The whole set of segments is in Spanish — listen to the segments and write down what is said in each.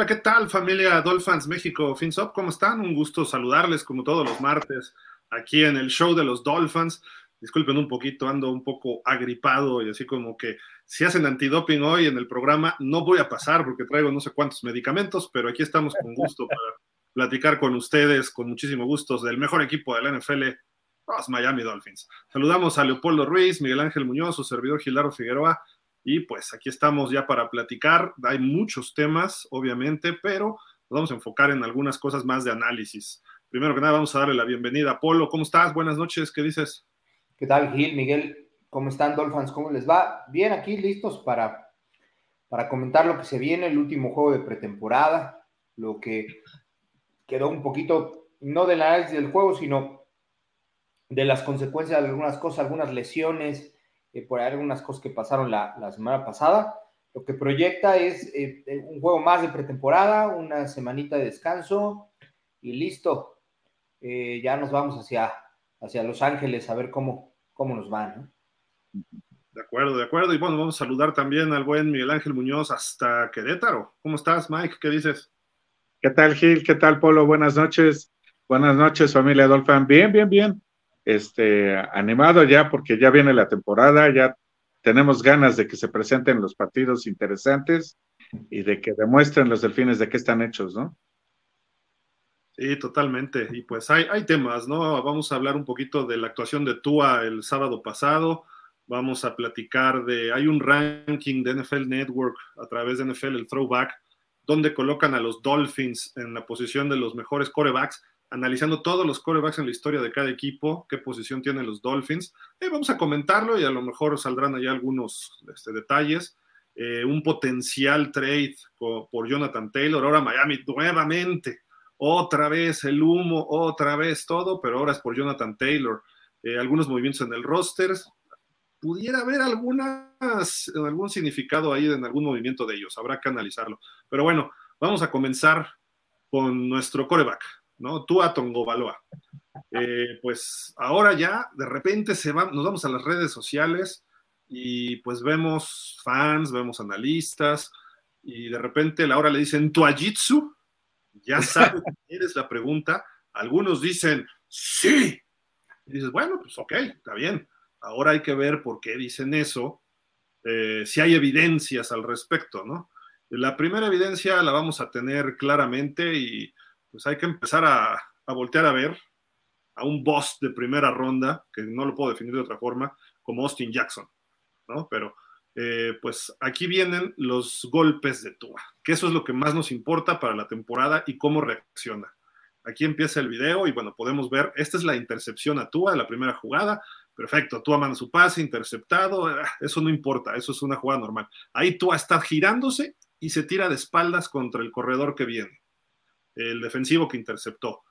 Hola, ¿qué tal familia Dolphins México FinSop? ¿Cómo están? Un gusto saludarles como todos los martes aquí en el show de los Dolphins. Disculpen un poquito, ando un poco agripado y así como que si hacen antidoping hoy en el programa no voy a pasar porque traigo no sé cuántos medicamentos, pero aquí estamos con gusto para platicar con ustedes, con muchísimo gusto, del mejor equipo de la NFL, los Miami Dolphins. Saludamos a Leopoldo Ruiz, Miguel Ángel Muñoz, su servidor Gilardo Figueroa, y pues aquí estamos ya para platicar. Hay muchos temas, obviamente, pero nos vamos a enfocar en algunas cosas más de análisis. Primero que nada, vamos a darle la bienvenida a Polo. ¿Cómo estás? Buenas noches, ¿qué dices? ¿Qué tal, Gil, Miguel? ¿Cómo están, Dolphins? ¿Cómo les va? Bien, aquí listos para, para comentar lo que se viene, el último juego de pretemporada, lo que quedó un poquito, no del análisis del juego, sino de las consecuencias de algunas cosas, algunas lesiones, eh, por algunas cosas que pasaron la, la, semana pasada. Lo que proyecta es eh, eh, un juego más de pretemporada, una semanita de descanso y listo. Eh, ya nos vamos hacia, hacia Los Ángeles a ver cómo, cómo nos va. ¿no? De acuerdo, de acuerdo. Y bueno, vamos a saludar también al buen Miguel Ángel Muñoz hasta Querétaro. ¿Cómo estás, Mike? ¿Qué dices? ¿Qué tal, Gil? ¿Qué tal, Polo? Buenas noches. Buenas noches, familia Dolphin. Bien, bien, bien este, animado ya porque ya viene la temporada, ya tenemos ganas de que se presenten los partidos interesantes y de que demuestren los delfines de qué están hechos, ¿no? Sí, totalmente. Y pues hay, hay temas, ¿no? Vamos a hablar un poquito de la actuación de Tua el sábado pasado. Vamos a platicar de, hay un ranking de NFL Network a través de NFL, el Throwback, donde colocan a los Dolphins en la posición de los mejores corebacks analizando todos los corebacks en la historia de cada equipo, qué posición tienen los Dolphins. Eh, vamos a comentarlo y a lo mejor saldrán allá algunos este, detalles. Eh, un potencial trade por, Jonathan Taylor, ahora Miami nuevamente, otra vez el humo, otra vez todo, pero ahora es por Jonathan Taylor. Eh, algunos movimientos en el roster, pudiera haber algunas, algún significado ahí en algún movimiento de ellos, habrá que analizarlo. Pero bueno, vamos a comenzar con nuestro coreback. ¿No? Tú a Tongo Eh, pues ahora ya de repente se va, nos vamos a las redes sociales y pues vemos fans, vemos analistas y de repente la hora le dicen Tuajitsu, ya sabes eres la pregunta. Algunos dicen sí. Y dices, bueno, pues ok, está bien. Ahora hay que ver por qué dicen eso, eh, si hay evidencias al respecto, ¿no? La primera evidencia la vamos a tener claramente y pues hay que empezar a, voltear a ver a un boss de primera ronda, que no lo puedo definir de otra forma, como Austin Jackson, ¿no? Pero eh, pues aquí vienen los golpes de Tua, que eso es lo que más nos importa para la temporada y cómo reacciona. Aquí empieza el video y bueno, podemos ver, esta es la intercepción a Tua de la primera jugada, perfecto, Tua manda su pase, interceptado, ah, eso no importa, eso es una jugada normal. Ahí Tua está girándose y se tira de espaldas contra el corredor que viene el defensivo que interceptó.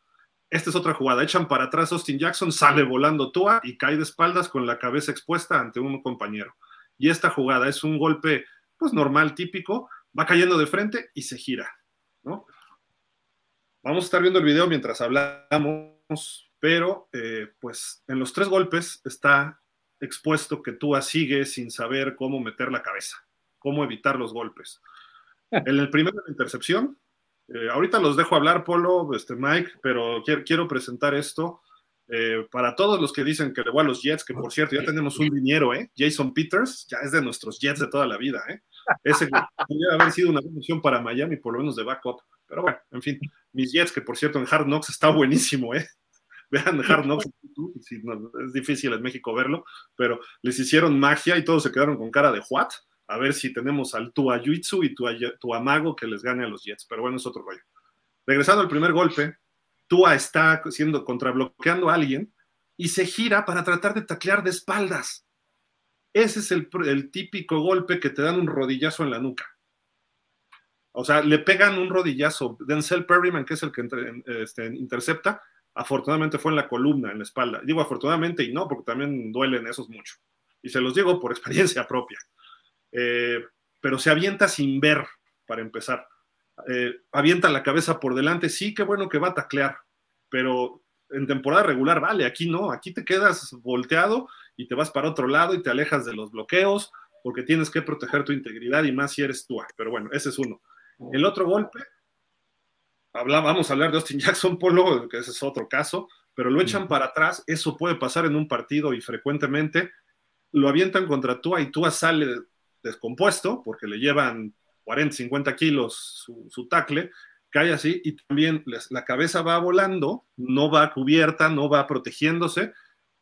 Esta es otra jugada. Echan para atrás Austin Jackson, sale volando Tua y cae de espaldas con la cabeza expuesta ante un compañero. Y esta jugada es un golpe, pues normal, típico, va cayendo de frente y se gira. ¿no? Vamos a estar viendo el video mientras hablamos, pero eh, pues en los tres golpes está expuesto que Tua sigue sin saber cómo meter la cabeza, cómo evitar los golpes. En el primero, la intercepción, eh, ahorita los dejo hablar, Polo, este, Mike, pero quiero, presentar esto. Eh, para todos los que dicen que le voy a los Jets, que por cierto ya tenemos un dinero, ¿eh? Jason Peters, ya es de nuestros Jets de toda la vida, ¿eh? Ese podría haber sido una opción para Miami, por lo menos de backup. Pero bueno, en fin, mis Jets, que por cierto en Hard Knocks está buenísimo, ¿eh? Vean Hard Knocks, es difícil en México verlo, pero les hicieron magia y todos se quedaron con cara de what a ver si tenemos al Tuayuitsu y tu Amago que les gane a los Jets, pero bueno, es otro rollo. Regresando al primer golpe, Tua está siendo contrabloqueando a alguien y se gira para tratar de taclear de espaldas. Ese es el, típico golpe que te dan un rodillazo en la nuca. O sea, le pegan un rodillazo. Denzel Perryman, que es el que este, intercepta, afortunadamente fue en la columna, en la espalda. Digo afortunadamente y no, porque también duelen esos mucho. Y se los digo por experiencia propia. Eh, pero se avienta sin ver, para empezar. Eh, avienta la cabeza por delante, sí, qué bueno que va a taclear, pero en temporada regular, vale, aquí no, aquí te quedas volteado y te vas para otro lado y te alejas de los bloqueos porque tienes que proteger tu integridad y más si eres tú. Pero bueno, ese es uno. El otro golpe vamos a hablar de Austin Jackson Polo, que ese es otro caso, pero lo echan para atrás, eso puede pasar en un partido y frecuentemente lo avientan contra Tua y Tua sale descompuesto porque le llevan 40, 50 kilos su, tackle, cae así y también la cabeza va volando, no va cubierta, no va protegiéndose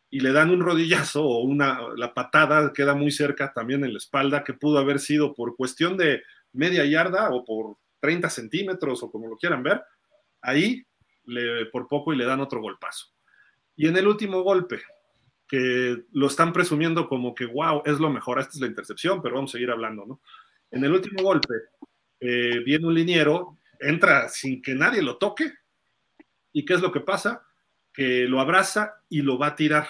y le dan un rodillazo o una, la patada queda muy cerca también en la espalda que pudo haber sido por cuestión de media yarda o por 30 centímetros o como lo quieran ver, ahí le, por poco y le dan otro golpazo. Y en el último golpe, que lo están presumiendo como que, wow, es lo mejor, esta es la intercepción, pero vamos a seguir hablando, ¿no? En el último golpe, eh, viene un liniero, entra sin que nadie lo toque, ¿y qué es lo que pasa? Que lo abraza y lo va a tirar.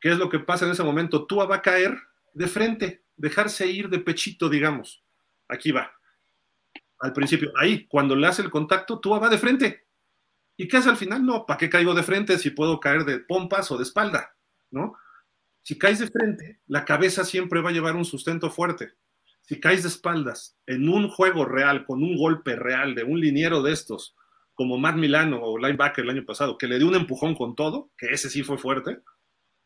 ¿Qué es lo que pasa en ese momento? Tua va a caer de frente, dejarse ir de pechito, digamos. Aquí va. Al principio, ahí, cuando le hace el contacto, Tua va de frente. ¿Y qué hace al final? No, ¿para qué caigo de frente si puedo caer de pompas o de espalda? ¿No? Si caes de frente, la cabeza siempre va a llevar un sustento fuerte. Si caes de espaldas en un juego real, con un golpe real de un liniero de estos, como Matt Milano o linebacker el año pasado, que le dio un empujón con todo, que ese sí fue fuerte,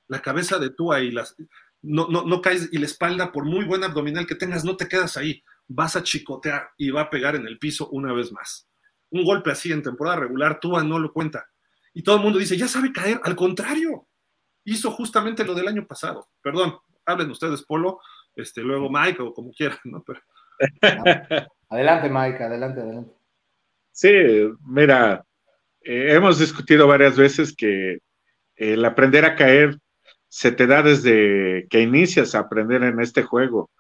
la cabeza de Tua y las, no, no, no caes y la espalda, por muy buen abdominal que tengas, no te quedas ahí. Vas a chicotear y va a pegar en el piso una vez más un golpe así en temporada regular, Tua no lo cuenta. Y todo el mundo dice, ya sabe caer. Al contrario, hizo justamente lo del año pasado. Perdón, hablen ustedes, Polo, este, luego Mike o como quieran, ¿no? Adelante, Mike, adelante, adelante. Sí, mira, eh, hemos discutido varias veces que el aprender a caer se te da desde que inicias a aprender en este juego.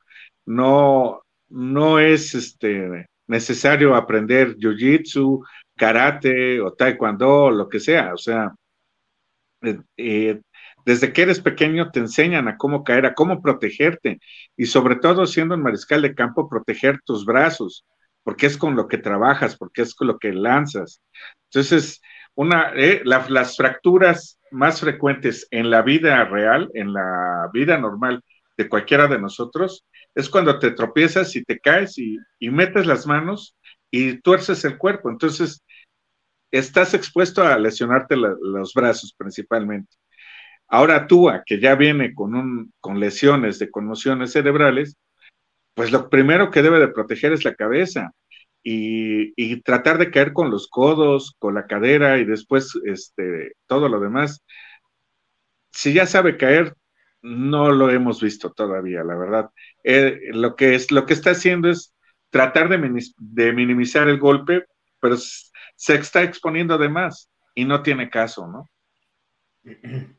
No, no es este necesario aprender jiu-jitsu, karate o taekwondo, lo que sea. O sea, eh, eh, desde que eres pequeño te enseñan a cómo caer, a cómo protegerte y sobre todo siendo un mariscal de campo, proteger tus brazos, porque es con lo que trabajas, porque es con lo que lanzas. Entonces, una, eh, las fracturas más frecuentes en la vida real, en la vida normal de cualquiera de nosotros, es cuando te tropiezas y te caes y, metes las manos y tuerces el cuerpo. Entonces, estás expuesto a lesionarte los brazos principalmente. Ahora tú, que ya viene con, lesiones de conmociones cerebrales, pues lo primero que debe de proteger es la cabeza y, y, tratar de caer con los codos, con la cadera y después este, todo lo demás. Si ya sabe caer, no lo hemos visto todavía, la verdad. Eh, lo, que es, lo que está haciendo es tratar de, minimizar el golpe, pero se está exponiendo de más y no tiene caso, ¿no?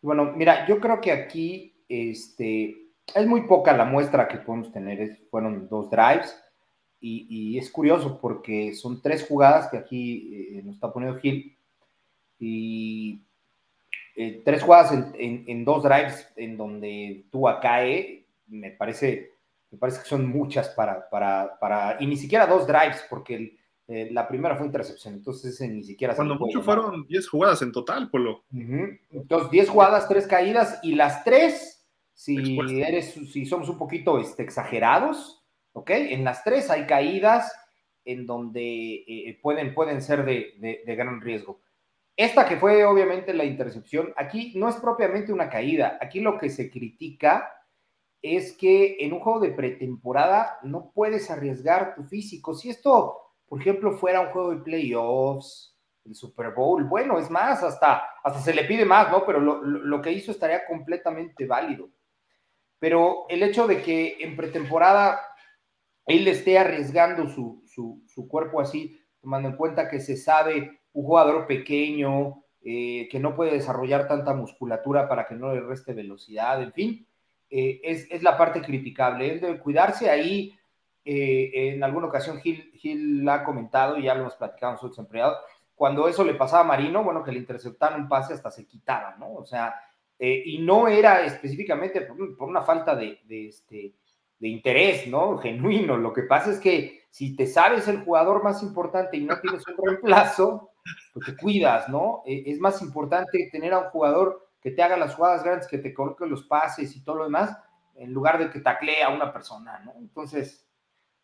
Bueno, mira, yo creo que aquí este, es muy poca la muestra que podemos tener, fueron dos drives. Y, es curioso porque son tres jugadas que aquí eh, nos está poniendo Gil. Y eh, tres jugadas en, dos drives en donde tú cae, me parece, me parece que son muchas para, para, para y ni siquiera dos drives, porque eh, la primera fue intercepción, entonces ni siquiera... Cuando mucho fueron 10 jugadas en total, Polo. Entonces, 10 jugadas, tres caídas, y las tres, si, eres, si somos un poquito este, exagerados, ¿ok? En las tres hay caídas en donde eh, pueden, pueden ser de, de gran riesgo. Esta que fue obviamente la intercepción, aquí no es propiamente una caída, aquí lo que se critica es que en un juego de pretemporada no puedes arriesgar tu físico. Si esto, por ejemplo, fuera un juego de playoffs, el Super Bowl, bueno, es más, hasta, hasta se le pide más, ¿no? Pero lo, que hizo estaría completamente válido. Pero el hecho de que en pretemporada él esté arriesgando su, su cuerpo así, tomando en cuenta que se sabe un jugador pequeño, eh, que no puede desarrollar tanta musculatura para que no le reste velocidad, en fin, eh, es, la parte criticable. Él debe cuidarse ahí. Eh, en alguna ocasión Gil, Gil ha comentado, y ya lo hemos platicado nosotros empleados, cuando eso le pasaba a Marino, bueno, que le interceptaron un pase hasta se quitaba, ¿no? O sea, y no era específicamente por, una falta de, este, de interés, ¿no? Genuino. Lo que pasa es que si te sabes el jugador más importante y no tienes un reemplazo, pues te cuidas, ¿no? E, es más importante tener a un jugador que te haga las jugadas grandes, que te coloque los pases y todo lo demás, en lugar de que taclee a una persona, ¿no? Entonces,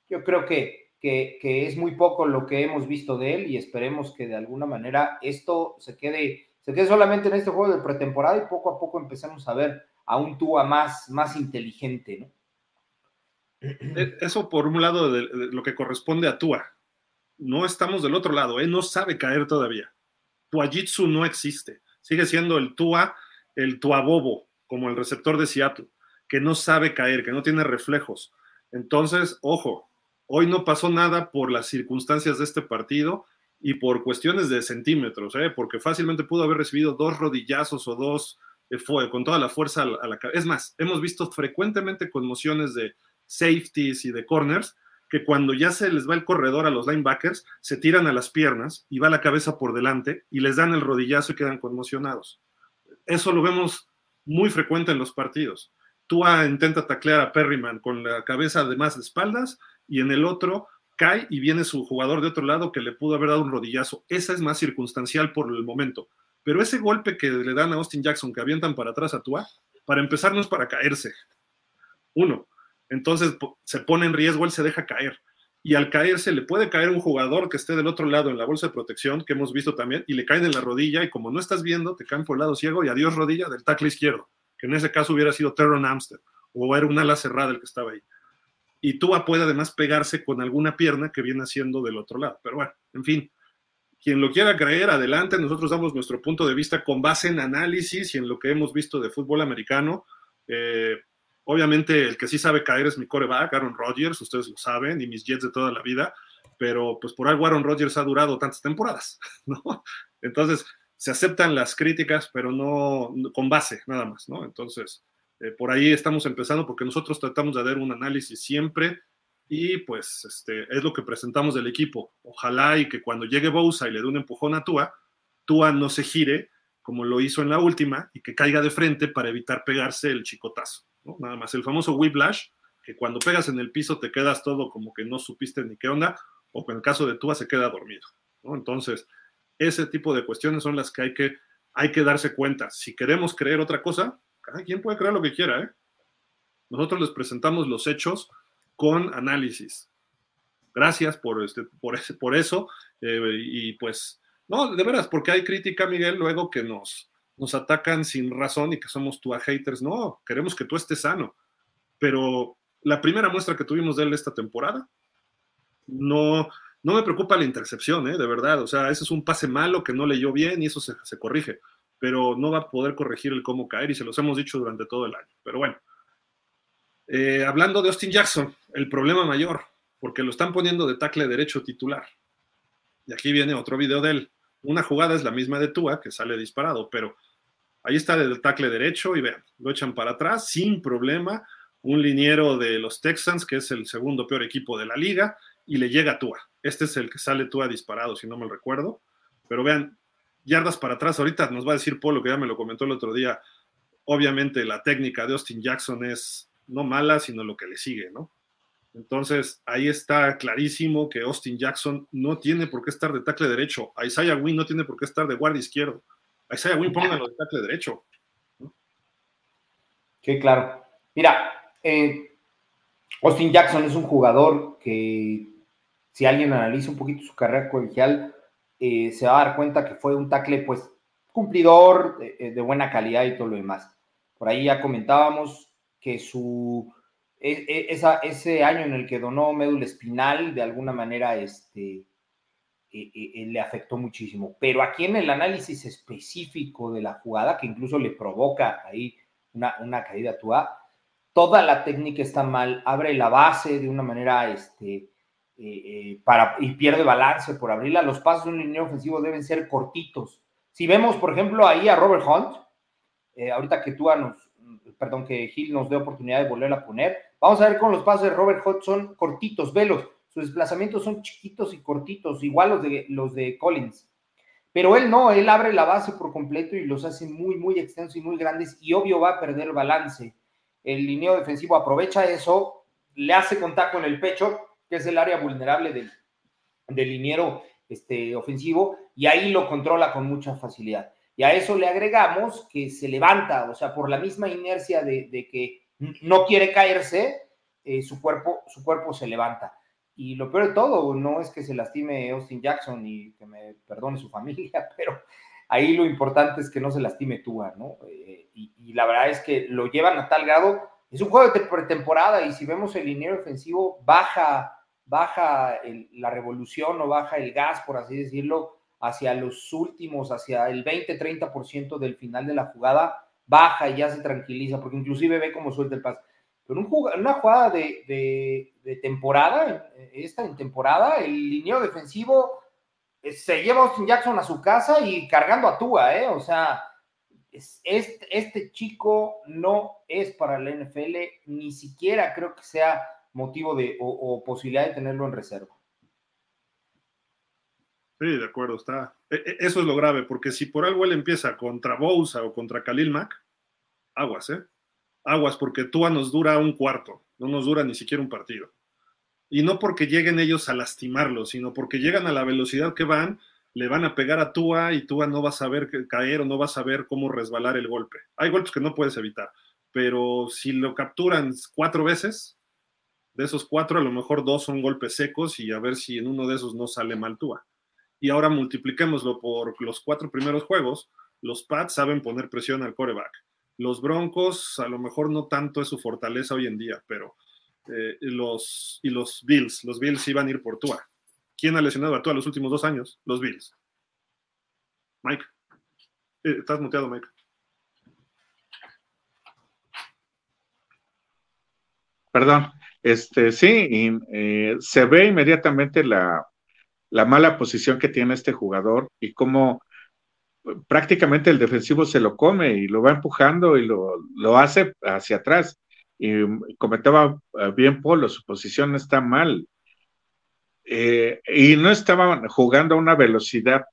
yo creo que que, es muy poco lo que hemos visto de él y esperemos que de alguna manera esto se quede, se quede solamente en este juego de pretemporada y poco a poco empecemos a ver a un Tua más, más inteligente, ¿no? Eh, eso por un lado de, lo que corresponde a Tua. No estamos del otro lado, él no sabe caer todavía. Tuajitsu no existe. Sigue siendo el Tua, el Tuabobo, como el receptor de Seattle, que no sabe caer, que no tiene reflejos. Entonces, ojo, hoy no pasó nada por las circunstancias de este partido y por cuestiones de centímetros, ¿eh? porque fácilmente pudo haber recibido dos rodillazos o dos eh, fue, con toda la fuerza a la cabeza. Es más, hemos visto frecuentemente conmociones de safeties y de corners que cuando ya se les va el corredor a los linebackers, se tiran a las piernas y va la cabeza por delante y les dan el rodillazo y quedan conmocionados. Eso lo vemos muy frecuente en los partidos. Tua intenta taclear a Perryman con la cabeza de espaldas y en el otro cae y viene su jugador de otro lado que le pudo haber dado un rodillazo. Esa es más circunstancial por el momento. Pero ese golpe que le dan a Austin Jackson, que avientan para atrás a Tua, para empezar no es para caerse. Uno. Entonces se pone en riesgo, él se deja caer. Y al caerse le puede caer un jugador que esté del otro lado en la bolsa de protección, que hemos visto también, y le caen en la rodilla, y como no estás viendo, te caen por el lado ciego y adiós rodilla del tackle izquierdo, que en ese caso hubiera sido Terron Amster, o era un ala cerrada el que estaba ahí. Y Tua puede además pegarse con alguna pierna que viene haciendo del otro lado. Pero bueno, en fin, quien lo quiera creer, adelante. Nosotros damos nuestro punto de vista con base en análisis y en lo que hemos visto de fútbol americano. Eh, Obviamente el que sí sabe caer es mi coreback, Aaron Rodgers, ustedes lo saben, y mis Jets de toda la vida, pero pues por algo Aaron Rodgers ha durado tantas temporadas, ¿no? Entonces se aceptan las críticas, pero no con base, nada más, ¿no? Entonces, eh, por ahí estamos empezando porque nosotros tratamos de dar un análisis siempre y pues este, es lo que presentamos del equipo. Ojalá y que cuando llegue Bousa y le dé un empujón a Tua, Tua no se gire como lo hizo en la última y que caiga de frente para evitar pegarse el chicotazo. Nada más, el famoso whiplash, que cuando pegas en el piso te quedas todo como que no supiste ni qué onda, o en el caso de Tua se queda dormido, Entonces, ese tipo de cuestiones son las que hay que, hay que darse cuenta. Si queremos creer otra cosa, cada quien puede creer lo que quiera, ¿eh? Nosotros les presentamos los hechos con análisis. Gracias por, este, por, por eso. Eh, y pues, no, de veras, porque hay crítica, Miguel, luego que nos, nos atacan sin razón y que somos tú a haters. No, queremos que tú estés sano. Pero la primera muestra que tuvimos de él esta temporada, no, no me preocupa la intercepción, ¿eh? de verdad. O sea, ese es un pase malo que no leyó bien y eso se, corrige. Pero no va a poder corregir el cómo caer y se los hemos dicho durante todo el año. Pero bueno, eh, hablando de Austin Jackson, el problema mayor, porque lo están poniendo de tackle derecho titular. Y aquí viene otro video de él. Una jugada es la misma de Tua, que sale disparado, pero Ahí está el tackle derecho y vean, lo echan para atrás sin problema. Un liniero de los Texans, que es el segundo peor equipo de la liga, y le llega Tua. Este es el que sale Tua disparado, si no me recuerdo. Pero vean, yardas para atrás. Ahorita nos va a decir Polo, que ya me lo comentó el otro día. Obviamente la técnica de Austin Jackson es no mala, sino lo que le sigue, ¿no? Entonces, ahí está clarísimo que Austin Jackson no tiene por qué estar de tackle derecho. Isaiah Wynn no tiene por qué estar de guardia izquierdo. Isaiah Wynn, pónganlo de derecho. Sí, claro. Mira, eh, Austin Jackson es un jugador que, si alguien analiza un poquito su carrera colegial, eh, se va a dar cuenta que fue un tackle, pues, cumplidor, de, de, buena calidad y todo lo demás. Por ahí ya comentábamos que su e, e, ese año en el que donó médula espinal, de alguna manera, este, eh, eh, le afectó muchísimo. Pero aquí en el análisis específico de la jugada, que incluso le provoca ahí una, una caída Tua, toda la técnica está mal, abre la base de una manera, este, eh, para, y pierde balance por abrirla. Los pasos de un línea ofensivo deben ser cortitos. Si vemos, por ejemplo, ahí a Robert Hunt, ahorita que Tua nos, perdón, que Gil nos dé oportunidad de volver a poner, vamos a ver con los pasos de Robert Hunt son cortitos, velos sus desplazamientos son chiquitos y cortitos, igual los de, los de Collins. Pero él no, él abre la base por completo y los hace muy, muy extensos y muy grandes y obvio va a perder balance. El lineo defensivo aprovecha eso, le hace contacto en el pecho, que es el área vulnerable del, del liniero este, ofensivo, y ahí lo controla con mucha facilidad. Y a eso le agregamos que se levanta, o sea, por la misma inercia de, que no quiere caerse, eh, su, cuerpo, su cuerpo se levanta y lo peor de todo, no es que se lastime Austin Jackson y que me perdone su familia, pero ahí lo importante es que no se lastime Tua, ¿no? Eh, y, la verdad es que lo llevan a tal grado, es un juego de pretemporada y si vemos el liniero ofensivo, baja, baja la revolución o baja el gas, por así decirlo, hacia los últimos, hacia el 20-30% del final de la jugada, baja y ya se tranquiliza, porque inclusive ve cómo suelta el pase. Pero en una jugada de, temporada, esta en temporada, el lineo defensivo eh, se lleva Austin Jackson a su casa y cargando a Tua, ¿eh? O sea, este, chico no es para la NFL, ni siquiera creo que sea motivo de o, posibilidad de tenerlo en reserva. Sí, de acuerdo, está. E, e, eso es lo grave, porque si por algo él empieza contra Bousa o contra Khalil Mack, aguas, ¿eh? Aguas, porque Tua nos dura un cuarto, no nos dura ni siquiera un partido. Y no porque lleguen ellos a lastimarlo, sino porque llegan a la velocidad que van, le van a pegar a Tua y Tua no va a saber caer o no va a saber cómo resbalar el golpe. Hay golpes que no puedes evitar, pero si lo capturan cuatro veces, de esos cuatro a lo mejor dos son golpes secos y a ver si en uno de esos no sale mal Tua. Y ahora multipliquémoslo por los cuatro primeros juegos, los Pats saben poner presión al coreback los Broncos, a lo mejor no tanto es su fortaleza hoy en día, pero eh, los, y los Bills, los Bills iban a ir por Tua. ¿Quién ha lesionado a Tua los últimos dos años? Los Bills. Mike. Eh, estás muteado, Mike. Perdón. Este, sí, eh, se ve inmediatamente la, la mala posición que tiene este jugador y cómo prácticamente el defensivo se lo come y lo va empujando y lo, hace hacia atrás. Y comentaba eh, bien Polo, su posición está mal. Eh, y no estaba jugando a una velocidad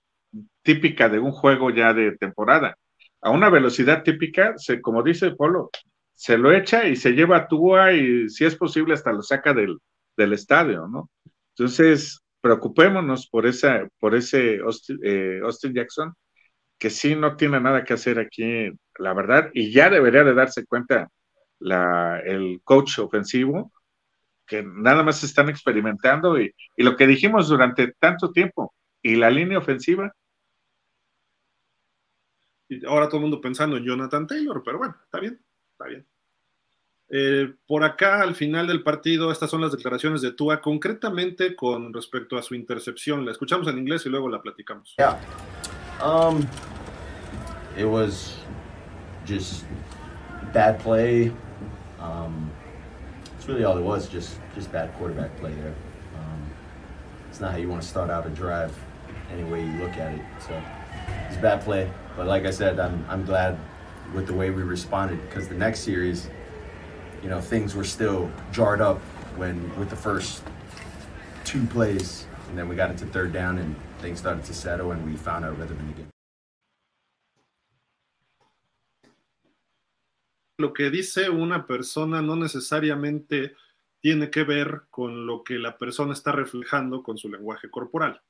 típica de un juego ya de temporada. A una velocidad típica, se, como dice Polo, se lo echa y se lleva a Tua y si es posible hasta lo saca del, estadio, ¿no? Entonces, preocupémonos por, esa, por ese Austin eh, Jackson, que sí no tiene nada que hacer aquí, la verdad, y ya debería de darse cuenta la, el coach ofensivo, que nada más están experimentando y, lo que dijimos durante tanto tiempo, y la línea ofensiva. Y ahora todo el mundo pensando en Jonathan Taylor, pero bueno, está bien, está bien. Eh, por acá, al final del partido, estas son las declaraciones de Tua, concretamente con respecto a su intercepción. La escuchamos en inglés y luego la platicamos. Um, it was just bad play. Um, it's really all it was, just just bad quarterback play there. Um, it's not how you want to start out a drive, any way you look at it. So it's bad play. But like I said, I'm I'm glad with the way we responded because the next series, you know, things were still jarred up when with the first two plays, and then we got into third down and things started to settle and we found our rhythm in the game. Lo que dice una persona no necesariamente tiene que ver con lo que la persona está reflejando con su lenguaje corporal,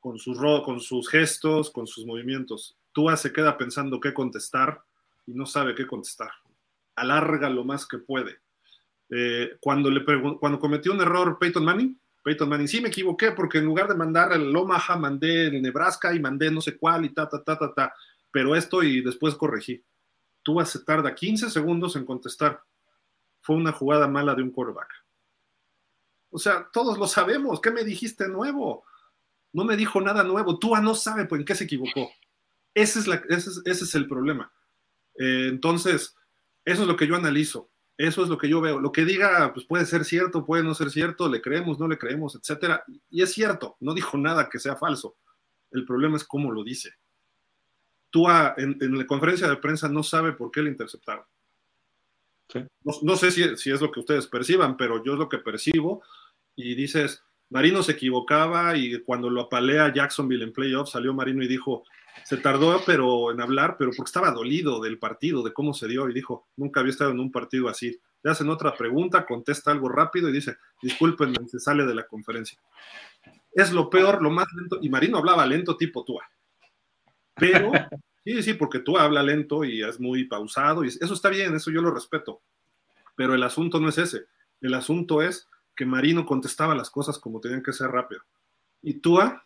con sus, con sus gestos, con sus movimientos. Tú se queda pensando qué contestar y no sabe qué contestar. Alarga lo más que puede. Eh, cuando, le cuando cometió un error Peyton Manning, Peyton Manning, sí me equivoqué porque en lugar de mandar el Omaha, mandé el Nebraska y mandé no sé cuál y ta, ta, ta, ta, ta, pero esto y después corregí. Tú se tarda 15 segundos en contestar. Fue una jugada mala de un quarterback. O sea, todos lo sabemos. ¿Qué me dijiste nuevo? No me dijo nada nuevo. Tua no sabe en qué se equivocó. Ese es, la, ese es, el problema. Eh, entonces, eso es lo que yo analizo. Eso es lo que yo veo. Lo que diga, pues puede ser cierto, puede no ser cierto, le creemos, no le creemos, etcétera. Y es cierto, no dijo nada que sea falso. El problema es cómo lo dice. Tú en, la conferencia de prensa no sabe por qué le interceptaron. No, sé si, si, es lo que ustedes perciban, pero yo es lo que percibo. Y dices, Marino se equivocaba y cuando lo apalea Jacksonville en playoffs, salió Marino y dijo, se tardó pero en hablar, pero porque estaba dolido del partido, de cómo se dio, y dijo, nunca había estado en un partido así. Le hacen otra pregunta, contesta algo rápido y dice, disculpen, se sale de la conferencia. Es lo peor, lo más lento, y Marino hablaba lento tipo Tua. Pero, sí, sí, porque Tua habla lento y es muy pausado, y eso está bien, eso yo lo respeto. Pero el asunto no es ese. El asunto es que Marino contestaba las cosas como tenían que ser rápido. Y Tua,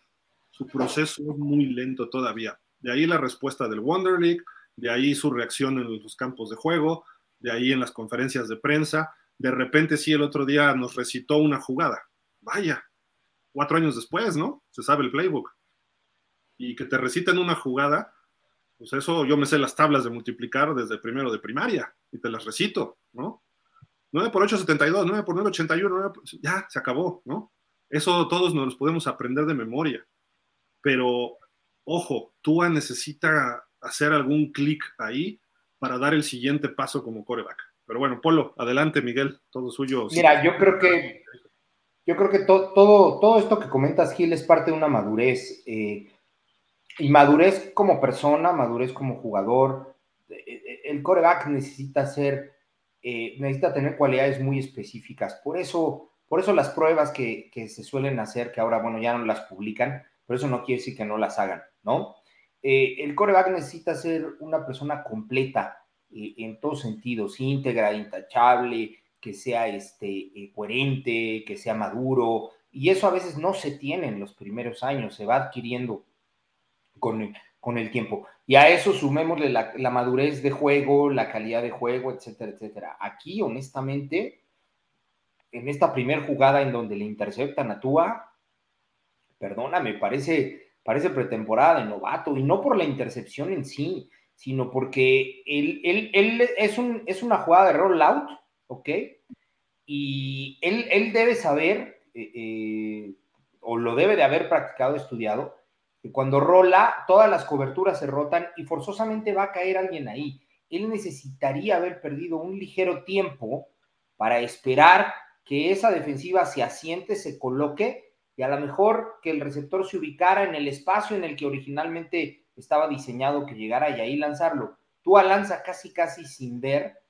su proceso es muy lento todavía. De ahí la respuesta del Wonder League, de ahí su reacción en los campos de juego, de ahí en las conferencias de prensa. De repente sí, el otro día nos recitó una jugada. Vaya, cuatro años después, ¿no? Se sabe el playbook. Y que te reciten una jugada, pues eso yo me sé las tablas de multiplicar desde primero de primaria y te las recito, ¿no? 9 por 8, 72, 9 por 9, 81, ya se acabó, ¿no? Eso todos nos los podemos aprender de memoria. Pero, ojo, Tua necesita hacer algún clic ahí para dar el siguiente paso como coreback. Pero bueno, Polo, adelante, Miguel, todo suyo. Mira, yo creo que yo creo que todo, todo esto que comentas, Gil, es parte de una madurez. Eh, y madurez como persona, madurez como jugador. Eh, eh, el coreback necesita ser, necesita tener cualidades muy específicas. Por eso, por eso las pruebas que, que, se suelen hacer, que ahora, bueno, ya no las publican, pero eso no quiere decir que no las hagan, ¿no? el coreback necesita ser una persona completa en todos sentidos, íntegra, intachable, que sea este, eh, coherente, que sea maduro, y eso a veces no se tiene en los primeros años, se va adquiriendo con el, con el tiempo. Y a eso sumémosle la, la, madurez de juego, la calidad de juego, etcétera, etcétera. Aquí, honestamente, en esta primera jugada en donde le interceptan a Tua, perdóname, parece, parece pretemporada de novato, y no por la intercepción en sí, sino porque él, él, él es, un, es una jugada de rollout ¿ok? Y él, él debe saber, eh, eh, o lo debe de haber practicado, estudiado, que cuando rola, todas las coberturas se rotan y forzosamente va a caer alguien ahí. Él necesitaría haber perdido un ligero tiempo para esperar que esa defensiva se asiente, se coloque y a lo mejor que el receptor se ubicara en el espacio en el que originalmente estaba diseñado que llegara y ahí lanzarlo. Tú lanza casi casi sin ver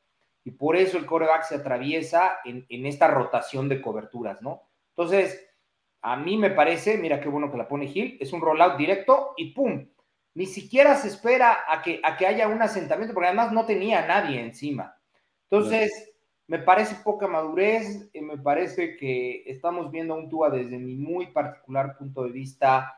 y por eso el coreback se atraviesa en, esta rotación de coberturas, ¿no? Entonces, a mí me parece, mira qué bueno que la pone Gil, es un rollout directo y ¡pum! Ni siquiera se espera a que, a que haya un asentamiento, porque además no tenía a nadie encima. Entonces, me parece poca madurez, y me parece que estamos viendo a un Tua desde mi muy particular punto de vista,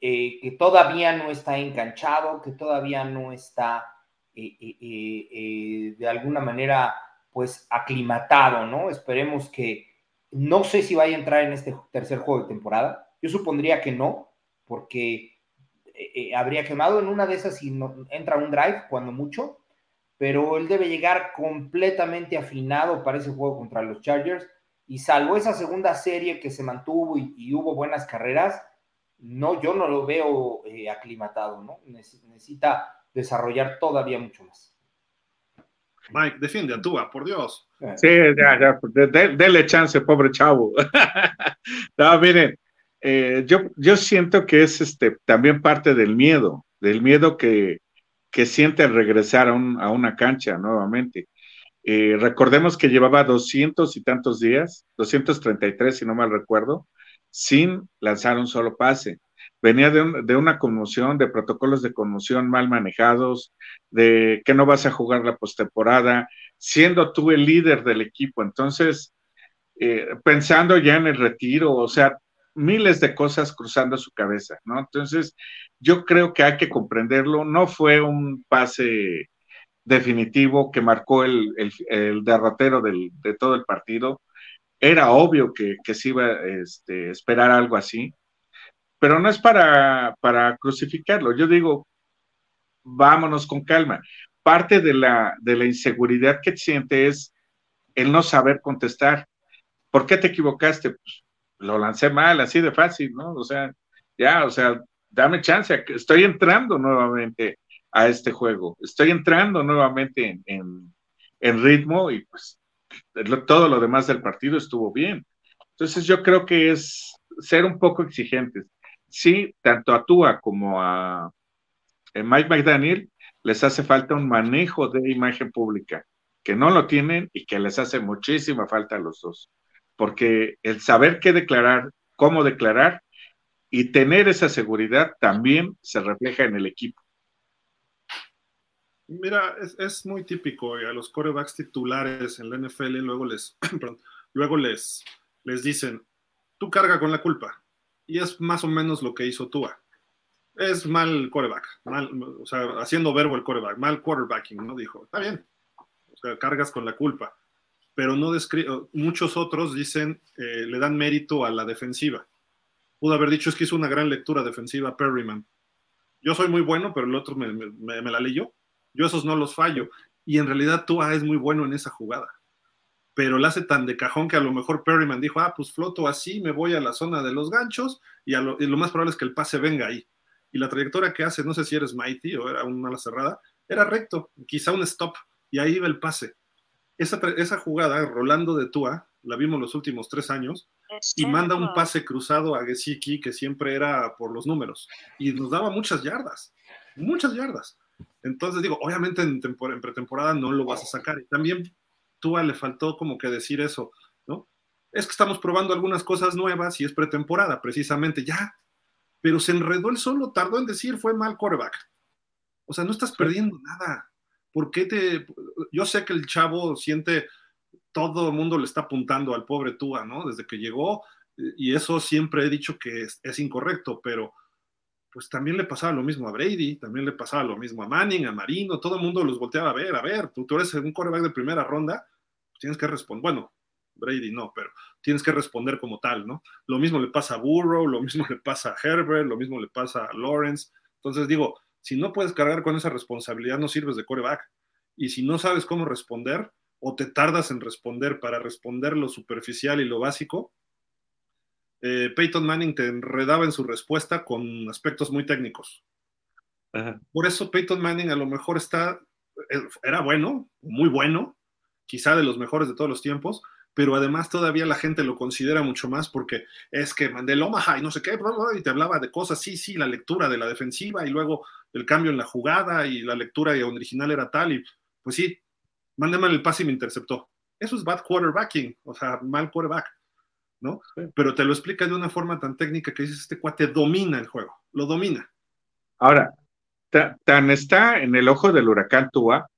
eh, que todavía no está enganchado, que todavía no está de alguna manera, pues aclimatado, ¿no? Esperemos que, no sé si vaya a entrar en este tercer juego de temporada. Yo supondría que no, porque eh, eh, habría quemado en una de esas si no, entra un drive, cuando mucho, pero él debe llegar completamente afinado para ese juego contra los Chargers. Y salvo esa segunda serie que se mantuvo y, hubo buenas carreras, no, yo no lo veo eh, aclimatado, ¿no? Necesita desarrollar todavía mucho más. Mike, defiende a Tua, por Dios. Sí, ya, ya, pues, dele chance, pobre chavo. no, miren, eh, yo, yo siento que es este, también parte del miedo, del miedo que, que siente al regresar a, una cancha nuevamente. Eh, recordemos que llevaba doscientos y tantos días, 233 si no mal recuerdo, sin lanzar un solo pase venía de, una conmoción, de protocolos de conmoción mal manejados, de que no vas a jugar la postemporada, siendo tú el líder del equipo. Entonces, eh, pensando ya en el retiro, o sea, miles de cosas cruzando su cabeza, ¿no? Entonces, yo creo que hay que comprenderlo. No fue un pase definitivo que marcó el, derrotero de todo el partido. Era obvio que, se iba a este, esperar algo así pero no es para, para crucificarlo. Yo digo, vámonos con calma. Parte de la, de la inseguridad que siente es el no saber contestar. ¿Por qué te equivocaste? Pues, lo lancé mal, así de fácil, ¿no? O sea, ya, o sea, dame chance, estoy entrando nuevamente a este juego, estoy entrando nuevamente en, en ritmo y pues todo lo demás del partido estuvo bien. Entonces yo creo que es ser un poco exigentes sí, tanto a Tua como a eh, Mike McDaniel les hace falta un manejo de imagen pública, que no lo tienen y que les hace muchísima falta a los dos, porque el saber qué declarar, cómo declarar y tener esa seguridad también se refleja en el equipo. Mira, es, muy típico a los corebacks titulares en la NFL luego les, luego les les dicen, tú carga con la culpa. Y es más o menos lo que hizo Tua. Es mal coreback, mal, o sea, haciendo verbo el coreback, mal quarterbacking, ¿no? Dijo, está bien, o sea, cargas con la culpa. Pero no muchos otros dicen, eh, le dan mérito a la defensiva. Pudo haber dicho, es que hizo una gran lectura defensiva Perryman. Yo soy muy bueno, pero el otro me, me, la leyó. Yo esos no los fallo. Y en realidad Tua es muy bueno en esa jugada pero la hace tan de cajón que a lo mejor Perryman dijo, ah, pues floto así, me voy a la zona de los ganchos y, lo, y, lo, más probable es que el pase venga ahí. Y la trayectoria que hace, no sé si eres Mighty o era una ala cerrada, era recto, quizá un stop, y ahí iba el pase. Esa, esa jugada, Rolando de Tua, la vimos los últimos tres años, y manda un pase cruzado a Gesicki que siempre era por los números, y nos daba muchas yardas, muchas yardas. Entonces digo, obviamente en, en pretemporada no lo vas a sacar. Y también Tua le faltó como que decir eso, ¿no? Es que estamos probando algunas cosas nuevas y es pretemporada, precisamente, ya. Pero se enredó el solo, tardó en decir fue mal quarterback. O sea, no estás perdiendo nada. ¿Por qué te.? Yo sé que el chavo siente. Todo el mundo le está apuntando al pobre Tua, ¿no? Desde que llegó, y eso siempre he dicho que es, es incorrecto, pero pues también le pasaba lo mismo a Brady, también le pasaba lo mismo a Manning, a Marino, todo el mundo los volteaba a ver, a ver, tú, tú eres un quarterback de primera ronda, tienes que responder, bueno, Brady no, pero tienes que responder como tal, ¿no? Lo mismo le pasa a Burrow, lo mismo le pasa a Herbert, lo mismo le pasa a Lawrence. Entonces digo, si no puedes cargar con esa responsabilidad, no sirves de quarterback. Y si no sabes cómo responder o te tardas en responder para responder lo superficial y lo básico, eh, Peyton Manning te enredaba en su respuesta con aspectos muy técnicos. Ajá. Por eso Peyton Manning a lo mejor está, eh, era bueno, muy bueno, quizá de los mejores de todos los tiempos, pero además todavía la gente lo considera mucho más porque es que mandé el Omaha y no sé qué, y te hablaba de cosas, sí, sí, la lectura de la defensiva y luego el cambio en la jugada y la lectura original era tal y pues sí, mandé mal el pase y me interceptó. Eso es bad quarterbacking, o sea, mal quarterback. ¿no? Pero te lo explica de una forma tan técnica que dices, este cuate domina el juego, lo domina. Ahora, tan está en el ojo del huracán Tua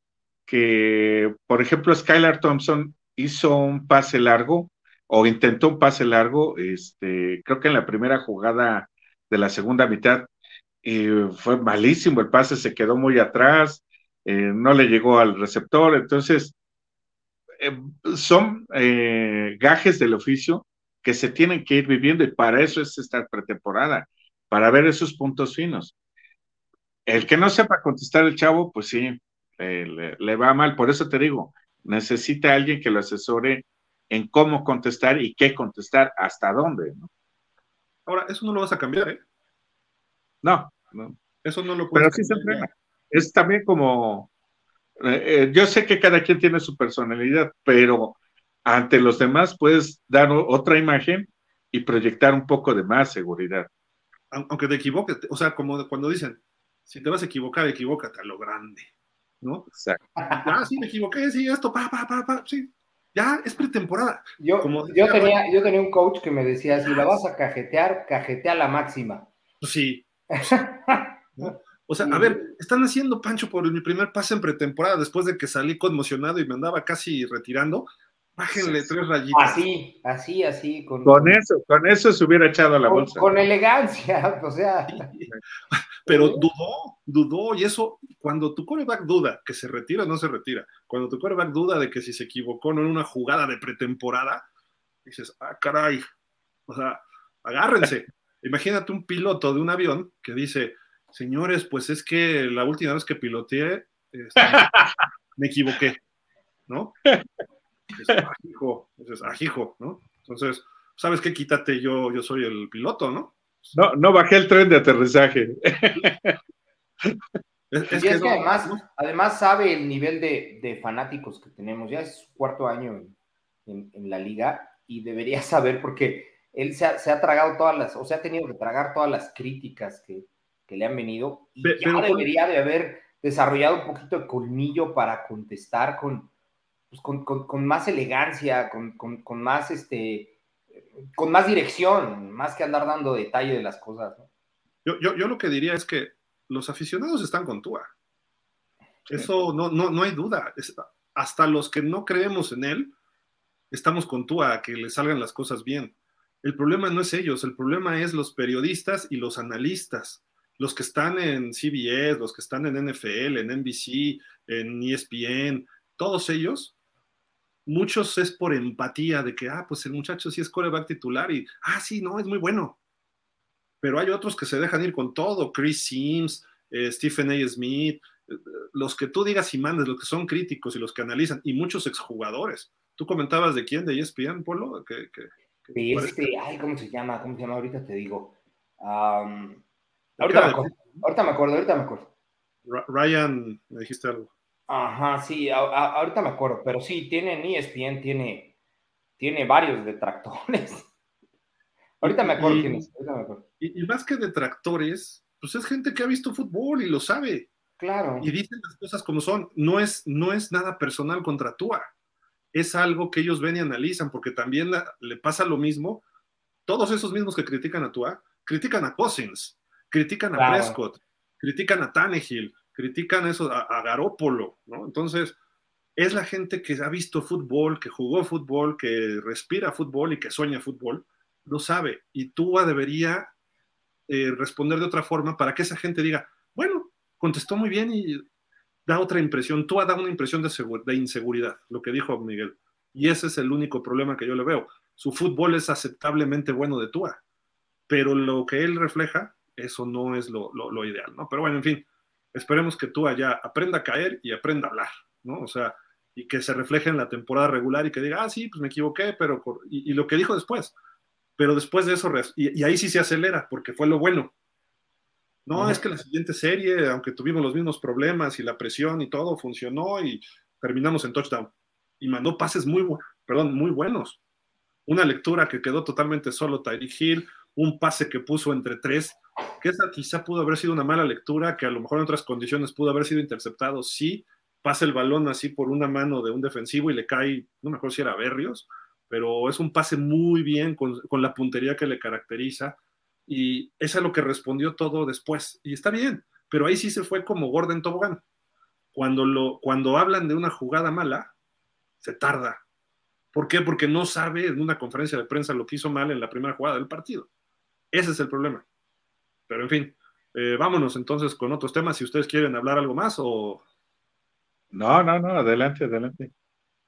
que, por ejemplo, Skylar Thompson hizo un pase largo o intentó un pase largo, este, creo que en la primera jugada de la segunda mitad y fue malísimo el pase, se quedó muy atrás, eh, no le llegó al receptor, entonces eh, son eh, gajes del oficio que se tienen que ir viviendo y para eso es esta pretemporada, para ver esos puntos finos. El que no sepa contestar el chavo, pues sí, le, le, va mal. Por eso te digo, necesita alguien que lo asesore en cómo contestar y qué contestar, hasta dónde. ¿no? Ahora, eso no lo vas a cambiar, ¿eh? No, no. Eso no lo puedes Pero sí se entrena. Es también como, eh, eh, yo sé que cada quien tiene su personalidad, pero ante los demás puedes dar otra imagen y proyectar un poco de más seguridad. Aunque te equivoques, o sea, como cuando dicen, si te vas a equivocar, equivócate a lo grande, ¿no? Exacto. Ah, sí, me equivoqué, sí, esto, pa, pa, pa, pa, sí. Ya es pretemporada. Yo, como yo, tenía, yo tenía un coach que me decía, si la vas a cajetear, cajetea la máxima. Pues sí. ¿No? O sea, a ver, están haciendo Pancho por mi primer pase en pretemporada después de que salí conmocionado y me andaba casi retirando. Bájenle tres rayitas. Así, así, así. Con, con eso, con eso se hubiera echado a la con, bolsa. Con elegancia, o sea. Pero dudó, dudó, y eso, cuando tu coreback duda que se retira o no se retira, cuando tu coreback duda de que si se equivocó no en una jugada de pretemporada, dices, ah, caray, o sea, agárrense. Imagínate un piloto de un avión que dice, señores, pues es que la última vez que piloteé, este, me equivoqué, ¿no? Dices, ajijo, dices, ajijo, ¿no? Entonces, ¿sabes qué? Quítate, yo, yo soy el piloto, ¿no? No, no bajé el tren de aterrizaje. Es, es, y es que, no, además, no. además sabe el nivel de, de, fanáticos que tenemos. Ya es su cuarto año en, en, en, la liga y debería saber porque él se ha, se ha, tragado todas las, o sea, ha tenido que tragar todas las críticas que, que le han venido y pero, ya pero, debería de haber desarrollado un poquito de colmillo para contestar con, pues, con, con, con, más elegancia, con, con, más este, con más dirección, más que andar dando detalle de las cosas. ¿no? Yo, yo, yo, lo que diría es que los aficionados están con Tua. Eso no, no, no hay duda. Es, hasta los que no creemos en él, estamos con tú a que le salgan las cosas bien. El problema no es ellos, el problema es los periodistas y los analistas, los que están en CBS, los que están en NFL, en NBC, en ESPN, todos ellos, muchos es por empatía de que, ah, pues el muchacho sí es coreback titular y, ah, sí, no, es muy bueno. Pero hay otros que se dejan ir con todo, Chris Sims, eh, Stephen A. Smith, eh, los que tú digas y mandes, los que son críticos y los que analizan, y muchos exjugadores. Tú comentabas de quién, de ESPN, Polo, que, que, este, ay, ¿cómo se llama? ¿Cómo se llama? Ahorita te digo. ahorita, me acuerdo, ahorita me acuerdo, ahorita me acuerdo. Ryan, me dijiste algo. Ajá, sí, ahorita me acuerdo, pero sí, tiene ESPN, tiene, tiene varios detractores. ahorita me acuerdo quién es, ahorita me acuerdo. Y, más que detractores, pues es gente que ha visto fútbol y lo sabe. Claro. Y dicen las cosas como son. No es, no es nada personal contra Tua es algo que ellos ven y analizan, porque también le pasa lo mismo. Todos esos mismos que critican a Tua, critican a Cousins, critican a Prescott, critican a Tannehill, critican eso, a, a Garópolo, ¿no? Entonces, es la gente que ha visto fútbol, que jugó fútbol, que respira fútbol y que sueña fútbol, lo sabe. Y Tua debería eh, responder de otra forma para que esa gente diga, bueno, contestó muy bien y da otra impresión, Tua da una impresión de, inseguridad, lo que dijo Miguel. Y ese es el único problema que yo le veo. Su fútbol es aceptablemente bueno de Tua, pero lo que él refleja, eso no es lo, ideal, ¿no? Pero bueno, en fin, esperemos que Tua ya aprenda a caer y aprenda a hablar, ¿no? O sea, y que se refleje en la temporada regular y que diga, ah, sí, pues me equivoqué, pero... Y, lo que dijo después, pero después de eso, y ahí sí se acelera, porque fue lo bueno, no, es que la siguiente serie, aunque tuvimos los mismos problemas y la presión y todo, funcionó y terminamos en touchdown. Y mandó pases muy, perdón, muy buenos. Una lectura que quedó totalmente solo Tyreek Hill, un pase que puso entre tres, que esa quizá pudo haber sido una mala lectura, que a lo mejor en otras condiciones pudo haber sido interceptado. Sí, pasa el balón así por una mano de un defensivo y le cae, no me acuerdo si era Berrios, pero es un pase muy bien con, con la puntería que le caracteriza y es a lo que respondió todo después. Y está bien, pero ahí sí se fue como Gordon Tobogán. Cuando, lo, cuando hablan de una jugada mala, se tarda. ¿Por qué? Porque no sabe en una conferencia de prensa lo que hizo mal en la primera jugada del partido. Ese es el problema. Pero en fin, eh, vámonos entonces con otros temas. Si ustedes quieren hablar algo más o... No, no, no, adelante, adelante.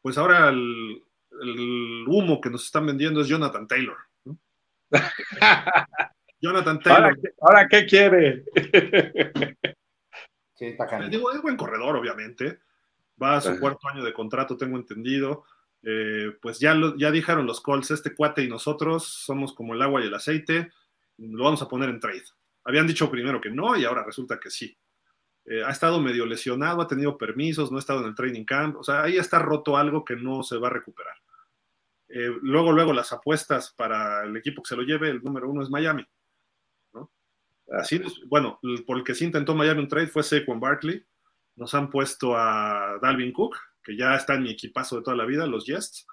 Pues ahora el, el humo que nos están vendiendo es Jonathan Taylor. ¿no? Jonathan Taylor. ¿Ahora, qué quiere? sí, está Digo, es buen corredor, obviamente. Va a su cuarto año de contrato, tengo entendido. Eh, pues ya, ya dijeron los Colts, este cuate y nosotros somos como el agua y el aceite, lo vamos a poner en trade. Habían dicho primero que no y ahora resulta que sí. Eh, ha estado medio lesionado, ha tenido permisos, no ha estado en el training camp, o sea, ahí está roto algo que no se va a recuperar. Eh, luego, luego las apuestas para el equipo que se lo lleve, el número uno es Miami. Así, bueno, por el que sí intentó Miami un trade fue Saquon Barkley. Nos han puesto a Dalvin Cook, que ya está en mi equipazo de toda la vida, los Jets.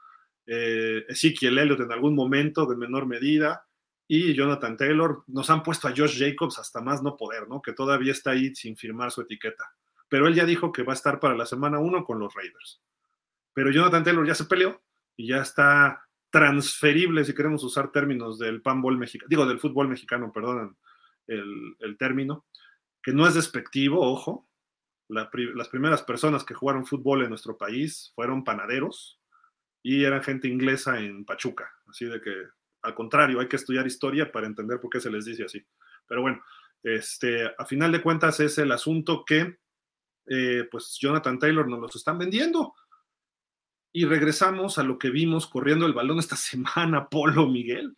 Eh, Ezekiel Elliott en algún momento, de menor medida. Y Jonathan Taylor. Nos han puesto a Josh Jacobs hasta más no poder, ¿no? Que todavía está ahí sin firmar su etiqueta. Pero él ya dijo que va a estar para la semana 1 con los Raiders. Pero Jonathan Taylor ya se peleó y ya está transferible, si queremos usar términos del panball mexicano, digo, del fútbol mexicano, perdón, el, término, que no es despectivo, ojo. las primeras personas que jugaron fútbol en nuestro país fueron panaderos y eran gente inglesa en Pachuca. Así de que, al contrario, hay que estudiar historia para entender por qué se les dice así. Pero bueno, este, a final de cuentas es el asunto que, eh, pues, Jonathan Taylor nos los están vendiendo. Y regresamos a lo que vimos corriendo el balón esta semana, Polo Miguel.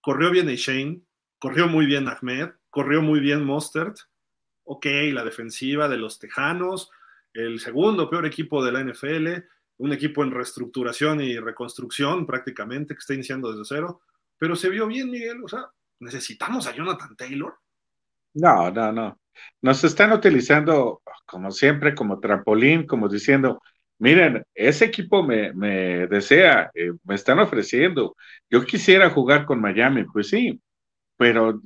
Corrió bien Shane, corrió muy bien Ahmed, corrió muy bien Mostert. Ok, la defensiva de los Tejanos, el segundo peor equipo de la NFL, un equipo en reestructuración y reconstrucción prácticamente, que está iniciando desde cero. Pero se vio bien, Miguel. O sea, ¿necesitamos a Jonathan Taylor? No, no, no. Nos están utilizando, como siempre, como trampolín, como diciendo, miren, ese equipo me, desea, eh, me están ofreciendo. Yo quisiera jugar con Miami, pues sí, pero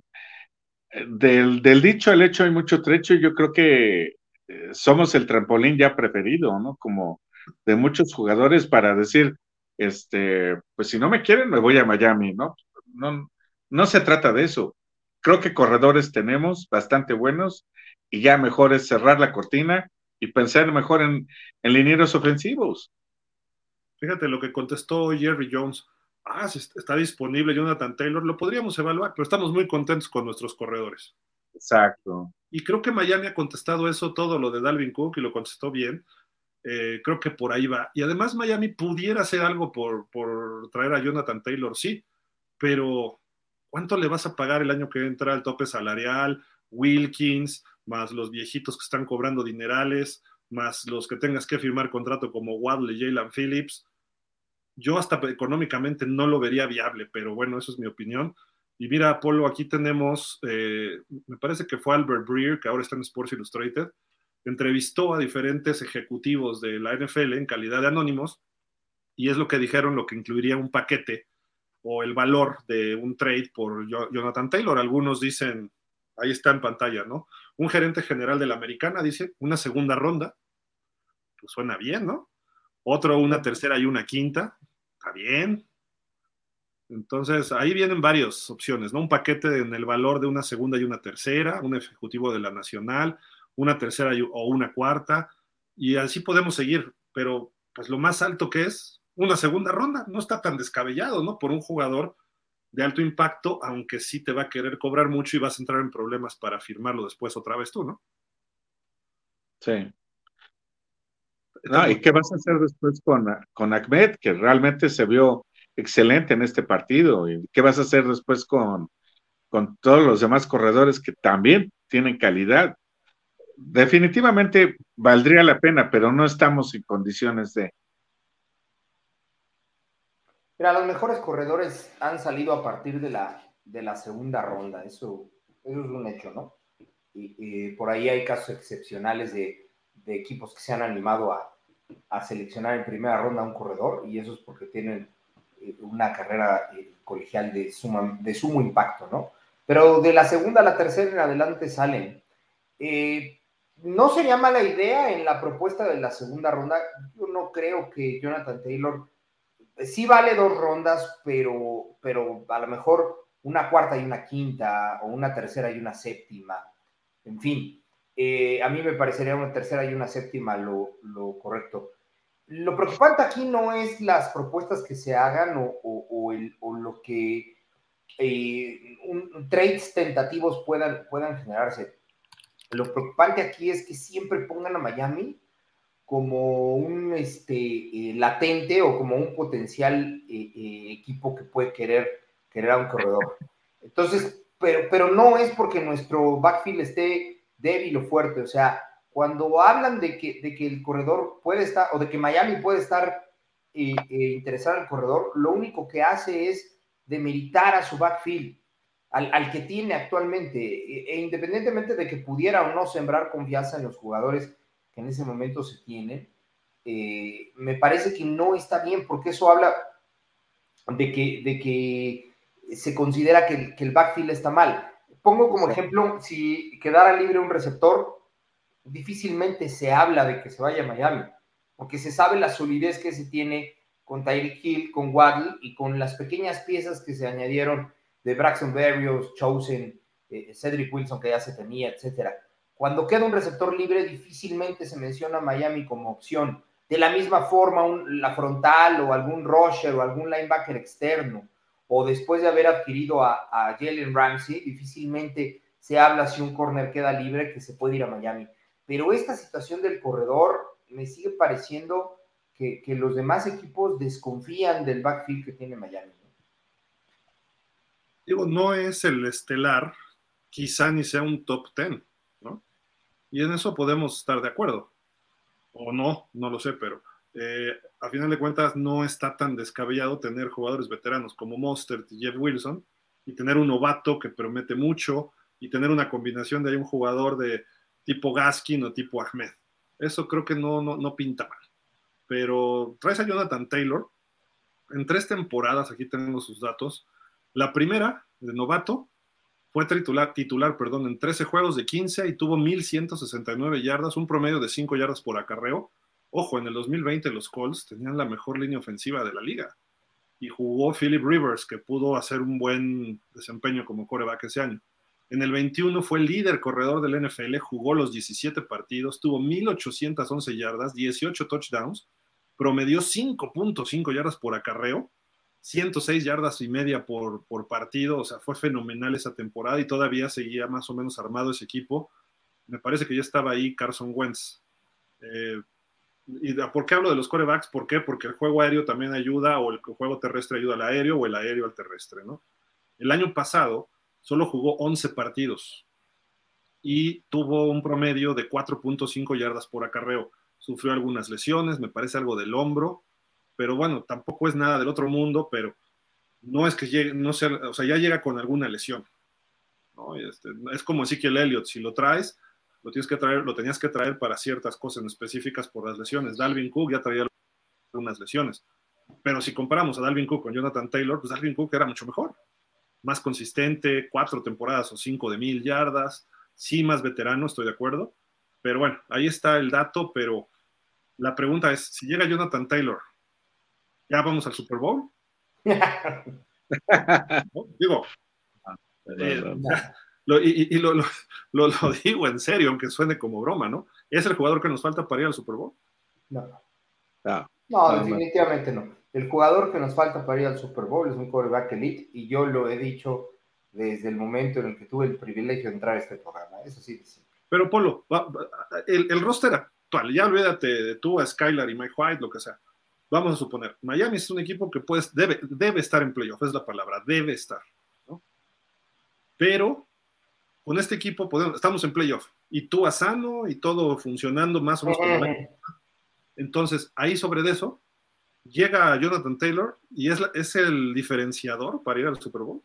eh, del, dicho al hecho hay mucho trecho y yo creo que eh, somos el trampolín ya preferido, ¿no? Como de muchos jugadores para decir, este, pues si no me quieren, me voy a Miami, ¿no? No, no se trata de eso. Creo que corredores tenemos bastante buenos y ya mejor es cerrar la cortina y pensar mejor en, en linieros ofensivos. Fíjate lo que contestó Jerry Jones. Ah, está disponible Jonathan Taylor, lo podríamos evaluar, pero estamos muy contentos con nuestros corredores. Exacto. Y creo que Miami ha contestado eso todo, lo de Dalvin Cook, y lo contestó bien. Eh, creo que por ahí va. Y además Miami pudiera hacer algo por, traer a Jonathan Taylor, sí, pero ¿cuánto le vas a pagar el año que entra el tope salarial? Wilkins, más los viejitos que están cobrando dinerales, más los que tengas que firmar contrato como Wadley, Jalen Phillips. Yo hasta económicamente no lo vería viable, pero bueno, eso es mi opinión. Y mira, Apolo, aquí tenemos, eh, me parece que fue Albert Breer, que ahora está en Sports Illustrated, entrevistó a diferentes ejecutivos de la NFL en calidad de anónimos y es lo que dijeron, lo que incluiría un paquete o el valor de un trade por Jonathan Taylor. Algunos dicen, ahí está en pantalla, ¿no? Un gerente general de la americana dice una segunda ronda, pues suena bien, ¿no? Otro una tercera y una quinta, está bien. Entonces, ahí vienen varias opciones, ¿no? Un paquete en el valor de una segunda y una tercera, un ejecutivo de la nacional, una tercera o una cuarta, y así podemos seguir, pero pues lo más alto que es una segunda ronda, no está tan descabellado, ¿no? Por un jugador de alto impacto, aunque sí te va a querer cobrar mucho y vas a entrar en problemas para firmarlo después otra vez tú, ¿no? Sí. ¿Y qué vas a hacer después con, con Ahmed, que realmente se vio excelente en este partido? ¿Y qué vas a hacer después con, con todos los demás corredores que también tienen calidad? Definitivamente valdría la pena, pero no estamos en condiciones de. Mira, los mejores corredores han salido a partir de la, de la segunda ronda, eso, es un hecho, ¿no? Y, por ahí hay casos excepcionales de, equipos que se han animado a, seleccionar en primera ronda a un corredor, y eso es porque tienen eh, una carrera eh, colegial de, suma, de sumo impacto, ¿no? Pero de la segunda a la tercera en adelante salen. Eh, no sería mala idea en la propuesta de la segunda ronda. Yo no creo que Jonathan Taylor sí vale dos rondas, pero, pero a lo mejor una cuarta y una quinta, o una tercera y una séptima. En fin, eh, a mí me parecería una tercera y una séptima lo, correcto. Lo preocupante aquí no es las propuestas que se hagan o, lo que eh, trades tentativos puedan, puedan generarse lo preocupante aquí es que siempre pongan a Miami como un este, eh, latente o como un potencial eh, eh, equipo que puede querer, querer a un corredor. Entonces, pero, pero no es porque nuestro backfield esté débil o fuerte. O sea, cuando hablan de que, de que el corredor puede estar, o de que Miami puede estar interesado en el corredor, lo único que hace es demeritar a su backfield al, que tiene actualmente, e, e, independientemente de que pudiera o no sembrar confianza en los jugadores que en ese momento se tienen, eh, me parece que no está bien, porque eso habla de que, de que se considera que, el backfield está mal. Pongo como ejemplo, si quedara libre un receptor, difícilmente se habla de que se vaya a Miami, porque se sabe la solidez que se tiene con Tyreek Hill, con Waddle y con las pequeñas piezas que se añadieron de Braxton Berrios, Chosen, eh, Cedric Wilson que ya se tenía, etcétera. Cuando queda un receptor libre, difícilmente se menciona Miami como opción. De la misma forma, la frontal o algún rusher o algún linebacker externo, o después de haber adquirido a, a Jalen Ramsey, difícilmente se habla si un corner queda libre que se puede ir a Miami. Pero esta situación del corredor me sigue pareciendo que, que los demás equipos desconfían del backfield que tiene Miami digo, no es el estelar, quizá ni sea un top ten, ¿no? Y en eso podemos estar de acuerdo. O no, no lo sé, pero eh, a final de cuentas no está tan descabellado tener jugadores veteranos como Mostert y Jeff Wilson y tener un novato que promete mucho y tener una combinación de un jugador de tipo Gaskin o tipo Ahmed. Eso creo que no, no, no pinta mal. Pero traes a Jonathan Taylor. En tres temporadas, aquí tenemos sus datos, la primera, de novato, fue titular, titular perdón, en 13 juegos de 15 y tuvo 1.169 yardas, un promedio de 5 yardas por acarreo. Ojo, en el 2020 los Colts tenían la mejor línea ofensiva de la liga y jugó Philip Rivers, que pudo hacer un buen desempeño como coreback ese año. En el 21 fue líder corredor del NFL, jugó los 17 partidos, tuvo 1.811 yardas, 18 touchdowns, promedió 5.5 yardas por acarreo, 106 yardas y media por, por partido, o sea, fue fenomenal esa temporada y todavía seguía más o menos armado ese equipo. Me parece que ya estaba ahí Carson Wentz. Eh, ¿Y por qué hablo de los corebacks? ¿Por qué? Porque el juego aéreo también ayuda, o el juego terrestre ayuda al aéreo, o el aéreo al terrestre, ¿no? El año pasado solo jugó 11 partidos y tuvo un promedio de 4.5 yardas por acarreo. Sufrió algunas lesiones, me parece algo del hombro, pero bueno, tampoco es nada del otro mundo, pero no es que llegue, no sea, o sea, ya llega con alguna lesión. ¿no? Este, es como el Elliott, si lo traes, lo tienes que traer, lo tenías que traer para ciertas cosas específicas por las lesiones. Dalvin Cook ya traía algunas lesiones. Pero si comparamos a Dalvin Cook con Jonathan Taylor, pues Dalvin Cook era mucho mejor. Más consistente, cuatro temporadas o cinco de mil yardas, sí más veterano, estoy de acuerdo. Pero bueno, ahí está el dato, pero la pregunta es, si llega Jonathan Taylor, ¿ya vamos al Super Bowl? Digo, eh, y, lo, digo en serio, aunque suene como broma, ¿no? ¿Es el jugador que nos falta para ir al Super Bowl? No. No, definitivamente no. El jugador que nos falta para ir al Super Bowl es un quarterback elite y yo lo he dicho desde el momento en el que tuve el privilegio de entrar a este programa. Eso sí, sí. Pero Polo, el, el roster actual, ya olvídate de tú, a Skylar y Mike White, lo que sea. Vamos a suponer, Miami es un equipo que debe, debe estar en playoff, es la palabra, debe estar. ¿no? Pero con este equipo podemos, estamos en playoff y tú a sano y todo funcionando más o menos. Entonces, ahí sobre eso, llega Jonathan Taylor y es, es el diferenciador para ir al Super Bowl.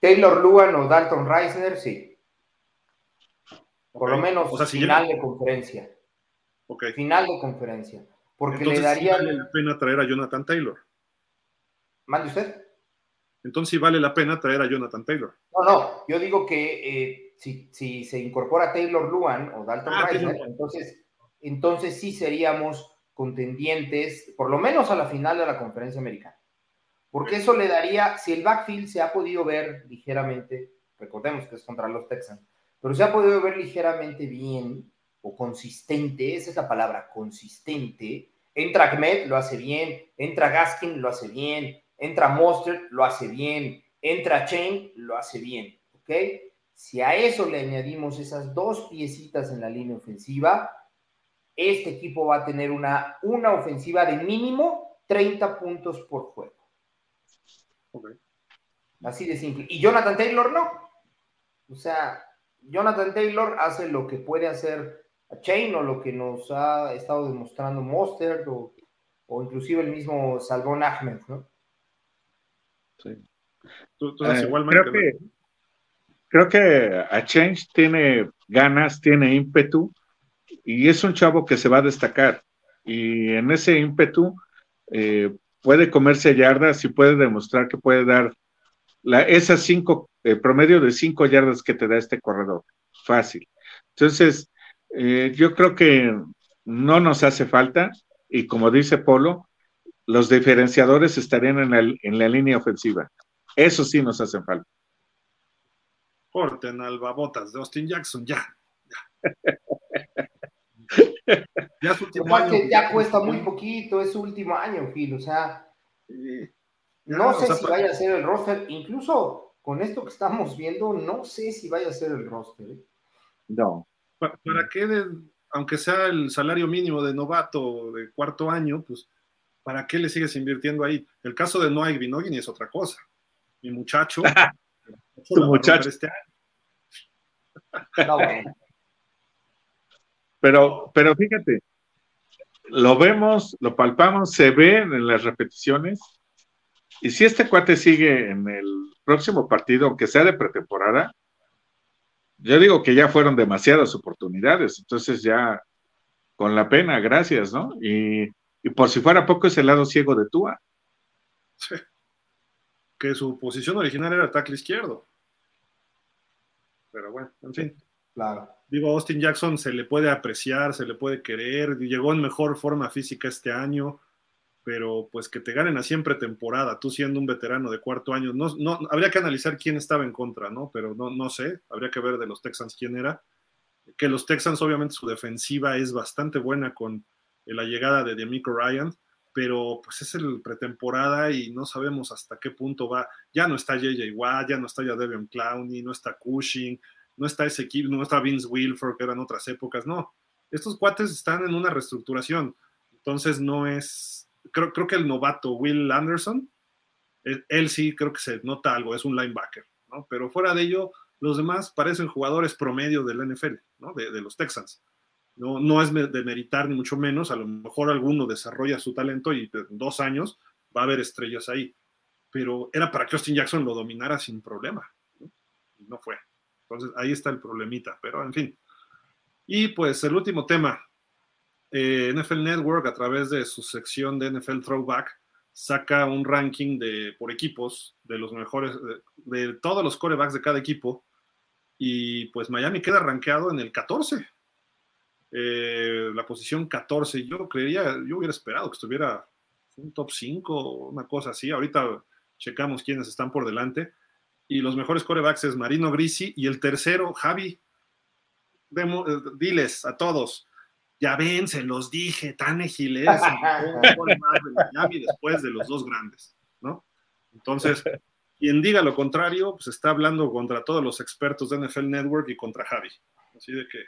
Taylor Luan o Dalton Reisner, sí. Por lo menos final de conferencia. Okay. Final de conferencia. Porque le daría. vale la pena traer a Jonathan Taylor. ¿Mande usted? Entonces sí vale la pena traer a Jonathan Taylor. No, no, yo digo que eh, si, se incorpora Taylor Luan o Dalton ah, entonces, entonces sí seríamos contendientes, por lo menos a la final de la conferencia americana. Porque eso le daría, si el backfield se ha podido ver ligeramente, recordemos que es contra los Texans, pero se ha podido ver ligeramente bien o consistente, esa es la palabra, consistente. Entra Ahmed, lo hace bien. Entra Gaskin, lo hace bien. Entra Monster, lo hace bien. Entra Chain, lo hace bien. ¿Ok? Si a eso le añadimos esas dos piecitas en la línea ofensiva, este equipo va a tener una, una ofensiva de mínimo 30 puntos por juego. Así de simple. Y Jonathan Taylor no. O sea, Jonathan Taylor hace lo que puede hacer a Chain o lo que nos ha estado demostrando Mostert o, o inclusive el mismo Salvón Ahmed, ¿no? Sí. Tú, eh, igualmente, creo que a Change tiene ganas, tiene ímpetu y es un chavo que se va a destacar. Y en ese ímpetu eh, puede comerse yardas y puede demostrar que puede dar la, esas cinco, el promedio de cinco yardas que te da este corredor. Fácil. Entonces, eh, yo creo que no nos hace falta y como dice Polo, los diferenciadores estarían en la, en la línea ofensiva. Eso sí nos hacen falta corten al babotas de Austin Jackson, ya. Ya, ya cuesta muy poquito, es su último año, Gil, o sea, no sé si vaya a ser el roster, incluso con esto que estamos viendo, no sé si vaya a ser el roster. ¿eh? No. ¿Para, qué, aunque sea el salario mínimo de novato de cuarto año, pues, ¿para qué le sigues invirtiendo ahí? El caso de Noah Binogini es otra cosa. Mi muchacho, tu muchacho. Este pero, pero fíjate, lo vemos, lo palpamos, se ve en las repeticiones. Y si este cuate sigue en el próximo partido, aunque sea de pretemporada, yo digo que ya fueron demasiadas oportunidades. Entonces ya, con la pena, gracias, ¿no? Y, por si fuera poco, es el lado ciego de Tua. Que su posición original era tackle izquierdo. Pero bueno, en fin. Claro. Digo, Austin Jackson se le puede apreciar, se le puede querer, llegó en mejor forma física este año, pero pues que te ganen a siempre temporada, tú siendo un veterano de cuarto año, no, no, habría que analizar quién estaba en contra, ¿no? Pero no, no sé, habría que ver de los Texans quién era. Que los Texans, obviamente, su defensiva es bastante buena con la llegada de Demico Ryan, pero pues es el pretemporada y no sabemos hasta qué punto va. Ya no está JJ Watt, ya no está ya Devion Clowney, no está Cushing, no está ese equipo, no está Vince Wilford, que eran otras épocas, no. Estos cuates están en una reestructuración, entonces no es. Creo, creo que el novato Will Anderson, él, él, sí creo que se nota algo, es un linebacker, ¿no? Pero fuera de ello, los demás parecen jugadores promedio del NFL, ¿no? De, los Texans. No, no es de meritar ni mucho menos, a lo mejor alguno desarrolla su talento y en dos años va a haber estrellas ahí. Pero era para que Austin Jackson lo dominara sin problema. ¿no? no fue. Entonces ahí está el problemita, pero en fin. Y pues el último tema, eh, NFL Network a través de su sección de NFL Throwback saca un ranking de por equipos de los mejores, de, todos los corebacks de cada equipo y pues Miami queda rankeado en el 14 eh, la posición 14. Yo creería, yo hubiera esperado que estuviera un top 5, una cosa así. Ahorita checamos quiénes están por delante. Y los mejores corebacks es Marino Grisi y el tercero, Javi. Demo, diles a todos, ya ven, se los dije, tan es coreback de Miami después de los dos grandes, ¿no? Entonces, quien diga lo contrario, pues está hablando contra todos los expertos de NFL Network y contra Javi. Así de que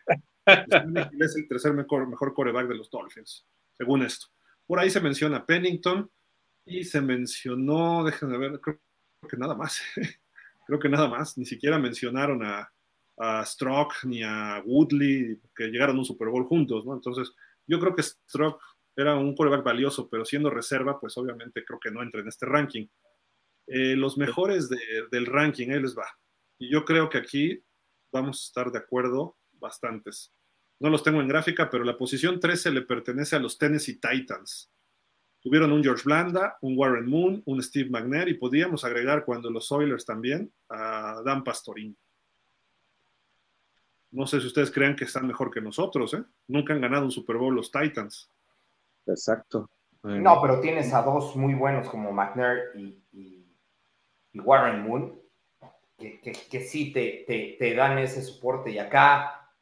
es el tercer mejor, mejor coreback de los Dolphins, según esto. Por ahí se menciona Pennington y se mencionó, déjenme ver, creo, que nada más. creo que nada más. Ni siquiera mencionaron a, a Strock ni a Woodley, que llegaron a un Super Bowl juntos, ¿no? Entonces, yo creo que Strock era un coreback valioso, pero siendo reserva, pues obviamente creo que no entra en este ranking. Eh, los mejores de, del ranking, ahí les va. Y yo creo que aquí vamos a estar de acuerdo bastantes. No los tengo en gráfica, pero la posición 13 le pertenece a los Tennessee Titans. Tuvieron un George Blanda, un Warren Moon, un Steve McNair y podíamos agregar cuando los Oilers también a Dan Pastorini. No sé si ustedes crean que están mejor que nosotros, ¿eh? Nunca han ganado un Super Bowl los Titans. Exacto. No, pero tienes a dos muy buenos como McNair y, y, y Warren Moon, que, que, que sí te, te, te, dan ese soporte. Y acá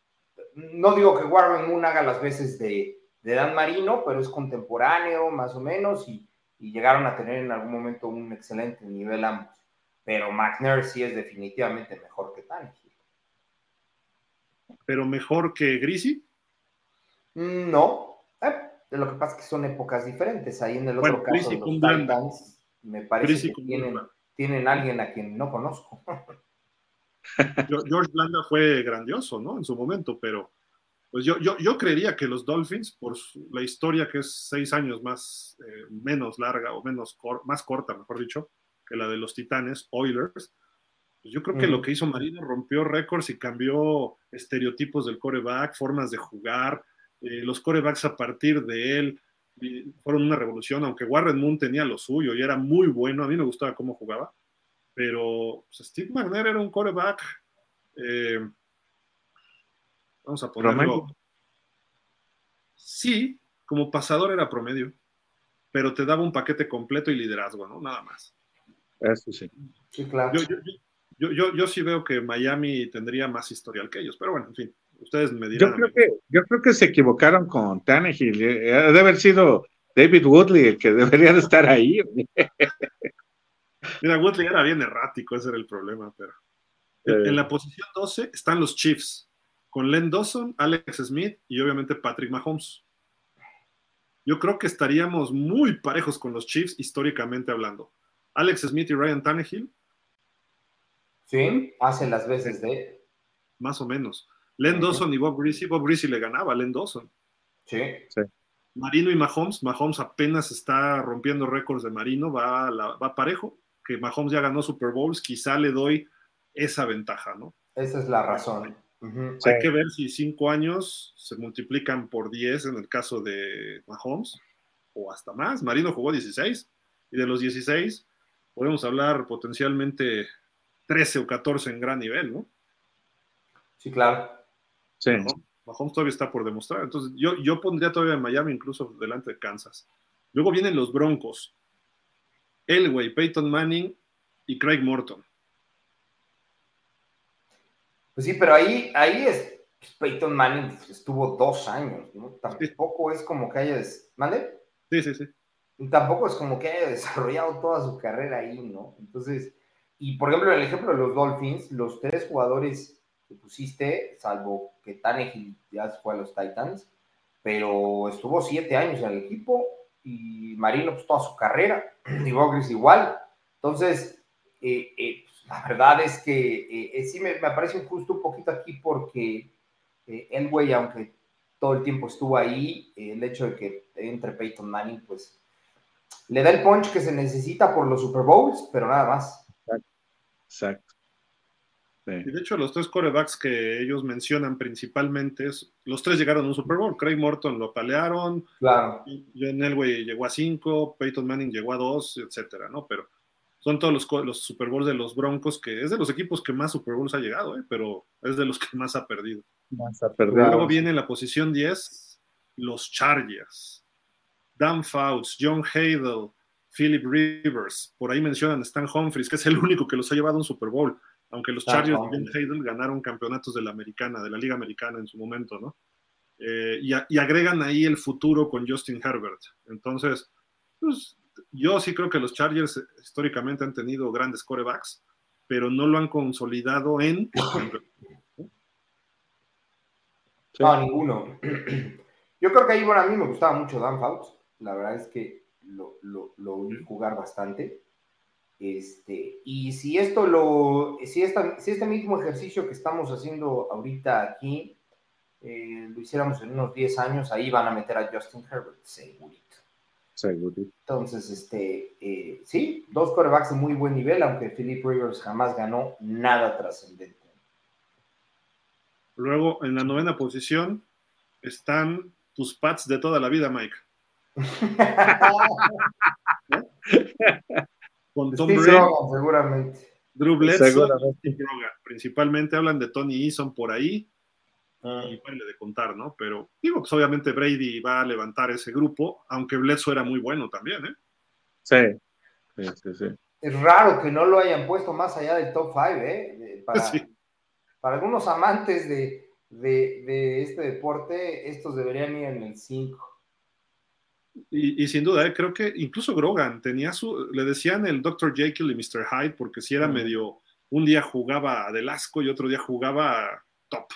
no digo que Warren Moon haga las veces de, de, Dan Marino, pero es contemporáneo más o menos y, y, llegaron a tener en algún momento un excelente nivel ambos. Pero McNair sí es definitivamente mejor que Tannehill. ¿Pero mejor que Grisi? Mm, no. Eh, lo que pasa es que son épocas diferentes. Ahí en el otro bueno, caso, los Titans, me parece Grisi que tienen, tienen alguien a quien no conozco. George Blanda fue grandioso, ¿no? En su momento, pero pues yo, yo, yo creería que los Dolphins, por su, la historia que es seis años más, eh, menos larga o menos cor, más corta, mejor dicho, que la de los Titanes, Oilers, pues yo creo que lo que hizo Marino rompió récords y cambió estereotipos del coreback, formas de jugar, eh, los corebacks a partir de él fueron una revolución, aunque Warren Moon tenía lo suyo y era muy bueno, a mí me gustaba cómo jugaba, pero pues, Steve McNair era un coreback. Eh, vamos a ponerlo. ¿Promedio? Sí, como pasador era promedio, pero te daba un paquete completo y liderazgo, ¿no? Nada más. Eso sí. Sí, claro. Yo, yo, yo, yo, yo sí veo que Miami tendría más historial que ellos, pero bueno, en fin, ustedes me dirán. Yo creo que, yo creo que se equivocaron con Tannehill. Debe haber sido David Woodley el que debería de estar ahí. Mira, Woodley era bien errático, ese era el problema, pero. En, en la posición 12 están los Chiefs, con Len Dawson, Alex Smith y obviamente Patrick Mahomes. Yo creo que estaríamos muy parejos con los Chiefs, históricamente hablando. Alex Smith y Ryan Tannehill. Sí, hacen las veces de. Más o menos. Len Dawson y Bob Greasy. Bob Greasy le ganaba a Len Dawson. Sí. sí. Marino y Mahomes. Mahomes apenas está rompiendo récords de Marino, va, la, va parejo que Mahomes ya ganó Super Bowls, quizá le doy esa ventaja, ¿no? Esa es la razón. Uh -huh. Hay sí. que ver si cinco años se multiplican por 10 en el caso de Mahomes, o hasta más. Marino jugó 16, y de los 16 podemos hablar potencialmente 13 o 14 en gran nivel, ¿no? Sí, claro. Sí. Mahomes, todavía está por demostrar. Entonces, yo, yo pondría todavía a Miami incluso delante de Kansas. Luego vienen los Broncos. Elway, Peyton Manning y Craig Morton. Pues sí, pero ahí, ahí es, pues, Peyton Manning estuvo dos años, ¿no? Tampoco es como que haya... ¿Mande? Sí, sí, sí. Tampoco es como que haya desarrollado toda su carrera ahí, ¿no? Entonces, y por ejemplo, en el ejemplo de los Dolphins, los tres jugadores que pusiste, salvo que Tannehill ya fue a los Titans, pero estuvo siete años en el equipo y Marino pues toda su carrera, y Bogris igual. Entonces, eh, eh, pues, la verdad es que eh, sí me, me, parece injusto un poquito aquí porque el güey, aunque todo el tiempo estuvo ahí, el hecho de que entre Peyton Manning, pues le da el punch que se necesita por los Super Bowls, pero nada más. Exacto. Y de hecho, los tres corebacks que ellos mencionan principalmente, los tres llegaron a un Super Bowl. Craig Morton lo palearon, claro. John Elway llegó a cinco, Peyton Manning llegó a dos, etcétera, ¿no? Pero son todos los, los, Super Bowls de los Broncos, que es de los equipos que más Super Bowls ha llegado, ¿eh? pero es de los que más ha perdido. Más ha perdido. Luego viene en la posición 10 los Chargers. Dan Fouts, John Hadel, Philip Rivers, por ahí mencionan Stan Humphries, que es el único que los ha llevado a un Super Bowl, aunque los Chargers de Ben Hadel ganaron campeonatos de la americana, de la Liga Americana en su momento, ¿no? Eh, y, y, agregan ahí el futuro con Justin Herbert. Entonces, pues, yo sí creo que los Chargers históricamente han tenido grandes corebacks, pero no lo han consolidado en. No, ninguno. Yo creo que ahí, bueno, a mí me gustaba mucho Dan Fouts. La verdad es que lo, lo, lo vi jugar bastante. Este, y si esto lo, si, esta, si este mismo ejercicio que estamos haciendo ahorita aquí, eh, lo hiciéramos en unos 10 años, ahí van a meter a Justin Herbert, segurito. Segurito. Entonces, este, eh, sí, dos corebacks de muy buen nivel, aunque Philip Rivers jamás ganó nada trascendente. Luego, en la novena posición, están tus Pats de toda la vida, Mike. Con Tom Brady, seguramente. Drew Bledsoe Principalmente hablan de Tony Eason por ahí. Ah. Y vale de contar, ¿no? Pero digo, pues obviamente Brady va a levantar ese grupo, aunque Bledsoe era muy bueno también, ¿eh? Sí. Sí, sí, sí. Es raro que no lo hayan puesto más allá del top 5, ¿eh? Para, para algunos amantes de, de, de, este deporte, estos deberían ir en el 5. Y, sin duda, ¿eh? creo que incluso Grogan tenía su, le decían el Dr. Jekyll y Mr. Hyde, porque si era medio, un día jugaba del asco y otro día jugaba top,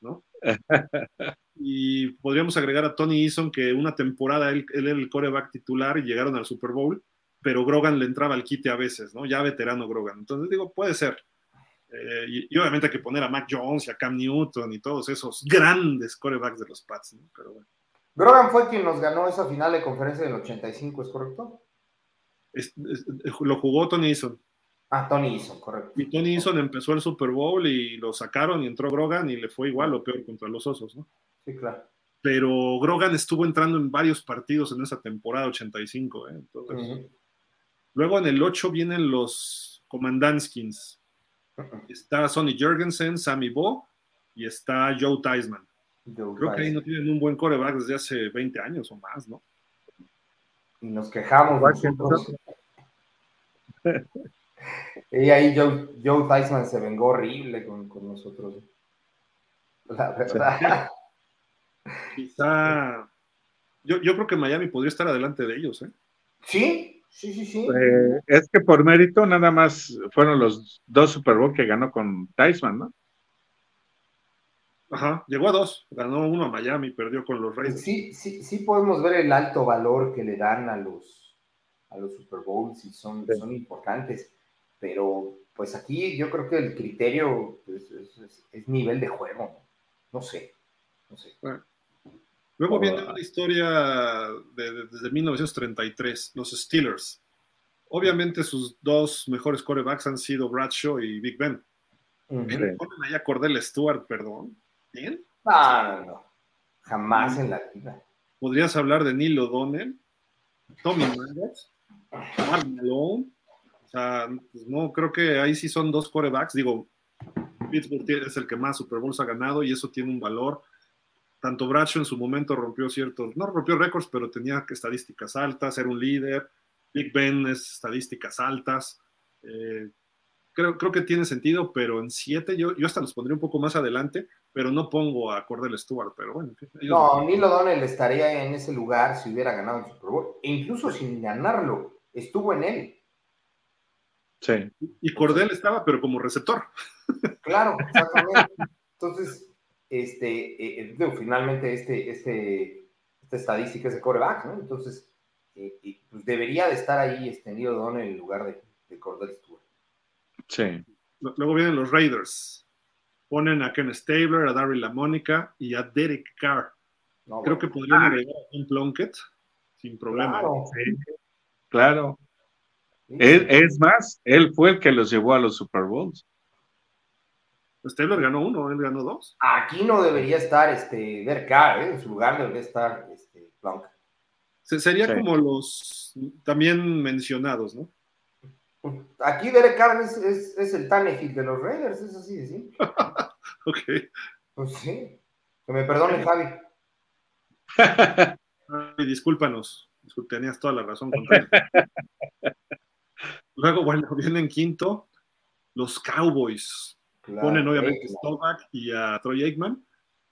¿no? y podríamos agregar a Tony Eason que una temporada él, era el coreback titular y llegaron al Super Bowl, pero Grogan le entraba al quite a veces, ¿no? Ya veterano Grogan. Entonces digo, puede ser. Eh, y, obviamente hay que poner a Mac Jones y a Cam Newton y todos esos grandes corebacks de los Pats, ¿no? Pero bueno. Grogan fue quien nos ganó esa final de conferencia del 85, ¿es correcto? lo jugó Tony Eason. Ah, Tony Eason, correcto. Y Tony Eason empezó el Super Bowl y lo sacaron y entró Grogan y le fue igual o peor contra los Osos, ¿no? Sí, claro. Pero Grogan estuvo entrando en varios partidos en esa temporada 85, ¿eh? Entonces, Luego en el 8 vienen los Commandantskins. Está Sonny Jurgensen, Sammy Bo y está Joe Creo que ahí no tienen un buen coreback desde hace 20 años o más, ¿no? Y nos quejamos nosotros. y ahí Joe, Joe Tyson se vengó horrible con, con nosotros. La verdad. Quizá. Yo, yo, creo que Miami podría estar adelante de ellos, ¿eh? Sí, sí, sí, sí. Eh, es que por mérito nada más fueron los dos Super Bowl que ganó con Tyson, ¿no? Ajá, llegó a dos, ganó uno a Miami, perdió con los Reyes. Sí, sí, sí podemos ver el alto valor que le dan a los, a los Super Bowls y son, son importantes, pero pues aquí yo creo que el criterio pues, es, nivel de juego, no sé, no sé. Luego viene una historia desde 1933, los Steelers. Obviamente sus dos mejores corebacks han sido Bradshaw y Big Ben. Ponen ahí a Cordell Stewart, perdón. ¿Bien? No, no, Jamás en la vida. Podrías hablar de Neil O'Donnell, Tommy Manders, Mark Malone. O sea, pues no, creo que ahí sí son dos corebacks. Digo, Pittsburgh es el que más Super Bowls ha ganado y eso tiene un valor. Tanto Bradshaw en su momento rompió ciertos, no rompió récords, pero tenía estadísticas altas, era un líder. Big Ben es estadísticas altas. Eh, creo, creo que tiene sentido, pero en siete yo, yo hasta los pondría un poco más adelante, pero no pongo a Cordell Stewart, pero bueno. No, Neil O'Donnell estaría en ese lugar si hubiera ganado el Super Bowl, e incluso sin ganarlo, estuvo en él. Sí. Y Cordell estaba, pero como receptor. Claro, exactamente. Entonces, este, eh, eh, finalmente este, este, esta estadística es de coreback, ¿no? Entonces, eh, pues debería de estar ahí extendido Don en el lugar de, de Cordell Stewart. Sí. Luego vienen los Raiders. Ponen a Ken Stabler, a Darryl LaMonica y a Derek Carr. No, Creo bueno. que podrían Ah. agregar a Tim Plunkett sin problema. Claro. Claro. Sí, Él- es más, él fue el que los llevó a los Super Bowls. Stabler ganó uno, él ganó dos. Aquí no debería estar este Derek Carr, ¿eh? en su lugar debería estar este, Plunk. Se- sería Sí. como los también mencionados, ¿no? Aquí Derek Carr es, es, es el Tannehill de los Raiders, es así de simple. Ok. Pues sí. Que me perdone, Javi. Ay, discúlpanos, tenías toda la razón. Luego, bueno, vienen quinto los Cowboys. Claro, Ponen obviamente a. Stovak y a Troy Aikman.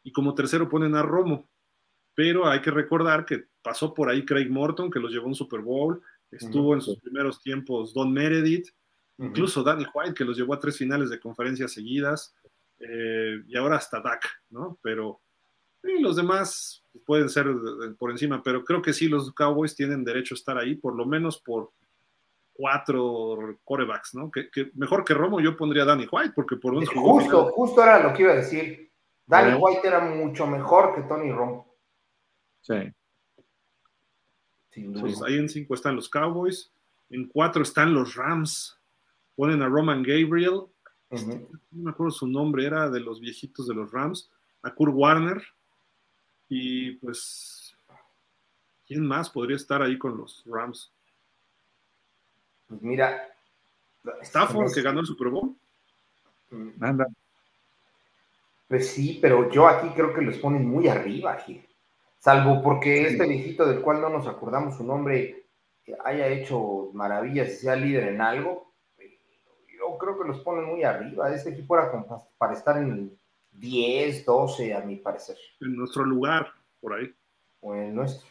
Y como tercero ponen a Romo. Pero hay que recordar que pasó por ahí Craig Morton, que los llevó a un Super Bowl. Estuvo en sus primeros tiempos Don Meredith. Incluso Danny White, que los llevó a tres finales de conferencias seguidas. eh, y ahora hasta Dak, ¿no? Pero los demás pueden ser por encima. Pero creo que sí, los Cowboys tienen derecho a estar ahí, por lo menos por cuatro corebacks, ¿no? Que, que mejor que Romo yo pondría a Danny White, porque por lo menos Justo, justo era lo que iba a decir. Danny. White era mucho mejor que Tony Romo. Sí. Sin duda. Pues ahí en cinco están los Cowboys, en cuatro están los Rams. Ponen a Roman Gabriel, Ujú. no me acuerdo su nombre, era de los viejitos de los Rams, a Kurt Warner, y pues, ¿quién más podría estar ahí con los Rams? Pues mira. Stafford, es- que ganó el Super Bowl. Anda. Pues sí, pero yo aquí creo que los ponen muy arriba, Gil. Salvo porque este viejito del cual no nos acordamos su nombre haya hecho maravillas y sea líder en algo. pero Yo creo que los ponen muy arriba. Este equipo era para estar en el 10, 12, a mi parecer. en nuestro lugar, por ahí. O en el nuestro.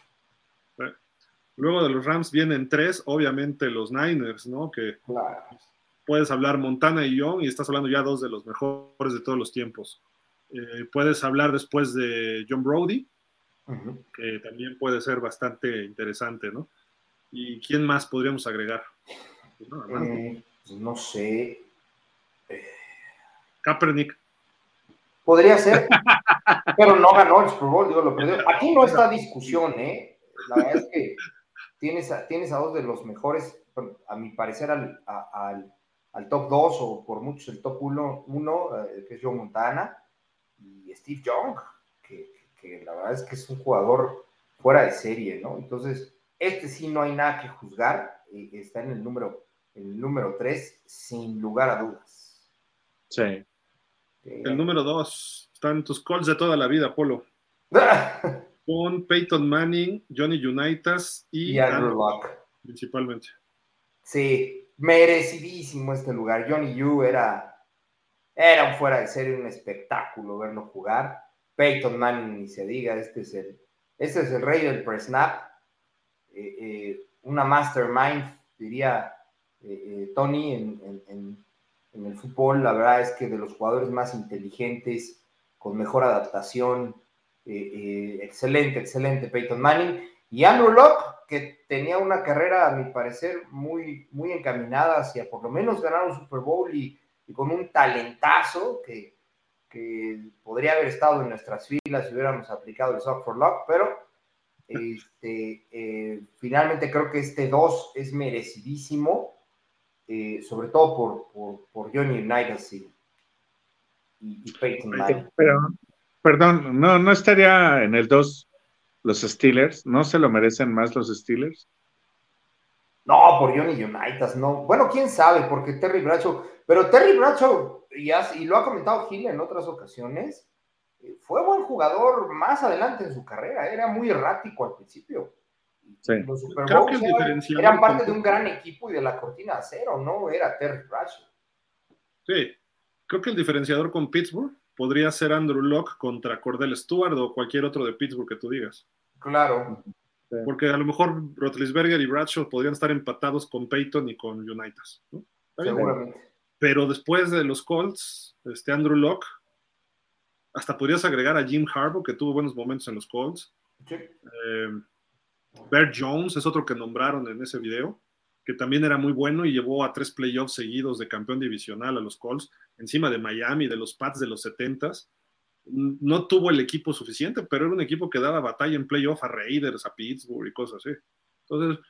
Luego de los Rams vienen tres, obviamente los Niners, ¿no? Que Claro. puedes hablar Montana y Young y estás hablando ya dos de los mejores de todos los tiempos. Eh, puedes hablar después de John Brody, Que también puede ser bastante interesante, ¿no? ¿Y quién más podríamos agregar? Pues nada más. Eh, pues no sé. Kaepernick, Podría ser, pero no ganó el Super Bowl, digo, lo perdió. Aquí no está discusión, ¿eh? La verdad es que tienes a, tienes a dos de los mejores, a mi parecer, al, a- al, al top 2 o por muchos el top 1, que es Joe Montana, y Steve Young, que, que la verdad es que es un jugador fuera de serie, ¿no? Entonces, este sí no hay nada que juzgar, eh, está en el número, el número 3, sin lugar a dudas. Sí. Eh, el número dos, están tus calls de toda la vida, Polo. Con Peyton Manning, Johnny Unitas y, Andrew, Luck. principalmente. Sí, merecidísimo este lugar. Johnny Yu era, era un fuera de serie, un espectáculo verlo jugar. Peyton Manning, ni se diga, este es el, este rey del pre-snap. Eh, eh, una mastermind, diría eh, Tony, en, el fútbol. La verdad es que de los jugadores más inteligentes, con mejor adaptación. excelente, excelente Peyton Manning. Y Andrew Locke, que tenía una carrera, a mi parecer, muy, muy encaminada hacia por lo menos ganar un Super Bowl y con un talentazo que, que podría haber estado en nuestras filas si hubiéramos aplicado el Sock for Luck, pero este, eh, finalmente creo que este 2 es merecidísimo, eh, sobre todo por, por, por Johnny Unitas y, y, y Peyton Manning. Pero, perdón, no, no estaría en el 2 los Steelers. ¿No se lo merecen más los Steelers? No, por Johnny Unitas, no. Bueno, quién sabe, porque Terry Bradshaw, pero Terry Bradshaw, y, y lo ha comentado Gil en otras ocasiones, eh, fue buen jugador más adelante en su carrera, era muy errático al principio. Sí. Los Super Bowls eran, eran parte de un gran equipo y de la cortina de acero, no era Terry Bradshaw. Sí, creo que el diferenciador con Pittsburgh podría ser Andrew Locke contra Cordell Stewart o cualquier otro de Pittsburgh que tú digas. Claro. Sí. Porque a lo mejor Rotlisberger y Bradshaw podrían estar empatados con Peyton y con Unitas. ¿no? Seguramente. Pero después de los Colts, este Andrew Locke, hasta podrías agregar a Jim Harbaugh, que tuvo buenos momentos en los Colts. Sí. Eh, Bert Jones es otro que nombraron en ese video, que también era muy bueno y llevó a tres playoffs seguidos de campeón divisional a los Colts, encima de Miami, de los Pats de los 70s. No tuvo el equipo suficiente, pero era un equipo que daba batalla en playoff a Raiders, a Pittsburgh y cosas así. Entonces,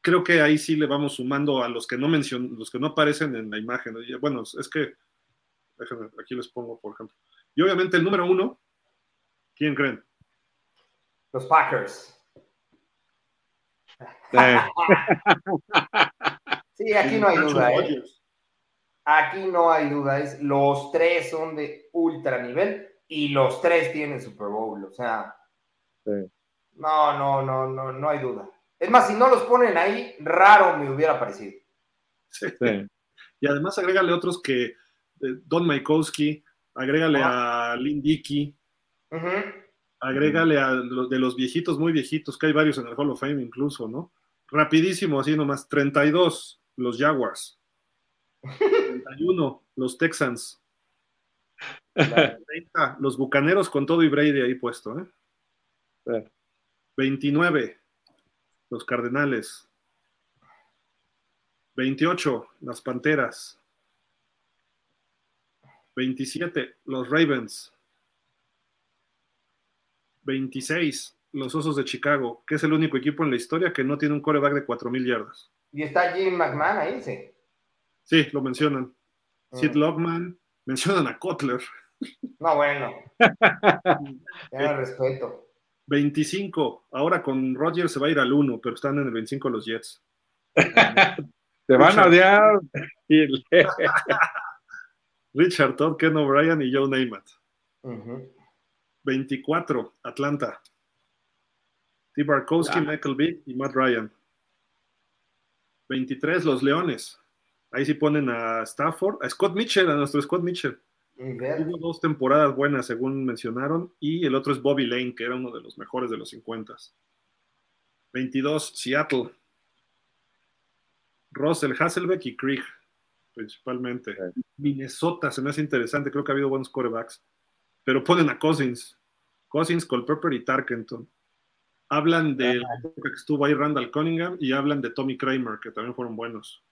creo que ahí sí le vamos sumando a los que no mencionan, los que no aparecen en la imagen. Bueno, es que, déjenme, aquí les pongo, por ejemplo. Y obviamente el número uno, ¿quién creen? Los Packers. Sí. Sí, aquí no hay duda. ¿eh? Aquí no hay duda. Es, los tres son de ultra nivel y los tres tienen Super Bowl. O sea, Sí. no, no, no, no, no hay duda. Es más, si no los ponen ahí, raro me hubiera parecido. Sí. Sí. Y además agrégale otros que eh, Don Maikowski, agrégale a Lynn Dickey, agrégale a los de los viejitos, muy viejitos, que hay varios en el Hall of Fame incluso, ¿no? Rapidísimo, así nomás. 32, los Jaguars. 31, los Texans. 30, los Bucaneros con todo y Brady ahí puesto, ¿eh? Sí. 29, los Cardenales. 28, las Panteras. 27, los Ravens. 26, los Osos de Chicago, que es el único equipo en la historia que no tiene un coreback de 4.000 yardas. Y está Jim McMahon ahí, sí. Sí, lo mencionan. Sid Mm. Lockman, mencionan a Kotler. No, bueno. Ya respeto. 25, ahora con Rodgers se va a ir al 1, pero están en el 25 los Jets. Te van a odiar. Richard Todd, Ken O'Brien y Joe Namath. Ujú. 24, Atlanta. Steve Barkowski. Michael Vick y Matt Ryan. 23, los Leones. Ahí sí ponen a Stafford, a Scott Mitchell, a nuestro Scott Mitchell. Tuvo dos temporadas buenas, según mencionaron, y el otro es Bobby Lane, que era uno de los mejores de los 50. 22, Seattle. Russell, Hasselbeck y Krieg, principalmente. Sí. Minnesota, se me hace interesante, creo que ha habido buenos quarterbacks. Pero ponen a Cousins. Cousins, Culpepper y Tarkenton. Hablan de que estuvo ahí Randall Cunningham y hablan de Tommy Kramer, que también fueron buenos.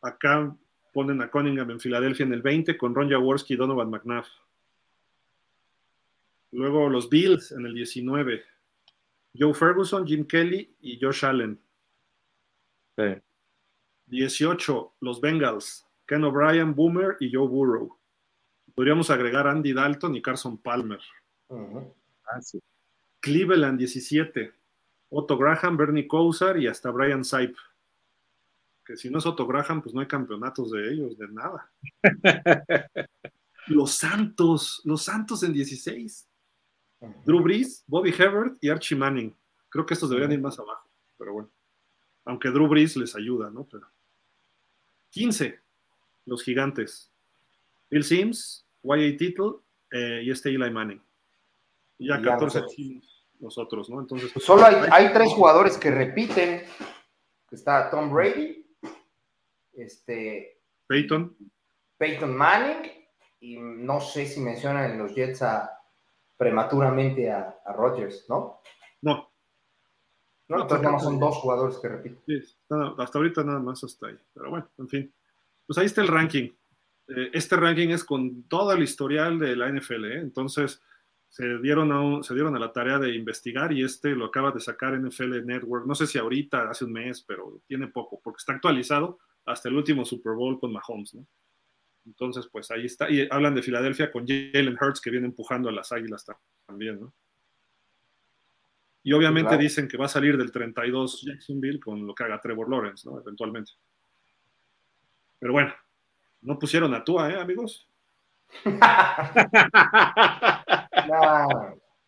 Acá ponen a Cunningham en Filadelfia en el 20 con Ron Jaworski y Donovan McNabb. Luego los Bills en el 19. Joe Ferguson, Jim Kelly y Josh Allen. Sí. 18. Los Bengals. Ken O'Brien, Boomer y Joe Burrow. Podríamos agregar Andy Dalton y Carson Palmer. Ah, sí. Cleveland 17. Otto Graham, Bernie Kosar y hasta Brian Saip. Si no es Otto Graham, pues no hay campeonatos de ellos, de nada. los Santos, los Santos en 16. Ujú. Drew Brees, Bobby Hebert y Archie Manning. Creo que estos deberían ir más abajo, pero bueno. Aunque Drew Brees les ayuda, ¿no? Pero 15, los gigantes. Bill Sims, Y.A. Tittle eh, y este Eli Manning. Y ya Y ya 14 nosotros. ¿no? Entonces, Pues Solo hay, hay tres jugadores que repiten. Está Tom Brady, este, Peyton, Peyton Manning y no sé si mencionan en los Jets a, prematuramente a, a Rodgers, ¿no? no, ¿No? No, Entonces nada más son dos jugadores que repiten. Sí, hasta ahorita nada más hasta ahí. Pero bueno, en fin. Pues ahí está el ranking. Eh, este ranking es con todo el historial de la NFL, ¿eh? entonces se dieron, a un- se dieron a la tarea de investigar y este lo acaba de sacar NFL Network. No sé si ahorita, hace un mes, pero tiene poco, porque está actualizado hasta el último Super Bowl con Mahomes, ¿no? Entonces, pues ahí está. Y hablan de Filadelfia con Jalen Hurts que viene empujando a las águilas también, ¿no? Y obviamente dicen que va a salir del 32 Jacksonville con lo que haga Trevor Lawrence, ¿no? Eventualmente. Pero bueno, no pusieron a Tua, ¿eh, amigos? no,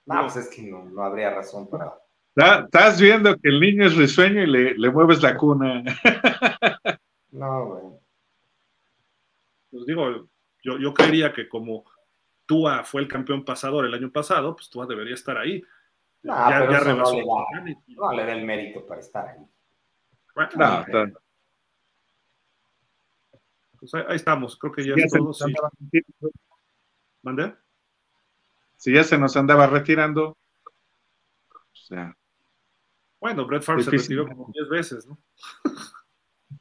no, pues es que no, no habría razón para. Estás viendo que el niño es risueño y le, le mueves la cuna. No, güey. Pues digo, yo, yo creería que como Tua fue el campeón pasador el año pasado, pues Tua debería estar ahí. No, ya, pero ya no, le da, no, le da, el mérito para estar ahí. Bueno, no, pues ahí, estamos, creo que ya, es todo. Sí. ¿Mandé? Si ya se nos andaba retirando, o sea. Bueno, Brett Favre se retiró como 10 veces, ¿no?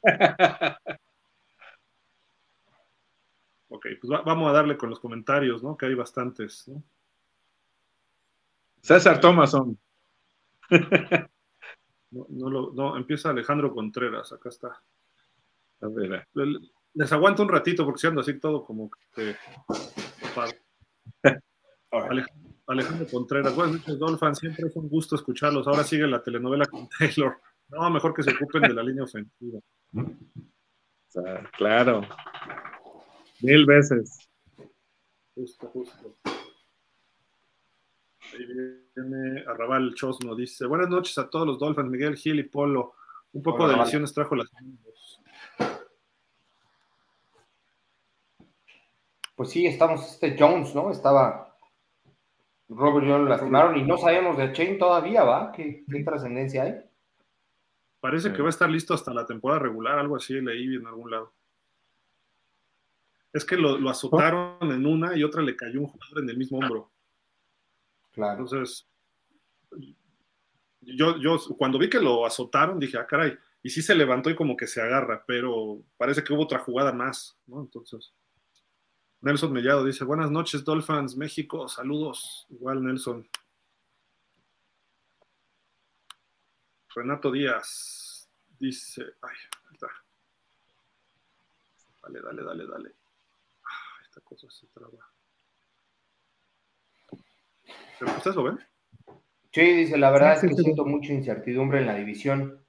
ok, pues vamos a darle con los comentarios, ¿no? Que hay bastantes, ¿no? César Thomason. no, no, no, empieza Alejandro Contreras, acá está. A ver. Les aguanto un ratito porque si ando así todo como que. Alejandro Contreras, buenas noches, Dolphin. Siempre es un gusto escucharlos. Ahora sigue la telenovela con Taylor. No, mejor que se ocupen de la línea ofensiva. Claro. Mil veces. Justo, justo. Ahí viene Arrabal Chosno, dice, buenas noches a todos los Dolphins, Miguel Gil y Polo. Un poco de lesiones trajo las Pues sí, estamos, este Jones, ¿no? Estaba, Robert Jones lo lastimaron y no sabemos de Chain todavía, ¿va? ¿Qué, trascendencia hay? Parece que va a estar listo hasta la temporada regular, algo así leí en algún lado. Es que lo, lo azotaron en una y otra le cayó un jugador en el mismo hombro. Claro. Entonces, yo, yo cuando vi que lo azotaron, dije, ah, caray, y sí se levantó y como que se agarra, pero parece que hubo otra jugada más, ¿no? Entonces, Nelson Mellado dice, buenas noches, Dolphins, México, saludos. Igual, Nelson. Renato Díaz dice, ay, está. Dale, dale, dale, dale. Ah, esta cosa se traba. ¿Ustedes lo ven? Sí, dice, la verdad es que siento mucha incertidumbre en la división.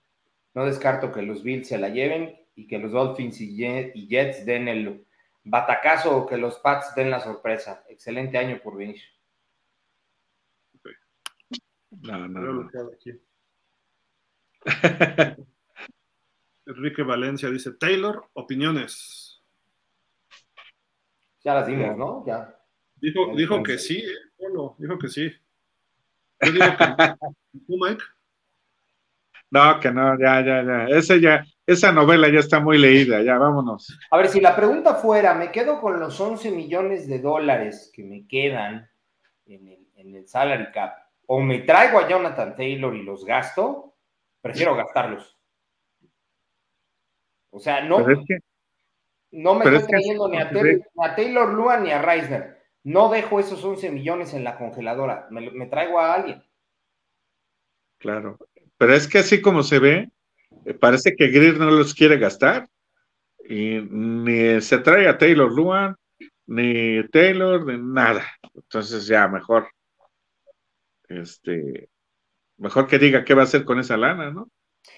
No descarto que los Bills se la lleven y que los Dolphins y Jets den el batacazo o que los Pats den la sorpresa. Excelente año por venir. No, no, no. Enrique Valencia dice, Taylor, opiniones. Ya las dimos, ¿no? Ya. Dijo, dijo que sí, bueno, dijo que sí. Yo digo que, ¿Tú, Mike? No, que no, ya, ya, ya. Ese ya, esa novela ya está muy leída, ya vámonos. A ver, si la pregunta fuera, ¿me quedo con los 11 millones de dólares que me quedan en el, en el salary cap o me traigo a Jonathan Taylor y los gasto? Prefiero gastarlos. O sea, no, no me estoy trayendo ni, a Taylor, ni a Taylor Luan ni a Reisner no dejo esos 11 millones en la congeladora, me, traigo a alguien. Claro, pero es que así como se ve, eh, parece que Greer no los quiere gastar y ni se trae a Taylor Luan, ni Taylor, ni nada. Entonces ya mejor, este, mejor que diga qué va a hacer con esa lana, ¿no?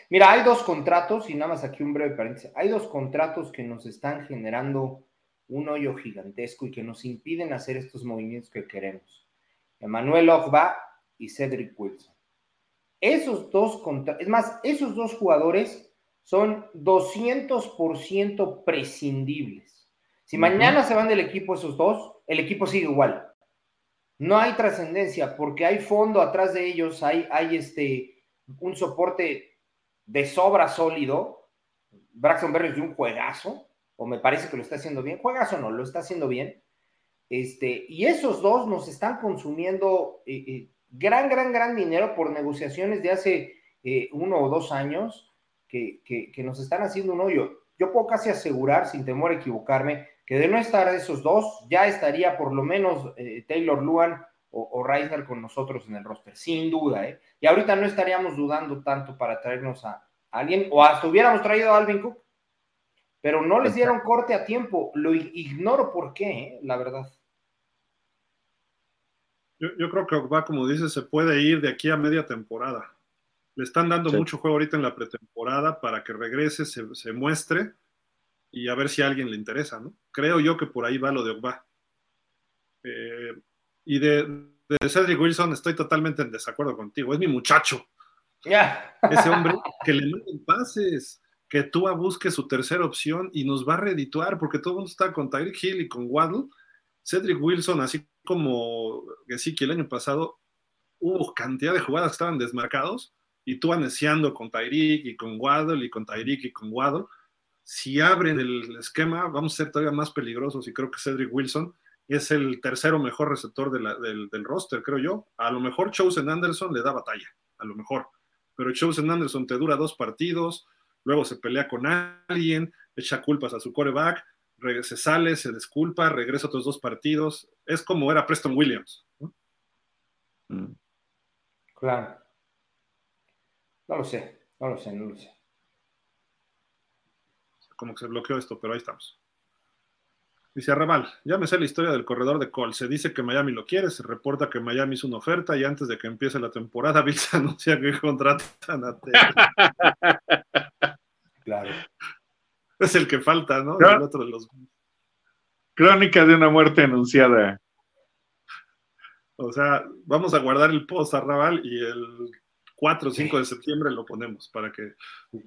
Mira, hay dos contratos, y nada más aquí un breve paréntesis, hay dos contratos que nos están generando un hoyo gigantesco y que nos impiden hacer estos movimientos que queremos. Emmanuel Ogba y Cedric Wilson. Esos dos, es más, esos dos jugadores son 200% prescindibles. Si mañana se van del equipo esos dos, el equipo sigue igual. No hay trascendencia porque hay fondo atrás de ellos, hay, hay este, un soporte de sobra sólido. Braxton Berry es de un juegazo o me parece que lo está haciendo bien. ¿Juegas o no? Lo está haciendo bien. Este, y esos dos nos están consumiendo eh, eh, gran, gran, gran dinero por negociaciones de hace eh, uno o dos años que, nos están haciendo un hoyo. Yo puedo casi asegurar, sin temor a equivocarme, que de no estar esos dos, ya estaría por lo menos Taylor Luan o, o, Reisner con nosotros en el roster, sin duda. Y ahorita no estaríamos dudando tanto para traernos a alguien, o hasta hubiéramos traído a Alvin Cook pero no les dieron corte a tiempo. Lo ignoro por qué, ¿eh? la verdad. Yo, creo que va, como dice, se puede ir de aquí a media temporada. Le están dando mucho juego ahorita en la pretemporada para que regrese, se, muestre y a ver si a alguien le interesa, ¿no? Creo yo que por ahí va lo de Ogba. Eh, y de, de, Cedric Wilson estoy totalmente en desacuerdo contigo. Es mi muchacho. Ya. Ese hombre que le meten pases, que tú busque su tercera opción y nos va a redituar porque todo el mundo está con Tyreek Hill y con Waddle. Cedric Wilson, así como que sí que el año pasado hubo cantidad de jugadas que estaban desmarcados y tú aneciando con Tyreek y con Waddle y con Tyreek y con Waddle. Si abren el esquema, vamos a ser todavía más peligrosos y creo que Cedric Wilson es el tercero mejor receptor del, del, roster, creo yo. A lo mejor Chosen Anderson le da batalla, a lo mejor. Pero Chosen Anderson te dura dos partidos, luego se pelea con alguien, echa culpas a su coreback, se sale, se disculpa, regresa otros dos partidos. Es como era Preston Williams. Mm. Claro. No lo sé, no lo sé, no lo sé. Como que se bloqueó esto, pero ahí estamos. Dice Arrabal, ya me sé la historia del corredor de Cole. Se dice que Miami lo quiere, se reporta que Miami hizo una oferta y antes de que empiece la temporada, Bills anuncia que contratan a Claro. Es el que falta, ¿no? El otro de los... Crónica de una muerte anunciada. O sea, vamos a guardar el post a Raval y el 4 o 5 de septiembre lo ponemos para que.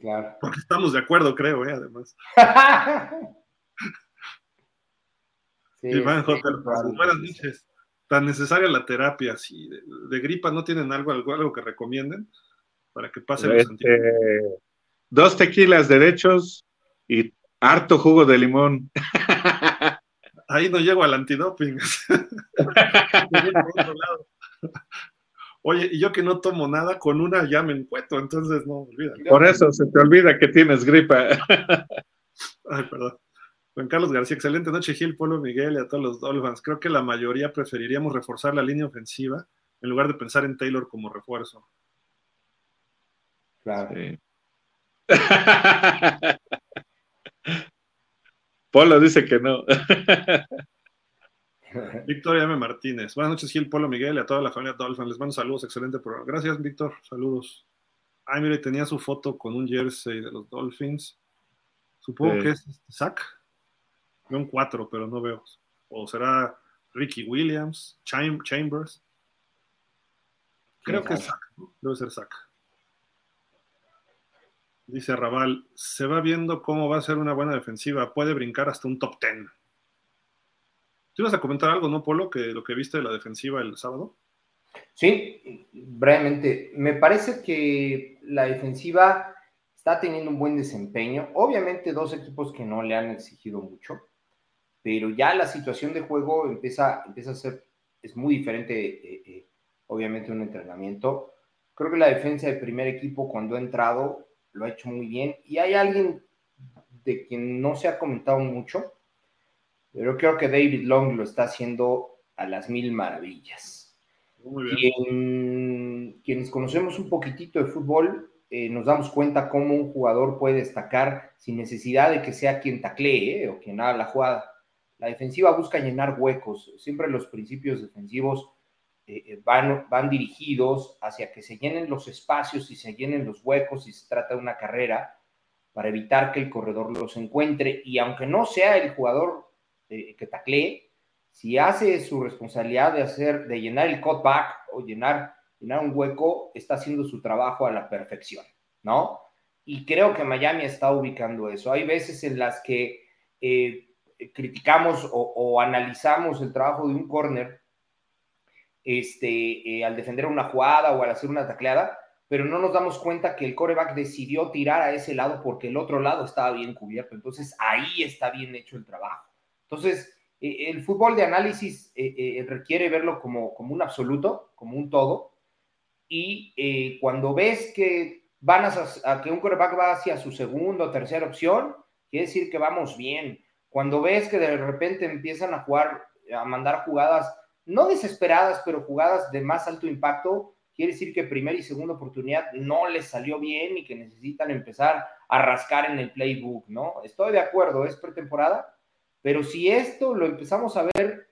Claro. Porque estamos de acuerdo, creo, ¿eh? además. Iván J. Buenas noches. Tan necesaria la terapia, si de, gripa no tienen algo, algo, que recomienden para que pase este, Dos tequilas derechos y harto jugo de limón. Ahí no llego al antidoping. Oye, y yo que no tomo nada, con una ya me encuentro, entonces no olvida. Por eso se te olvida que tienes gripa. Ay, perdón. Juan Carlos García, excelente noche, Gil, Polo, Miguel y a todos los Dolphins. Creo que la mayoría preferiríamos reforzar la línea ofensiva en lugar de pensar en Taylor como refuerzo. Claro. Polo dice que no. Victoria M. Martínez. Buenas noches, Gil, Polo, Miguel y a toda la familia Dolphin. Les mando saludos, excelente programa. Gracias, Víctor. Saludos. Ay, mire, tenía su foto con un jersey de los Dolphins. Supongo que es Zach. Veo un 4, pero no veo. O será Ricky Williams, Chambers. Creo que es Zach. Debe ser Zach. Dice Raval, se va viendo cómo va a ser una buena defensiva. Puede brincar hasta un top 10. ¿Tú ibas a comentar algo, no, Polo, que lo que viste de la defensiva el sábado? Sí, brevemente. Me parece que la defensiva está teniendo un buen desempeño. Obviamente dos equipos que no le han exigido mucho, pero ya la situación de juego empieza, empieza a ser, es muy diferente, eh, eh, obviamente, un entrenamiento. Creo que la defensa del primer equipo cuando ha entrado lo ha hecho muy bien. Y hay alguien de quien no se ha comentado mucho, pero creo que David Long lo está haciendo a las mil maravillas. quienes conocemos un poquitito de fútbol, eh, nos damos cuenta cómo un jugador puede destacar sin necesidad de que sea quien taclee eh, o quien haga la jugada. La defensiva busca llenar huecos. Siempre los principios defensivos eh, van, van dirigidos hacia que se llenen los espacios y se llenen los huecos y se trata de una carrera para evitar que el corredor los encuentre y aunque no sea el jugador eh, que taclee, si hace su responsabilidad de hacer, de llenar el cutback o llenar, llenar un hueco, está haciendo su trabajo a la perfección, ¿no? Y creo que Miami está ubicando eso. Hay veces en las que criticamos o, o, analizamos el trabajo de un corner este, eh, al defender una jugada o al hacer una tacleada, pero no nos damos cuenta que el coreback decidió tirar a ese lado porque el otro lado estaba bien cubierto. Entonces ahí está bien hecho el trabajo. Entonces, eh, el fútbol de análisis eh, requiere verlo como, como un absoluto, como un todo. Y cuando ves que van a, que un coreback va hacia su segunda o tercera opción, quiere decir que vamos bien. Cuando ves que de repente empiezan a jugar, a mandar jugadas no desesperadas, pero jugadas de más alto impacto, quiere decir que primera y segunda oportunidad no les salió bien y que necesitan empezar a rascar en el playbook, ¿no? Estoy de acuerdo, es pretemporada, pero si esto lo empezamos a ver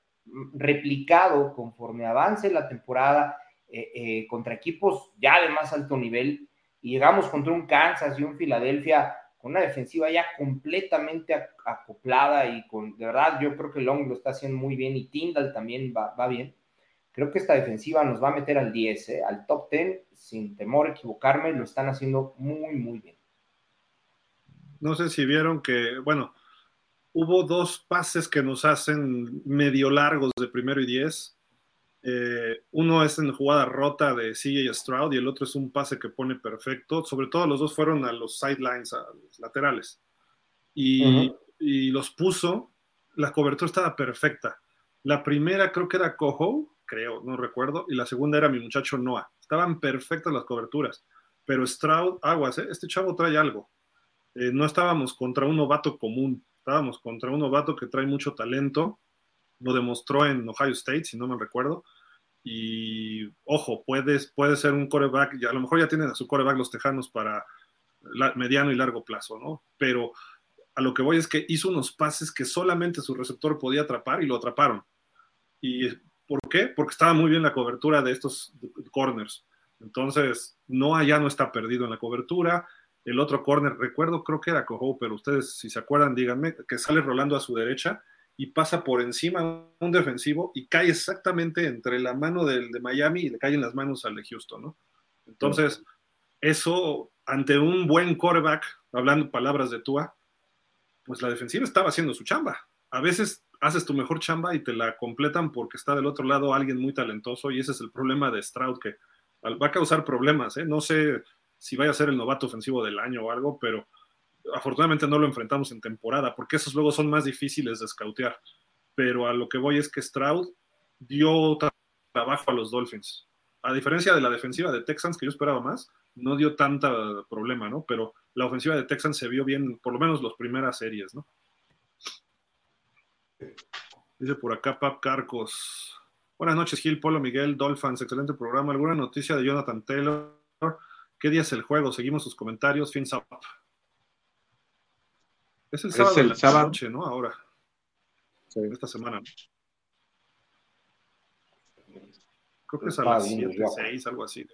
replicado conforme avance la temporada eh, eh, contra equipos ya de más alto nivel y llegamos contra un Kansas y un Filadelfia con una defensiva ya completamente acoplada y con, de verdad, yo creo que Long lo está haciendo muy bien y Tyndall también va, bien. Creo que esta defensiva nos va a meter al 10, eh, al top 10, sin temor a equivocarme, lo están haciendo muy, muy bien. No sé si vieron que, bueno, hubo dos pases que nos hacen medio largos de primero y diez. Eh, uno es en jugada rota de CJ Stroud y el otro es un pase que pone perfecto. Sobre todo los dos fueron a los sidelines, a los laterales. Y, y los puso, la cobertura estaba perfecta. La primera creo que era Coho, creo, no recuerdo, y la segunda era mi muchacho Noah. Estaban perfectas las coberturas, pero Stroud, aguas, ¿eh? este chavo trae algo. Eh, no estábamos contra un novato común, estábamos contra un novato que trae mucho talento, lo demostró en Ohio State, si no me recuerdo, y ojo, puede, puede ser un coreback, a lo mejor ya tienen a su coreback los tejanos para mediano y largo plazo, ¿no? Pero a lo que voy es que hizo unos pases que solamente su receptor podía atrapar y lo atraparon. ¿Y por qué? Porque estaba muy bien la cobertura de estos corners. Entonces, no allá no está perdido en la cobertura, el otro corner, recuerdo, creo que era Cojo, pero ustedes, si se acuerdan, díganme, que sale rolando a su derecha y pasa por encima un defensivo y cae exactamente entre la mano del de Miami y le caen las manos al de Houston, ¿no? Entonces, eso, ante un buen quarterback, hablando palabras de Tua, pues la defensiva estaba haciendo su chamba. A veces haces tu mejor chamba y te la completan porque está del otro lado alguien muy talentoso y ese es el problema de Stroud, que va a causar problemas, ¿eh? No sé si vaya a ser el novato ofensivo del año o algo, pero afortunadamente no lo enfrentamos en temporada, porque esos luego son más difíciles de scoutear. Pero a lo que voy es que Stroud dio trabajo a los Dolphins. A diferencia de la defensiva de Texans, que yo esperaba más, no dio tanta problema, ¿no? Pero la ofensiva de Texans se vio bien, por lo menos las primeras series, ¿no? Dice por acá Pap Carcos. Buenas noches, Gil, Polo, Miguel, Dolphins, excelente programa. ¿Alguna noticia de Jonathan Taylor? ¿Qué día es el juego? Seguimos sus comentarios. Fins up. Es el sábado, es el noche, ¿no? Ahora. Sí. Esta semana. Creo que es a las 7, 6, algo así.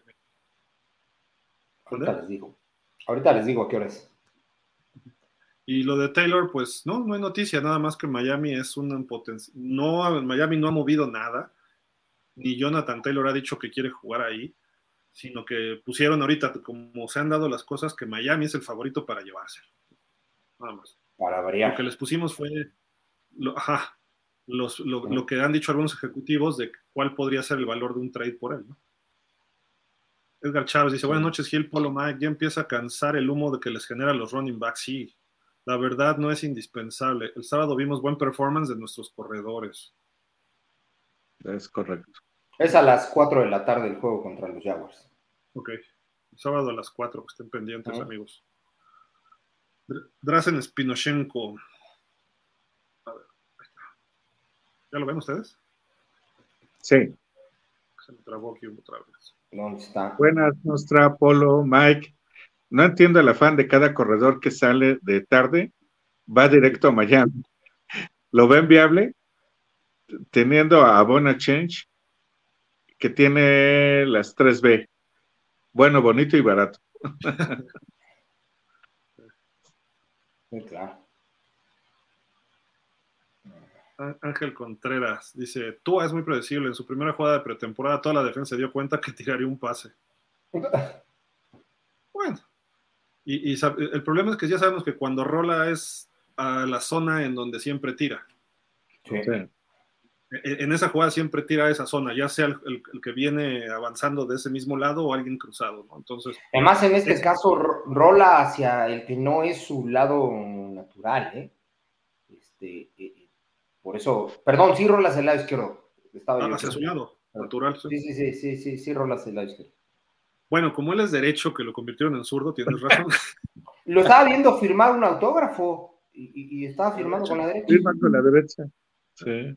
Ahorita les digo. Ahorita les digo a qué hora es. Y lo de Taylor, pues no, no hay noticia, nada más que Miami es un potencial. No, Miami no ha movido nada, ni Jonathan Taylor ha dicho que quiere jugar ahí sino que pusieron ahorita, como se han dado las cosas, que Miami es el favorito para llevarse. Nada más. Para variar. Lo que les pusimos fue lo, ajá, los, lo, que han dicho algunos ejecutivos de cuál podría ser el valor de un trade por él. ¿no? Edgar Chávez dice, buenas noches, Gil Polo Mike, ya empieza a cansar el humo de que les genera los running backs. Sí, la verdad no es indispensable. El sábado vimos buen performance de nuestros corredores. Es correcto. Es a las 4 de la tarde el juego contra los Jaguars. Ok. sábado a las 4, que estén pendientes, amigos. Drazen Spinoshenko. A ver, ahí está. ¿Ya lo ven ustedes? Sí. Se me trabó aquí otra vez. ¿Dónde está? Buenas, nuestra Polo, Mike. No entiendo el afán de cada corredor que sale de tarde, va directo a Miami. ¿Lo ven viable? Teniendo a Bona Change, que tiene las 3B. Bueno, bonito y barato. Muy claro. Ángel Contreras dice, Tua es muy predecible. En su primera jugada de pretemporada toda la defensa se dio cuenta que tiraría un pase. Bueno, y, el problema es que ya sabemos que cuando rola es a la zona en donde siempre tira. Sí en esa jugada siempre tira a esa zona, ya sea el, que viene avanzando de ese mismo lado o alguien cruzado, ¿no? Entonces. Además, en este caso, rola hacia el que no es su lado natural, ¿eh? Este, eh, eh, por eso, perdón, sí rola hacia el lado izquierdo. Estaba ah, hacia su lado, natural. Sí, sí, sí, sí, sí, sí, rola hacia el lado izquierdo. Bueno, como él es derecho, que lo convirtieron en zurdo, tienes razón. lo estaba viendo firmar un autógrafo y, y estaba firmando con la derecha. Firma con la derecha, sí.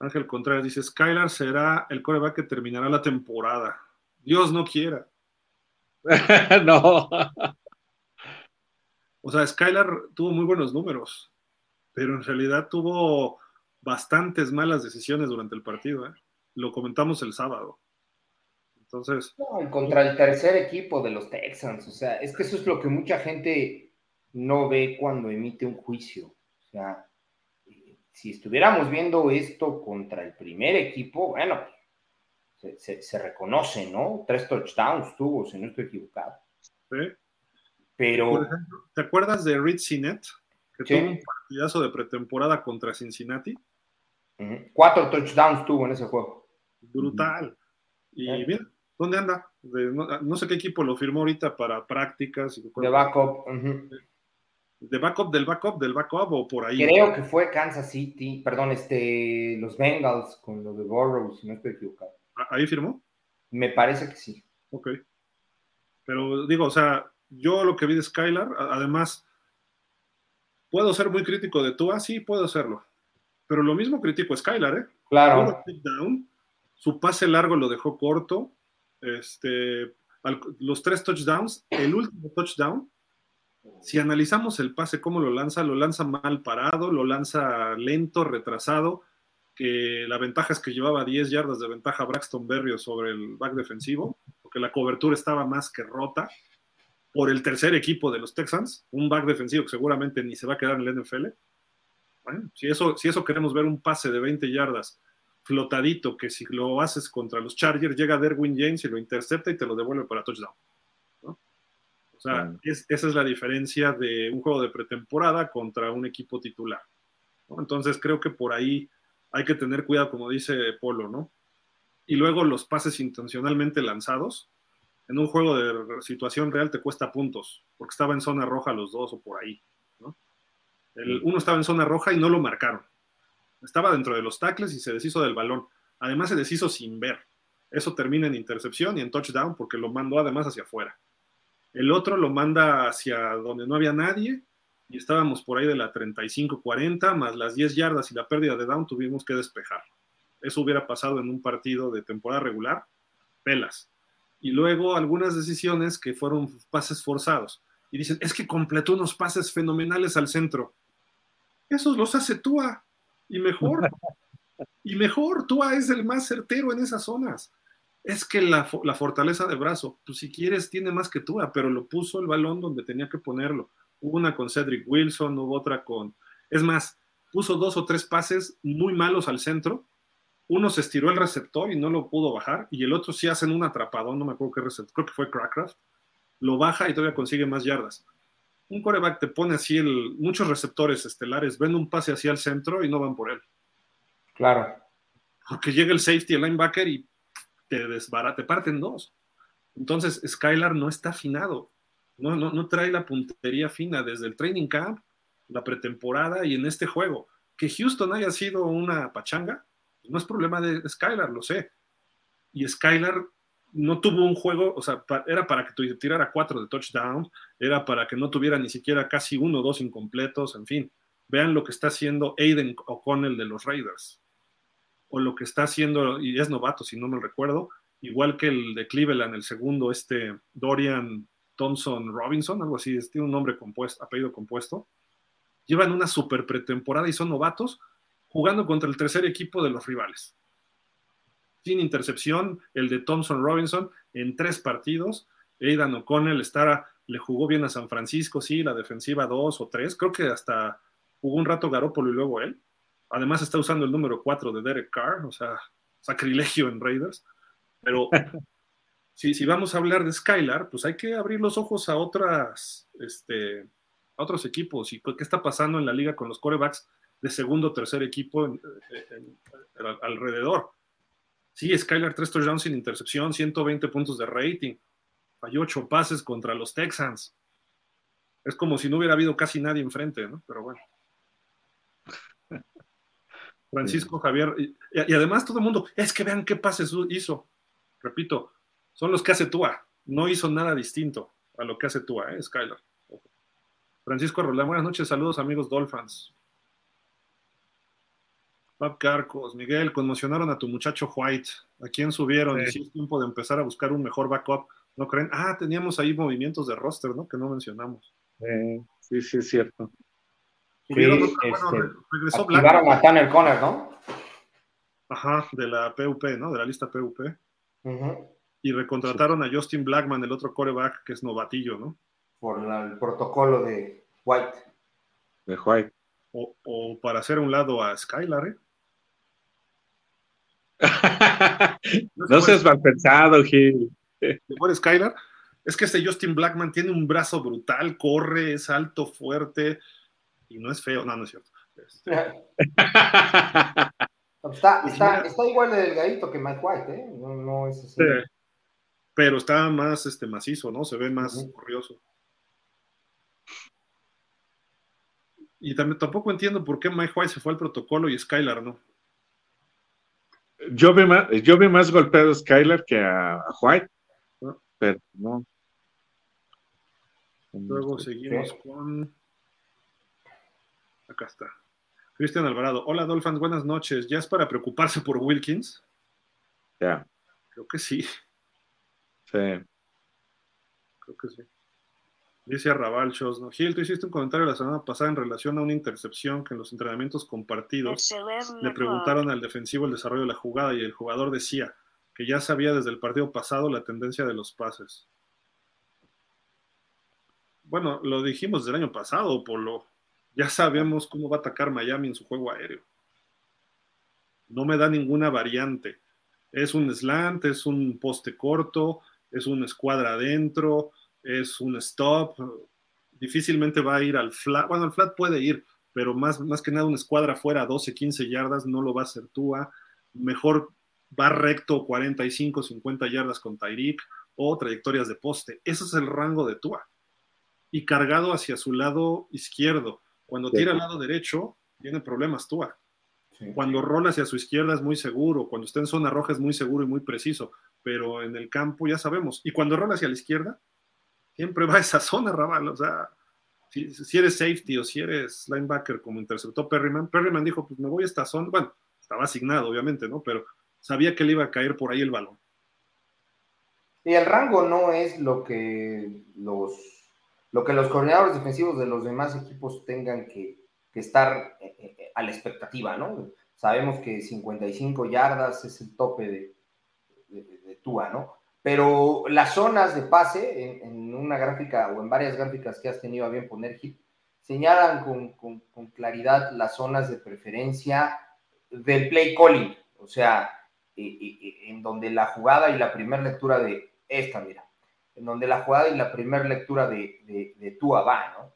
Ángel Contreras dice, Skylar será el coreback que terminará la temporada. Dios no quiera. no. O sea, Skylar tuvo muy buenos números, pero en realidad tuvo bastantes malas decisiones durante el partido. ¿eh? Lo comentamos el sábado. Entonces. No, contra el tercer equipo de los Texans. O sea, es que eso es lo que mucha gente no ve cuando emite un juicio. O sea, si estuviéramos viendo esto contra el primer equipo, bueno, se, reconoce, ¿no? Tres touchdowns tuvo, si no estoy equivocado. Sí. Pero. ¿te acuerdas de Reed Sinet? Que tuvo un partidazo de pretemporada contra Cincinnati. Cuatro touchdowns tuvo en ese juego. Brutal. Y mira, ¿dónde anda? no, sé qué equipo lo firmó ahorita para prácticas. De backup. De backup, del backup, del backup o por ahí. Creo que fue Kansas City, perdón, este, los Bengals con lo de Burrow, si no estoy equivocado. ¿Ahí firmó? Me parece que sí. Ok. Pero digo, o sea, yo lo que vi de Skylar, además, ¿puedo ser muy crítico de Tua? Sí, puedo serlo. Pero lo mismo critico a Skylar, ¿eh? Claro. su pase largo lo dejó corto. Este, los tres touchdowns, el último touchdown, si analizamos el pase, cómo lo lanza, lo lanza mal parado, lo lanza lento, retrasado que la ventaja es que llevaba 10 yardas de ventaja Braxton Berrio sobre el back defensivo, porque la cobertura estaba más que rota por el tercer equipo de los Texans, un back defensivo que seguramente ni se va a quedar en el NFL. Bueno, si eso, si eso queremos ver un pase de 20 yardas flotadito, que si lo haces contra los Chargers, llega Derwin James y lo intercepta y te lo devuelve para touchdown. O sea, esa es la diferencia de un juego de pretemporada contra un equipo titular. Entonces creo que por ahí hay que tener cuidado, como dice Polo, ¿no? Y luego los pases intencionalmente lanzados, en un juego de situación real te cuesta puntos, porque estaba en zona roja los dos o por ahí, ¿no? El, uno estaba en zona roja y no lo marcaron. Estaba dentro de los tackles y se deshizo del balón. Además se deshizo sin ver. Eso termina en intercepción y en touchdown porque lo mandó además hacia afuera. El otro lo manda hacia donde no había nadie y estábamos por ahí de la 35-40, más las 10 yardas y la pérdida de down, tuvimos que despejar. Eso hubiera pasado en un partido de temporada regular, pelas. Y luego algunas decisiones que fueron pases forzados. Y dicen, es que completó unos pases fenomenales al centro. Esos los hace Tua. Y mejor. y mejor, Tua es el más certero en esas zonas. Es que la, la fortaleza de brazo, pues si quieres, tiene más que Tua, pero lo puso el balón donde tenía que ponerlo Hubo una con Cedric Wilson, hubo otra con... Es más, puso dos o tres pases muy malos al centro. Uno se estiró el receptor y no lo pudo bajar, y el otro sí hacen un atrapadón, no me acuerdo qué receptor, creo que fue Crackcraft. Lo baja y todavía consigue más yardas. Un coreback te pone así el, muchos receptores estelares, ven un pase hacia el centro y no van por él. Claro. Porque llega el safety, el linebacker y te desbarate, te parten dos. Entonces, Skylar no está afinado. No, no, trae la puntería fina desde el training camp, la pretemporada y en este juego. Que Houston haya sido una pachanga, no es problema de Skylar, lo sé. Y Skylar no tuvo un juego, o sea, era para que tirara cuatro de touchdown, era para que no tuviera ni siquiera casi uno o dos incompletos, en fin. Vean lo que está haciendo Aiden O'Connell de los Raiders. O lo que está haciendo, y es novato si no me recuerdo, igual que el de Cleveland, el segundo, este Dorian Thompson Robinson, algo así, tiene un nombre compuesto, apellido compuesto. Llevan una super pretemporada y son novatos jugando contra el tercer equipo de los rivales. Sin intercepción, el de Thompson Robinson en tres partidos. Aidan O'Connell estará, le jugó bien a San Francisco, sí, la defensiva dos o tres. Creo que hasta jugó un rato Garópolo y luego él. Además está usando el número cuatro de Derek Carr, o sea, sacrilegio en Raiders. Pero si, vamos a hablar de Skylar, pues hay que abrir los ojos a otras, este, a otros equipos y qué está pasando en la liga con los corebacks de segundo o tercer equipo alrededor. Sí, Skylar tres touchdowns sin intercepción, 120 puntos de rating, falló ocho pases contra los Texans. Es como si no hubiera habido casi nadie enfrente, ¿no? Pero bueno. Francisco Javier, y, y, además todo el mundo, es que vean qué pases hizo. Repito, son los que hace Tua. No hizo nada distinto a lo que hace Tua, ¿eh? Skylar. Francisco Roland, buenas noches, saludos amigos Dolphins. Pap Carcos, Miguel, conmocionaron a tu muchacho White. ¿A quién subieron? Sí. es tiempo de empezar a buscar un mejor backup. ¿No creen? Ah, teníamos ahí movimientos de roster, ¿no? Que no mencionamos. sí, sí, es cierto. Tuvieron sí, otra, este, bueno, regresó Blackman. a Tanner Conner, ¿no? Ajá, de la PUP, ¿no? De la lista PUP. Uh -huh. Y recontrataron sí. a Justin Blackman, el otro coreback, que es novatillo, ¿no? Por la, el protocolo de White. De White. O, o para hacer a un lado a Skylar, ¿eh? no seas mal pensado, Gil. Por Skylar, es que este Justin Blackman tiene un brazo brutal, corre, es alto, fuerte y no es feo. No, no es cierto. Este... está, está, está, igual de delgadito que Mike White, ¿eh? No, no es así. Sí. Pero está más este, macizo, ¿no? Se ve más uh -huh. corrioso. Y también tampoco entiendo por qué Mike White se fue al protocolo y Skylar no. Yo vi más, yo vi más golpeado a Skylar que a, a White, ¿no? pero no. Luego seguimos con. Acá está. Cristian Alvarado. Hola, Dolphins, buenas noches. ¿Ya es para preocuparse por Wilkins? Ya. Yeah. Creo que sí. Sí. Creo que sí. Dice Arrabal Shows, ¿no? Gil, tú hiciste un comentario la semana pasada en relación a una intercepción que en los entrenamientos compartidos le preguntaron al defensivo el desarrollo de la jugada y el jugador decía que ya sabía desde el partido pasado la tendencia de los pases. Bueno, lo dijimos del año pasado, Polo. Ya sabemos cómo va a atacar Miami en su juego aéreo. No me da ninguna variante. Es un slant, es un poste corto, es una escuadra adentro, es un stop, difícilmente va a ir al flat, bueno, al flat puede ir, pero más, más que nada una escuadra fuera a 12, 15 yardas no lo va a hacer Tua, mejor va recto 45, 50 yardas con Tyreek o trayectorias de poste, ese es el rango de Tua, y cargado hacia su lado izquierdo, cuando tira al lado derecho, tiene problemas Tua. Sí. Cuando rola hacia su izquierda es muy seguro, cuando está en zona roja es muy seguro y muy preciso, pero en el campo ya sabemos. Y cuando rola hacia la izquierda, siempre va a esa zona, Raval. O sea, si, si, eres safety o si eres linebacker, como interceptó Perryman, Perryman dijo: Pues me voy a esta zona. Bueno, estaba asignado, obviamente, ¿no? Pero sabía que le iba a caer por ahí el balón. Y el rango no es lo que los, lo que los coordinadores defensivos de los demás equipos tengan que, estar eh, eh, a la expectativa, ¿no? Sabemos que 55 yardas es el tope de, de, Tua, ¿no? pero las zonas de pase, en, una gráfica o en varias gráficas que has tenido a bien poner, Hit, señalan con, con, claridad las zonas de preferencia del play calling, o sea, eh, eh, en donde la jugada y la primera lectura de esta, mira, en donde la jugada y la primera lectura de, de, de Tua va, ¿no?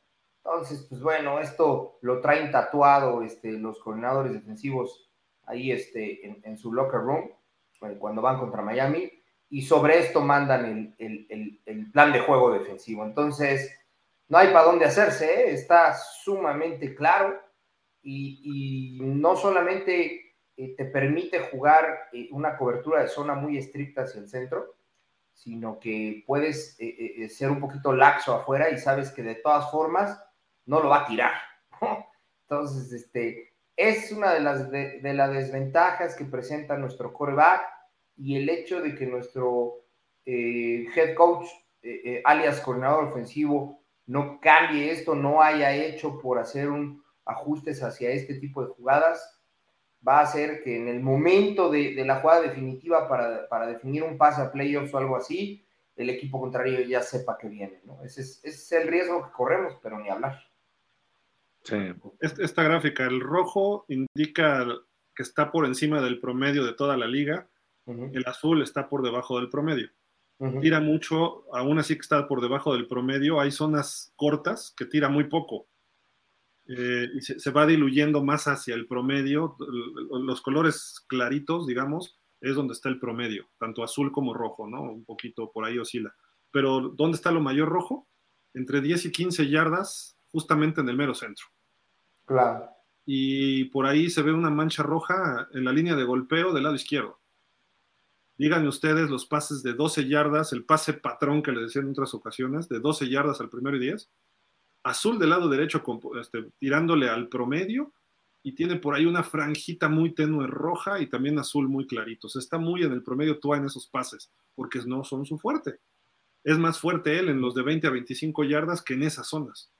Entonces, pues bueno, esto lo traen tatuado este, los coordinadores defensivos ahí este, en, su locker room, eh, cuando van contra Miami, y sobre esto mandan el, el, el, plan de juego defensivo. Entonces, no hay para dónde hacerse, ¿eh? está sumamente claro y, y no solamente eh, te permite jugar una cobertura de zona muy estricta hacia el centro, sino que puedes eh, eh, ser un poquito laxo afuera y sabes que de todas formas no lo va a tirar. Entonces, este, es una de las, de, las desventajas que presenta nuestro coreback y el hecho de que nuestro eh, head coach, eh, eh, alias coordinador ofensivo, no cambie esto, no haya hecho por hacer un ajustes hacia este tipo de jugadas, va a hacer que en el momento de, de la jugada definitiva para, para, definir un pase a playoffs o algo así, el equipo contrario ya sepa que viene. ¿no? Ese, es, ese es el riesgo que corremos, pero ni hablar. Sí. Esta gráfica, el rojo indica que está por encima del promedio de toda la liga -huh. El azul está por debajo del promedio. Uh -huh. Tira mucho, aún así que está por debajo del promedio. Hay zonas cortas que tira muy poco. Eh, y se, se, va diluyendo más hacia el promedio. Los colores claritos, digamos, es donde está el promedio, tanto azul como rojo, ¿no? Un poquito por ahí oscila. Pero ¿dónde está lo mayor rojo? Entre 10 y 15 yardas, justamente en el mero centro. Claro. Y por ahí se ve una mancha roja en la línea de golpeo del lado izquierdo. Díganme ustedes los pases de 12 yardas, el pase patrón que les decía en otras ocasiones, de 12 yardas al primero y 10. Azul del lado derecho este, tirándole al promedio y tiene por ahí una franjita muy tenue roja y también azul muy clarito. O sea, está muy en el promedio Tua en esos pases, porque no son su fuerte. Es más fuerte él en los de 20 a 25 yardas que en esas zonas.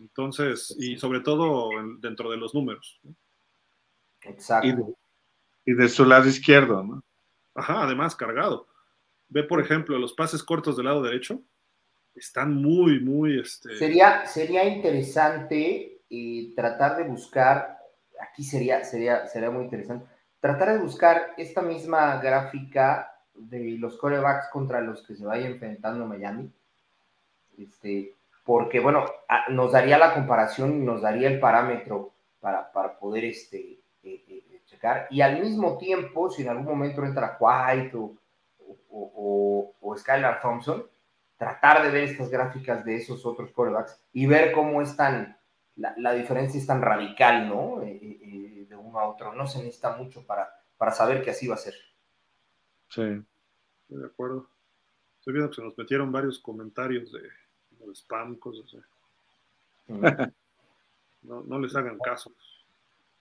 Entonces, y sobre todo dentro de los números. Exacto. Y de, su lado izquierdo, ¿no? Ajá, además cargado. Ve, por ejemplo, los pases cortos del lado derecho. Están muy, muy... Este... Sería, sería interesante eh, tratar de buscar, aquí sería, sería, sería muy interesante, tratar de buscar esta misma gráfica de los corebacks contra los que se vaya enfrentando Miami. Este, porque, bueno, nos daría la comparación y nos daría el parámetro para, poder este, eh, eh, checar. Y al mismo tiempo, si en algún momento entra White o, o, o, Skylar Thompson, tratar de ver estas gráficas de esos otros corebacks y ver cómo están, la, la diferencia es tan radical, ¿no? Eh, de uno a otro. No se necesita mucho para, para saber que así va a ser. Sí. De acuerdo. Estoy viendo que se nos metieron varios comentarios de, spam, cosas así. No, no les hagan caso.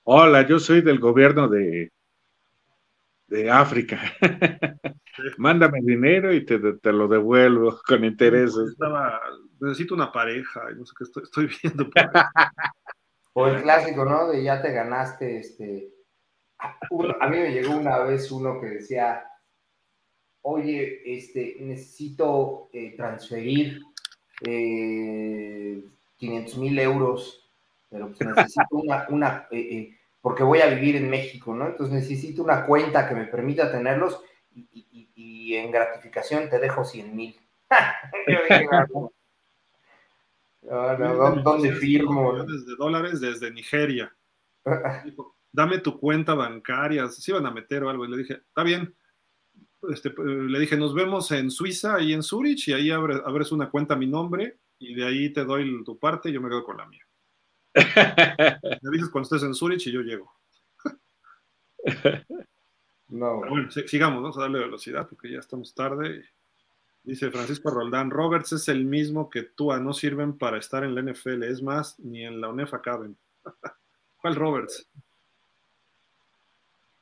Hola, yo soy del gobierno de, de África. Mándame dinero y te, te, lo devuelvo con intereses. Estaba, necesito una pareja, no sé qué estoy, estoy viendo. o el clásico, ¿no? De ya te ganaste, este. a mí me llegó una vez uno que decía, oye, este, necesito eh, transferir eh, 500 mil euros, pero pues necesito una, eh, eh, porque voy a vivir en México, ¿no? Entonces necesito una cuenta que me permita tenerlos y, en gratificación te dejo 100 mil. ¿Dónde firmo? De dólares desde Nigeria. Dame tu cuenta bancaria, se iban a meter o algo. Y le dije, está bien, este, le dije, nos vemos en Suiza, ahí en Zurich, y ahí abres, una cuenta a mi nombre, y de ahí te doy tu parte y yo me quedo con la mía. Me dices cuando estés en Zurich y yo llego. no. bueno, sigamos, vamos a darle velocidad porque ya estamos tarde. Dice Francisco Roldán, Roberts es el mismo que tú, no sirven para estar en la NFL, es más, ni en la UNEFA caben. ¿Cuál Roberts?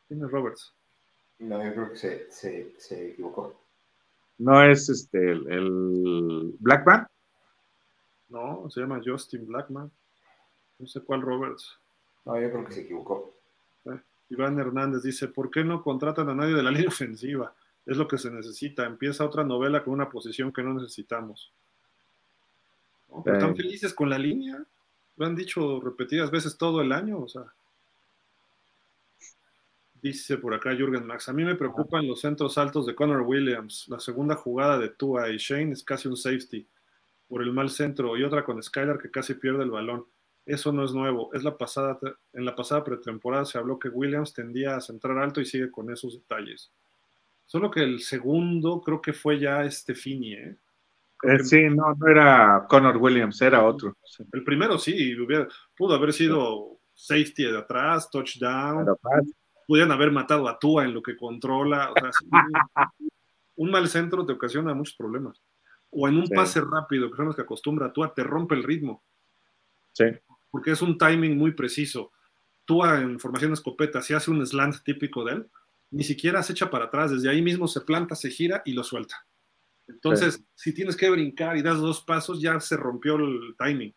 ¿Quién es Roberts? No, yo creo que se, se, equivocó. ¿No es este el, Blackman? No, se llama Justin Blackman. No sé cuál Roberts. No, yo creo que se equivocó. Eh, Iván Hernández dice, ¿por qué no contratan a nadie de la línea ofensiva? Es lo que se necesita. Empieza otra novela con una posición que no necesitamos. ¿Están felices con la línea? Lo han dicho repetidas veces todo el año, o sea. Dice por acá Jürgen Max, a mí me preocupan los centros altos de Connor Williams. La segunda jugada de Tua y Shane es casi un safety por el mal centro y otra con Skylar que casi pierde el balón. Eso no es nuevo. Es la pasada, en la pasada pretemporada se habló que Williams tendía a centrar alto y sigue con esos detalles. Solo que el segundo creo que fue ya este Fini, ¿eh? eh sí, no, no era Connor Williams, era otro. El primero sí, pudo haber sido safety de atrás, touchdown pudieran haber matado a Tua en lo que controla. un, mal centro te ocasiona muchos problemas. O en un pase rápido, que son los que acostumbra Tua, te rompe el ritmo. Sí. Porque es un timing muy preciso. Tua en formación escopeta, si hace un slant típico de él, ni siquiera se echa para atrás, desde ahí mismo se planta, se gira y lo suelta. Entonces, si tienes que brincar y das dos pasos, ya se rompió el timing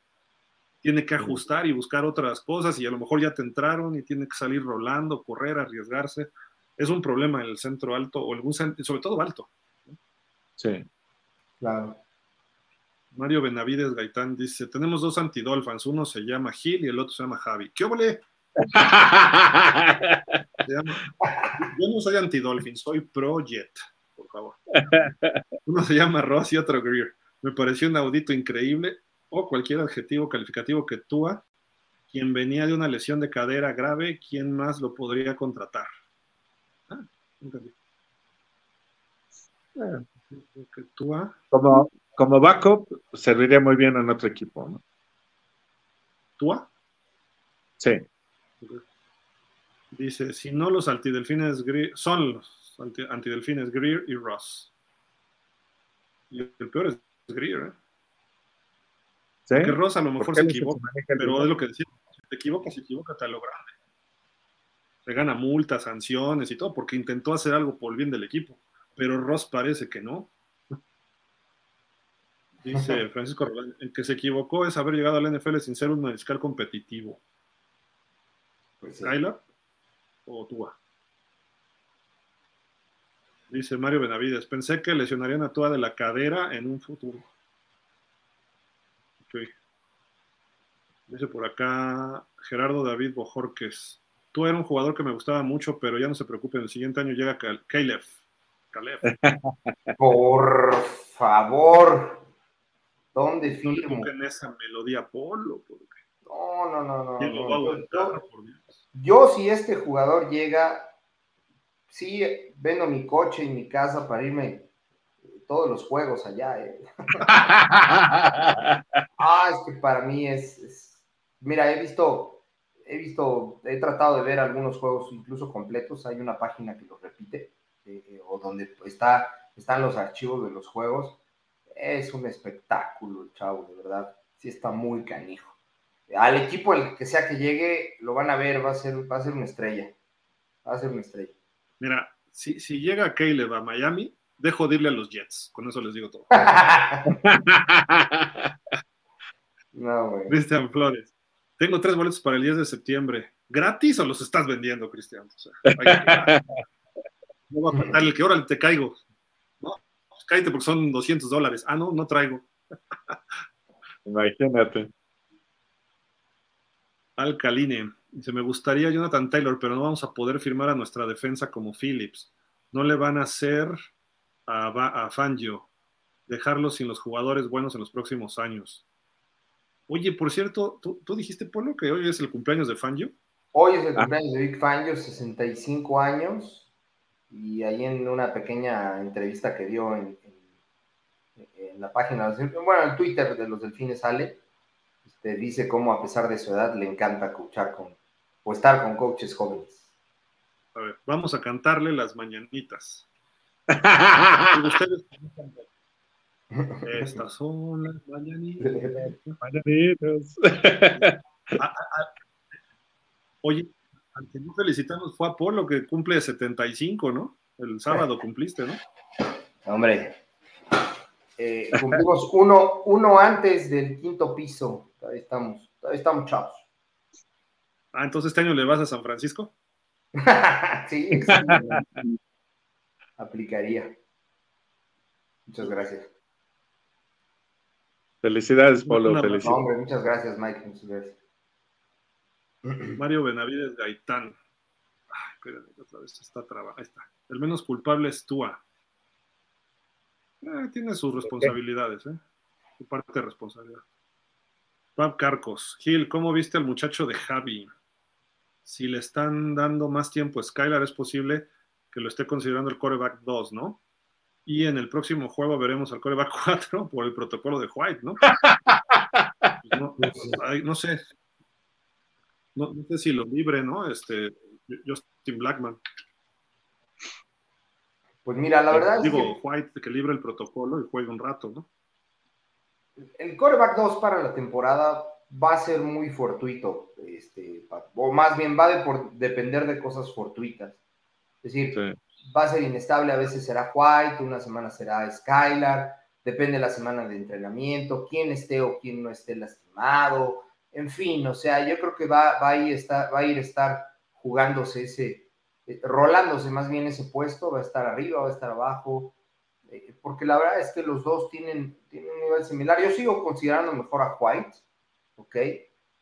tiene que ajustar y buscar otras cosas y a lo mejor ya te entraron y tiene que salir rolando, correr, arriesgarse. Es un problema en el centro alto o algún sobre todo alto. Sí, claro. Mario Benavides Gaitán dice, tenemos dos antidolfans, uno se llama Gil y el otro se llama Javi. ¿Qué ole? Yo no soy antidolfin, soy pro Jet, por favor. Uno se llama Ross y otro Greer. Me pareció un audito increíble o cualquier adjetivo calificativo que Tua, quien venía de una lesión de cadera grave, ¿quién más lo podría contratar? Ah, como, como backup serviría muy bien en otro equipo, ¿no? ¿Tua? Sí. Dice, si no los antidelfines son los antidelfines Greer y Ross. Y el peor es Greer, ¿eh? Que Ross a lo mejor se equivoca, pero es lo que decía, si te equivocas, se equivoca, te lo grande. Se gana multas, sanciones y todo, porque intentó hacer algo por el bien del equipo. Pero Ross parece que no. Dice Francisco Rolán, el que se equivocó es haber llegado al NFL sin ser un mariscal competitivo. Pues sí. ¿Kyler o Tua? Dice Mario Benavides, pensé que lesionarían a Tua de la cadera en un futuro. Ok. Dice por acá Gerardo David Bojorques. Tú era un jugador que me gustaba mucho, pero ya no se preocupen, el siguiente año llega Cal- Caleb. Caleb. Por favor, ¿dónde No firmo? pongan esa melodía Polo, porque No, no, no, no. ¿quién lo no. va a Yo- aguantar, por Dios? Yo, si este jugador llega, sí, vendo mi coche y mi casa para irme todos los juegos allá. eh. Ah, es que para mí es, es- Mira, he visto, he visto, he tratado de ver algunos juegos incluso completos. Hay una página que los repite, eh, eh, o donde está, están los archivos de los juegos. Es un espectáculo, el chavo, de verdad. Sí está muy canijo. Al equipo el que sea que llegue, lo van a ver, va a ser, va a ser una estrella. Va a ser una estrella. Mira, si, si llega Caleb a Miami, dejo de irle a los Jets. Con eso les digo todo. no, güey. Cristian Flores. Tengo tres boletos para el 10 de septiembre. ¿Gratis o los estás vendiendo, Cristian? O sea, que- no va a faltar el que ahora te caigo. Cállate porque son 200 dólares. Ah, no, no traigo. Imagínate. Alcaline. Dice, me gustaría Jonathan Taylor, pero no vamos a poder firmar a nuestra defensa como Phillips. No le van a hacer a, Ba- a Fangio. Dejarlo sin los jugadores buenos en los próximos años. Oye, por cierto, ¿tú, tú dijiste, Polo, que hoy es el cumpleaños de Fangio? Hoy es el Ah. cumpleaños de Vic Fangio, 65 años, y ahí en una pequeña entrevista que dio en, en- en la página, bueno, en Twitter de los Delfines sale, este, dice cómo a pesar de su edad le encanta coachar con, o estar con coaches jóvenes. A ver, vamos a cantarle las mañanitas. Ustedes Estas son las mañanitas. Mañanitas. Oye, al que no felicitamos fue a Polo, que cumple 75, ¿no? El sábado cumpliste, ¿no? Hombre, eh, cumplimos uno, uno antes del quinto piso, todavía estamos, todavía estamos chavos. Ah, entonces este año le vas a San Francisco. sí, exactamente. Aplicaría. Muchas gracias. Felicidades, Polo. No, Felicidades. hombre, muchas gracias, Mike. Muchas gracias. Mario Benavides Gaitán. Ay, espérame, otra vez está traba. Ahí está. El menos culpable es Tua. Eh, tiene sus responsabilidades, ¿eh? Su parte de responsabilidad. Pab Carcos. Gil, ¿cómo viste al muchacho de Javi? Si le están dando más tiempo a Skylar, es posible que lo esté considerando el coreback 2, ¿no? Y en el próximo juego veremos al coreback 4 por el protocolo de White, ¿no? Pues no, ay, no sé. No, no sé si lo libre, ¿no? Este, Justin Blackman. Pues mira, la verdad es Digo, que White que libre el protocolo y juegue un rato, ¿no? el coreback 2 para la temporada va a ser muy fortuito, este, o más bien va a de por- depender de cosas fortuitas. Es decir, Sí. va a ser inestable, a veces será White, una semana será Skylar, depende de la semana de entrenamiento, quién esté o quién no esté lastimado, en fin, o sea, yo creo que va, va, a, ir estar, va a ir estar jugándose ese, eh, rolándose más bien ese puesto, va a estar arriba, va a estar abajo, eh, porque la verdad es que los dos tienen, tienen un nivel similar. Yo sigo considerando mejor a White, ¿ok?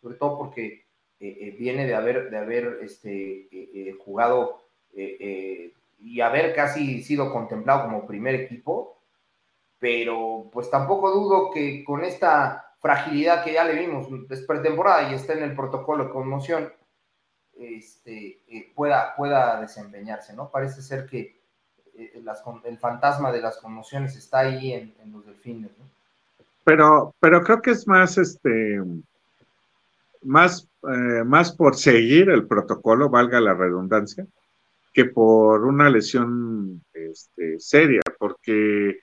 Sobre todo porque eh, eh, viene de haber, de haber este, jugado y haber casi sido contemplado como primer equipo, pero pues tampoco dudo que con esta fragilidad que ya le vimos, es pretemporada y está en el protocolo de conmoción, este, eh, pueda, pueda desempeñarse, ¿no? Parece ser que eh, el fantasma de las conmociones está ahí en, los delfines, ¿no? Pero, pero creo que es más, este, más, eh, más por seguir el protocolo, valga la redundancia, que por una lesión este, seria, porque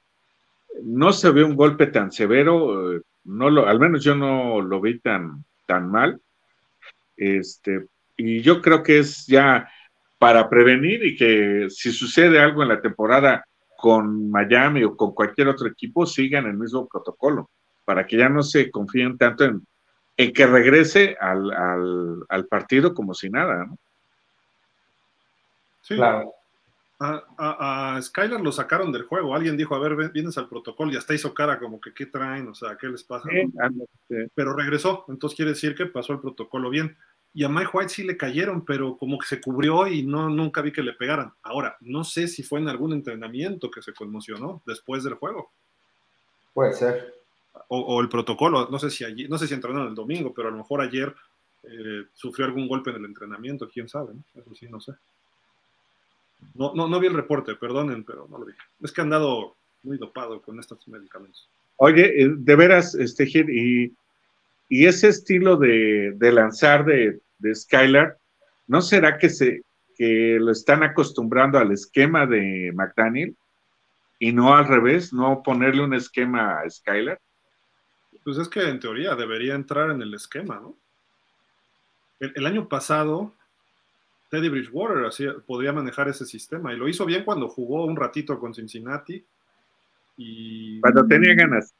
no se ve un golpe tan severo, no lo, al menos yo no lo vi tan, tan mal, este, y yo creo que es ya para prevenir y que si sucede algo en la temporada con Miami o con cualquier otro equipo sigan el mismo protocolo, para que ya no se confíen tanto en, que regrese al, partido como si nada, ¿no? Sí. Claro. A, a, Skylar lo sacaron del juego. Alguien dijo, a ver, vienes al protocolo y hasta hizo cara como que, ¿qué traen? O sea, ¿qué les pasa? Pero regresó, entonces quiere decir que pasó el protocolo bien. Y a Mike White sí le cayeron, pero como que se cubrió y no, nunca vi que le pegaran. Ahora, no sé si fue en algún entrenamiento que se conmocionó después del juego. Puede ser. O, el protocolo, no sé si allí, no sé si entrenaron el domingo, pero a lo mejor ayer eh, sufrió algún golpe en el entrenamiento, quién sabe, ¿no? Eso sí, no sé. No, no, no vi el reporte, perdonen, pero no lo vi. Es que han dado muy dopado con estos medicamentos. Oye, eh, de veras, este y, y ese estilo de, lanzar de, de, Skylar, ¿no será que se que lo están acostumbrando al esquema de McDaniel y no al revés, no ponerle un esquema a Skylar? Pues es que en teoría debería entrar en el esquema, ¿no? el año pasado Teddy Bridgewater así, podría manejar ese sistema y lo hizo bien cuando jugó un ratito con Cincinnati. Y, cuando tenía ganas.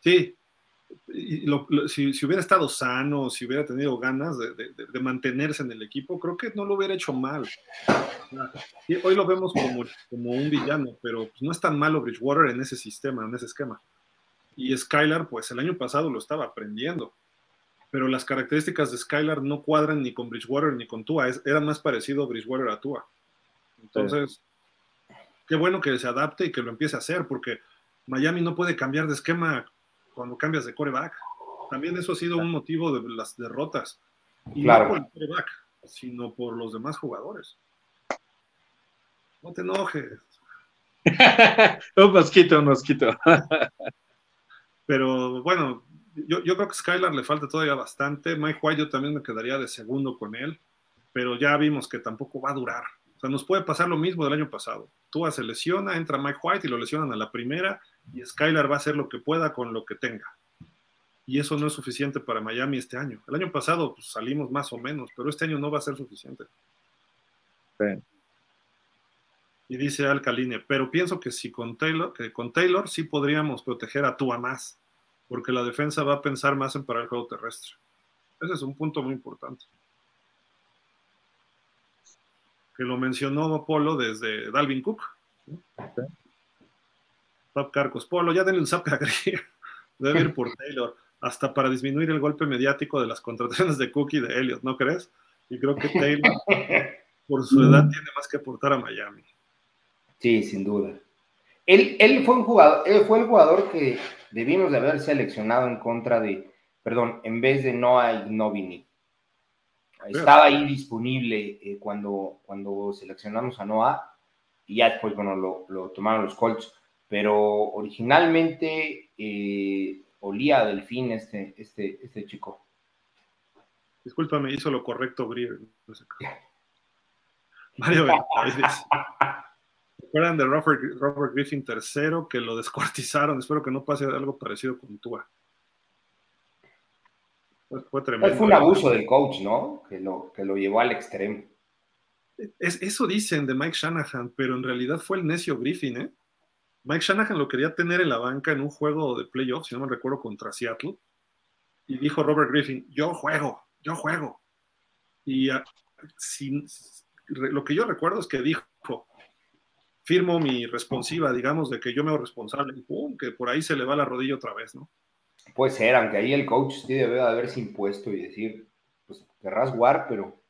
Sí, si, hubiera estado sano, si hubiera tenido ganas de, mantenerse en el equipo, creo que no lo hubiera hecho mal. hoy lo vemos como, como un villano, pero pues, no es tan malo Bridgewater en ese sistema, en ese esquema. Y Skylar, pues el año pasado lo estaba aprendiendo pero las características de Skylar no cuadran ni con Bridgewater ni con Tua, era más parecido Bridgewater a Tua. Entonces, qué bueno que se adapte y que lo empiece a hacer, porque Miami no puede cambiar de esquema cuando cambias de coreback. También eso ha sido un motivo de las derrotas. Y no por el coreback, sino por los demás jugadores. No te enojes. un mosquito, un mosquito. Pero bueno, yo, creo que Skylar le falta todavía bastante. Mike White yo también me quedaría de segundo con él, pero ya vimos que tampoco va a durar. O sea, nos puede pasar lo mismo del año pasado. Tua se lesiona, entra Mike White y lo lesionan a la primera y Skylar va a hacer lo que pueda con lo que tenga. Y eso no es suficiente para Miami este año. El año pasado pues, salimos más o menos, pero este año no va a ser suficiente. Y dice Alcaline, pero pienso que si con Taylor, que con Taylor sí podríamos proteger a Tua más porque la defensa va a pensar más en parar el juego terrestre. Ese es un punto muy importante. Que lo mencionó Polo desde Dalvin Cook. Zap Carcos. Polo, ya denle un zap Debe ir por Taylor, hasta para disminuir el golpe mediático de las contrataciones de Cook y de Elliot, ¿no crees? Y creo que Taylor, por su edad, tiene más que aportar a Miami. Sí, sin duda. Él, fue un jugador, él fue el jugador que debimos de haber seleccionado en contra de, perdón, en vez de Noah Novini. Estaba ahí disponible eh, cuando, cuando seleccionamos a Noah y ya después, bueno, lo, tomaron los Colts, pero originalmente eh, olía a delfín este, este, este chico. Discúlpame, hizo lo correcto Grier. Mario Benavides. acuerdan de Robert, Griffin III que lo descuartizaron? Espero que no pase algo parecido con Tua. Fue, tremendo. Fue un abuso del coach, ¿no? Que lo, que lo llevó al extremo. Es, eso dicen de Mike Shanahan, pero en realidad fue el necio Griffin, ¿eh? Mike Shanahan lo quería tener en la banca en un juego de playoffs, si no me recuerdo, contra Seattle. Y dijo Robert Griffin, yo juego, yo juego. Y ah, lo que yo recuerdo es que dijo, firmo mi responsiva, digamos, de que yo me hago responsable, y pum, que por ahí se le va la rodilla otra vez, ¿no? Puede ser, aunque ahí el coach sí debe de haberse impuesto y decir, pues querrás jugar, pero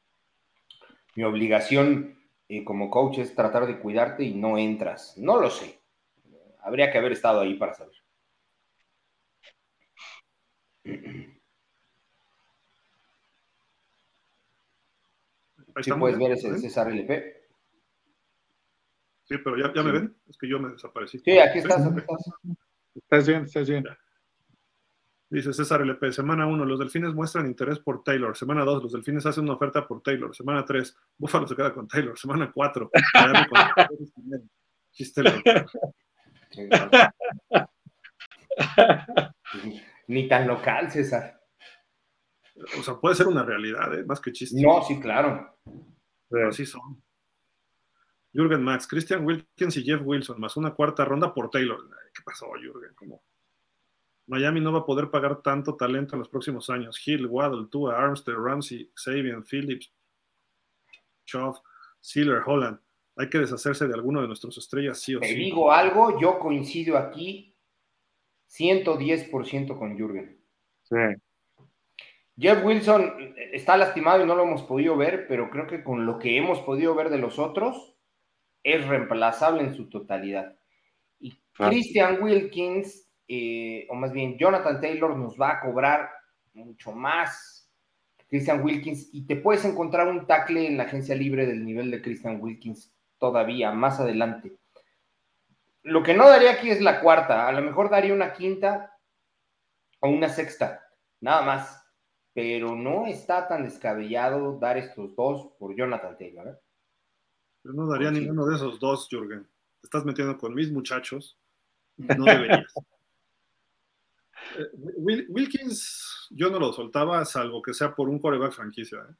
mi obligación eh, como coach es tratar de cuidarte y no entras. No lo sé. Habría que haber estado ahí para saber. Sí, puedes ver ese César LP. Sí, pero ya, ya me ven, es que yo me desaparecí. Sí, aquí estás, aquí estás. Estás bien, estás bien. Dice César LP, semana 1, los delfines muestran interés por Taylor. Semana 2, los delfines hacen una oferta por Taylor. Semana 3, Búfalo se queda con Taylor. Semana 4, chiste Ni tan local, César. O sea, puede ser una realidad, ¿eh? más que chiste. No, sí, claro. Pero así son. Jürgen Max, Christian Wilkins y Jeff Wilson, más una cuarta ronda por Taylor. ¿Qué pasó, Jürgen? ¿Cómo? Miami no va a poder pagar tanto talento en los próximos años. Hill, Waddle, Tua, Armstead, Ramsey, Sabian, Phillips, Choff, Sealer, Holland. Hay que deshacerse de alguno de nuestros estrellas, sí o Te sí. digo algo, yo coincido aquí 110% con Jürgen. Sí. Jeff Wilson está lastimado y no lo hemos podido ver, pero creo que con lo que hemos podido ver de los otros, es reemplazable en su totalidad. Y. Christian Wilkins, eh, o más bien Jonathan Taylor, nos va a cobrar mucho más que Christian Wilkins y te puedes encontrar un tackle en la agencia libre del nivel de Christian Wilkins todavía más adelante. Lo que no daría aquí es la cuarta, a lo mejor daría una quinta o una sexta, nada más. Pero no está tan descabellado dar estos dos por Jonathan Taylor. ¿eh? Yo no daría ninguno de esos dos, Jürgen. Te estás metiendo con mis muchachos. No deberías. Eh, Wil- Wilkins, yo no lo soltaba, salvo que sea por un coreback franquicia. ¿eh?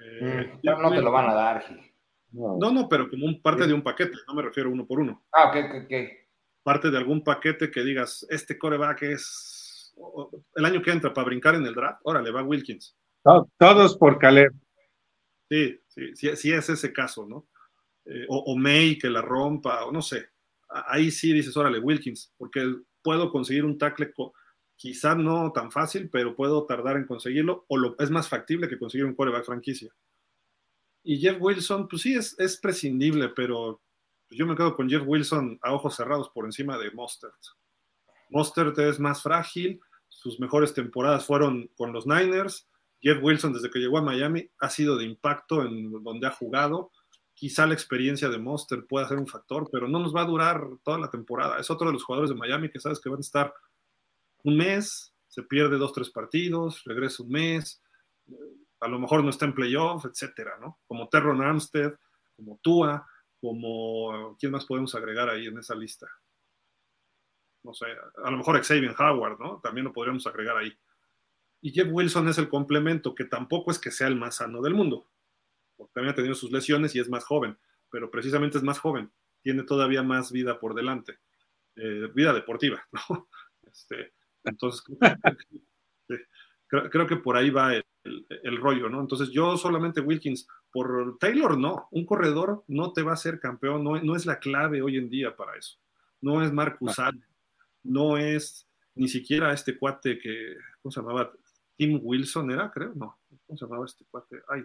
Eh, Mm, no, no te lo van a dar, Gil. No. No, no, pero como un parte de un paquete, no me refiero uno por uno. Ah, ok, ok, ok. Parte de algún paquete que digas, este coreback es el año que entra para brincar en el draft, órale, va Wilkins. To- Todos por Caleb. Sí, sí, sí, sí es ese caso, ¿no? Eh, o, o May que la rompa, o no sé. Ahí sí dices, órale, Wilkins, porque puedo conseguir un tackle, quizá no tan fácil, pero puedo tardar en conseguirlo, o lo, es más factible que conseguir un coreback franquicia. Y Jeff Wilson, pues sí, es, es prescindible, pero yo me quedo con Jeff Wilson a ojos cerrados por encima de Mostert. Mostert es más frágil, sus mejores temporadas fueron con los Niners, Jeff Wilson, desde que llegó a Miami, ha sido de impacto en donde ha jugado. Quizá la experiencia de Monster pueda ser un factor, pero no nos va a durar toda la temporada. Es otro de los jugadores de Miami que sabes que van a estar un mes, se pierde dos, tres partidos, regresa un mes, a lo mejor no está en playoff, etcétera, ¿no? Como Terron Armstead, como Tua, como quién más podemos agregar ahí en esa lista. No sé, a lo mejor Xavier Howard, ¿no? También lo podríamos agregar ahí. Y Jeff Wilson es el complemento, que tampoco es que sea el más sano del mundo, porque también ha tenido sus lesiones y es más joven, pero precisamente es más joven, tiene todavía más vida por delante, eh, vida deportiva, ¿no? Este, entonces, creo, creo, que por ahí va el, el, el, rollo, ¿no? Entonces, yo solamente Wilkins, por Taylor no, un corredor no te va a ser campeón, no, no es la clave hoy en día para eso, no es Marcus Allen, no es ni siquiera este cuate que, ¿cómo se llamaba? Tim Wilson era, creo, no, ¿cómo se llamaba este cuate? Ay,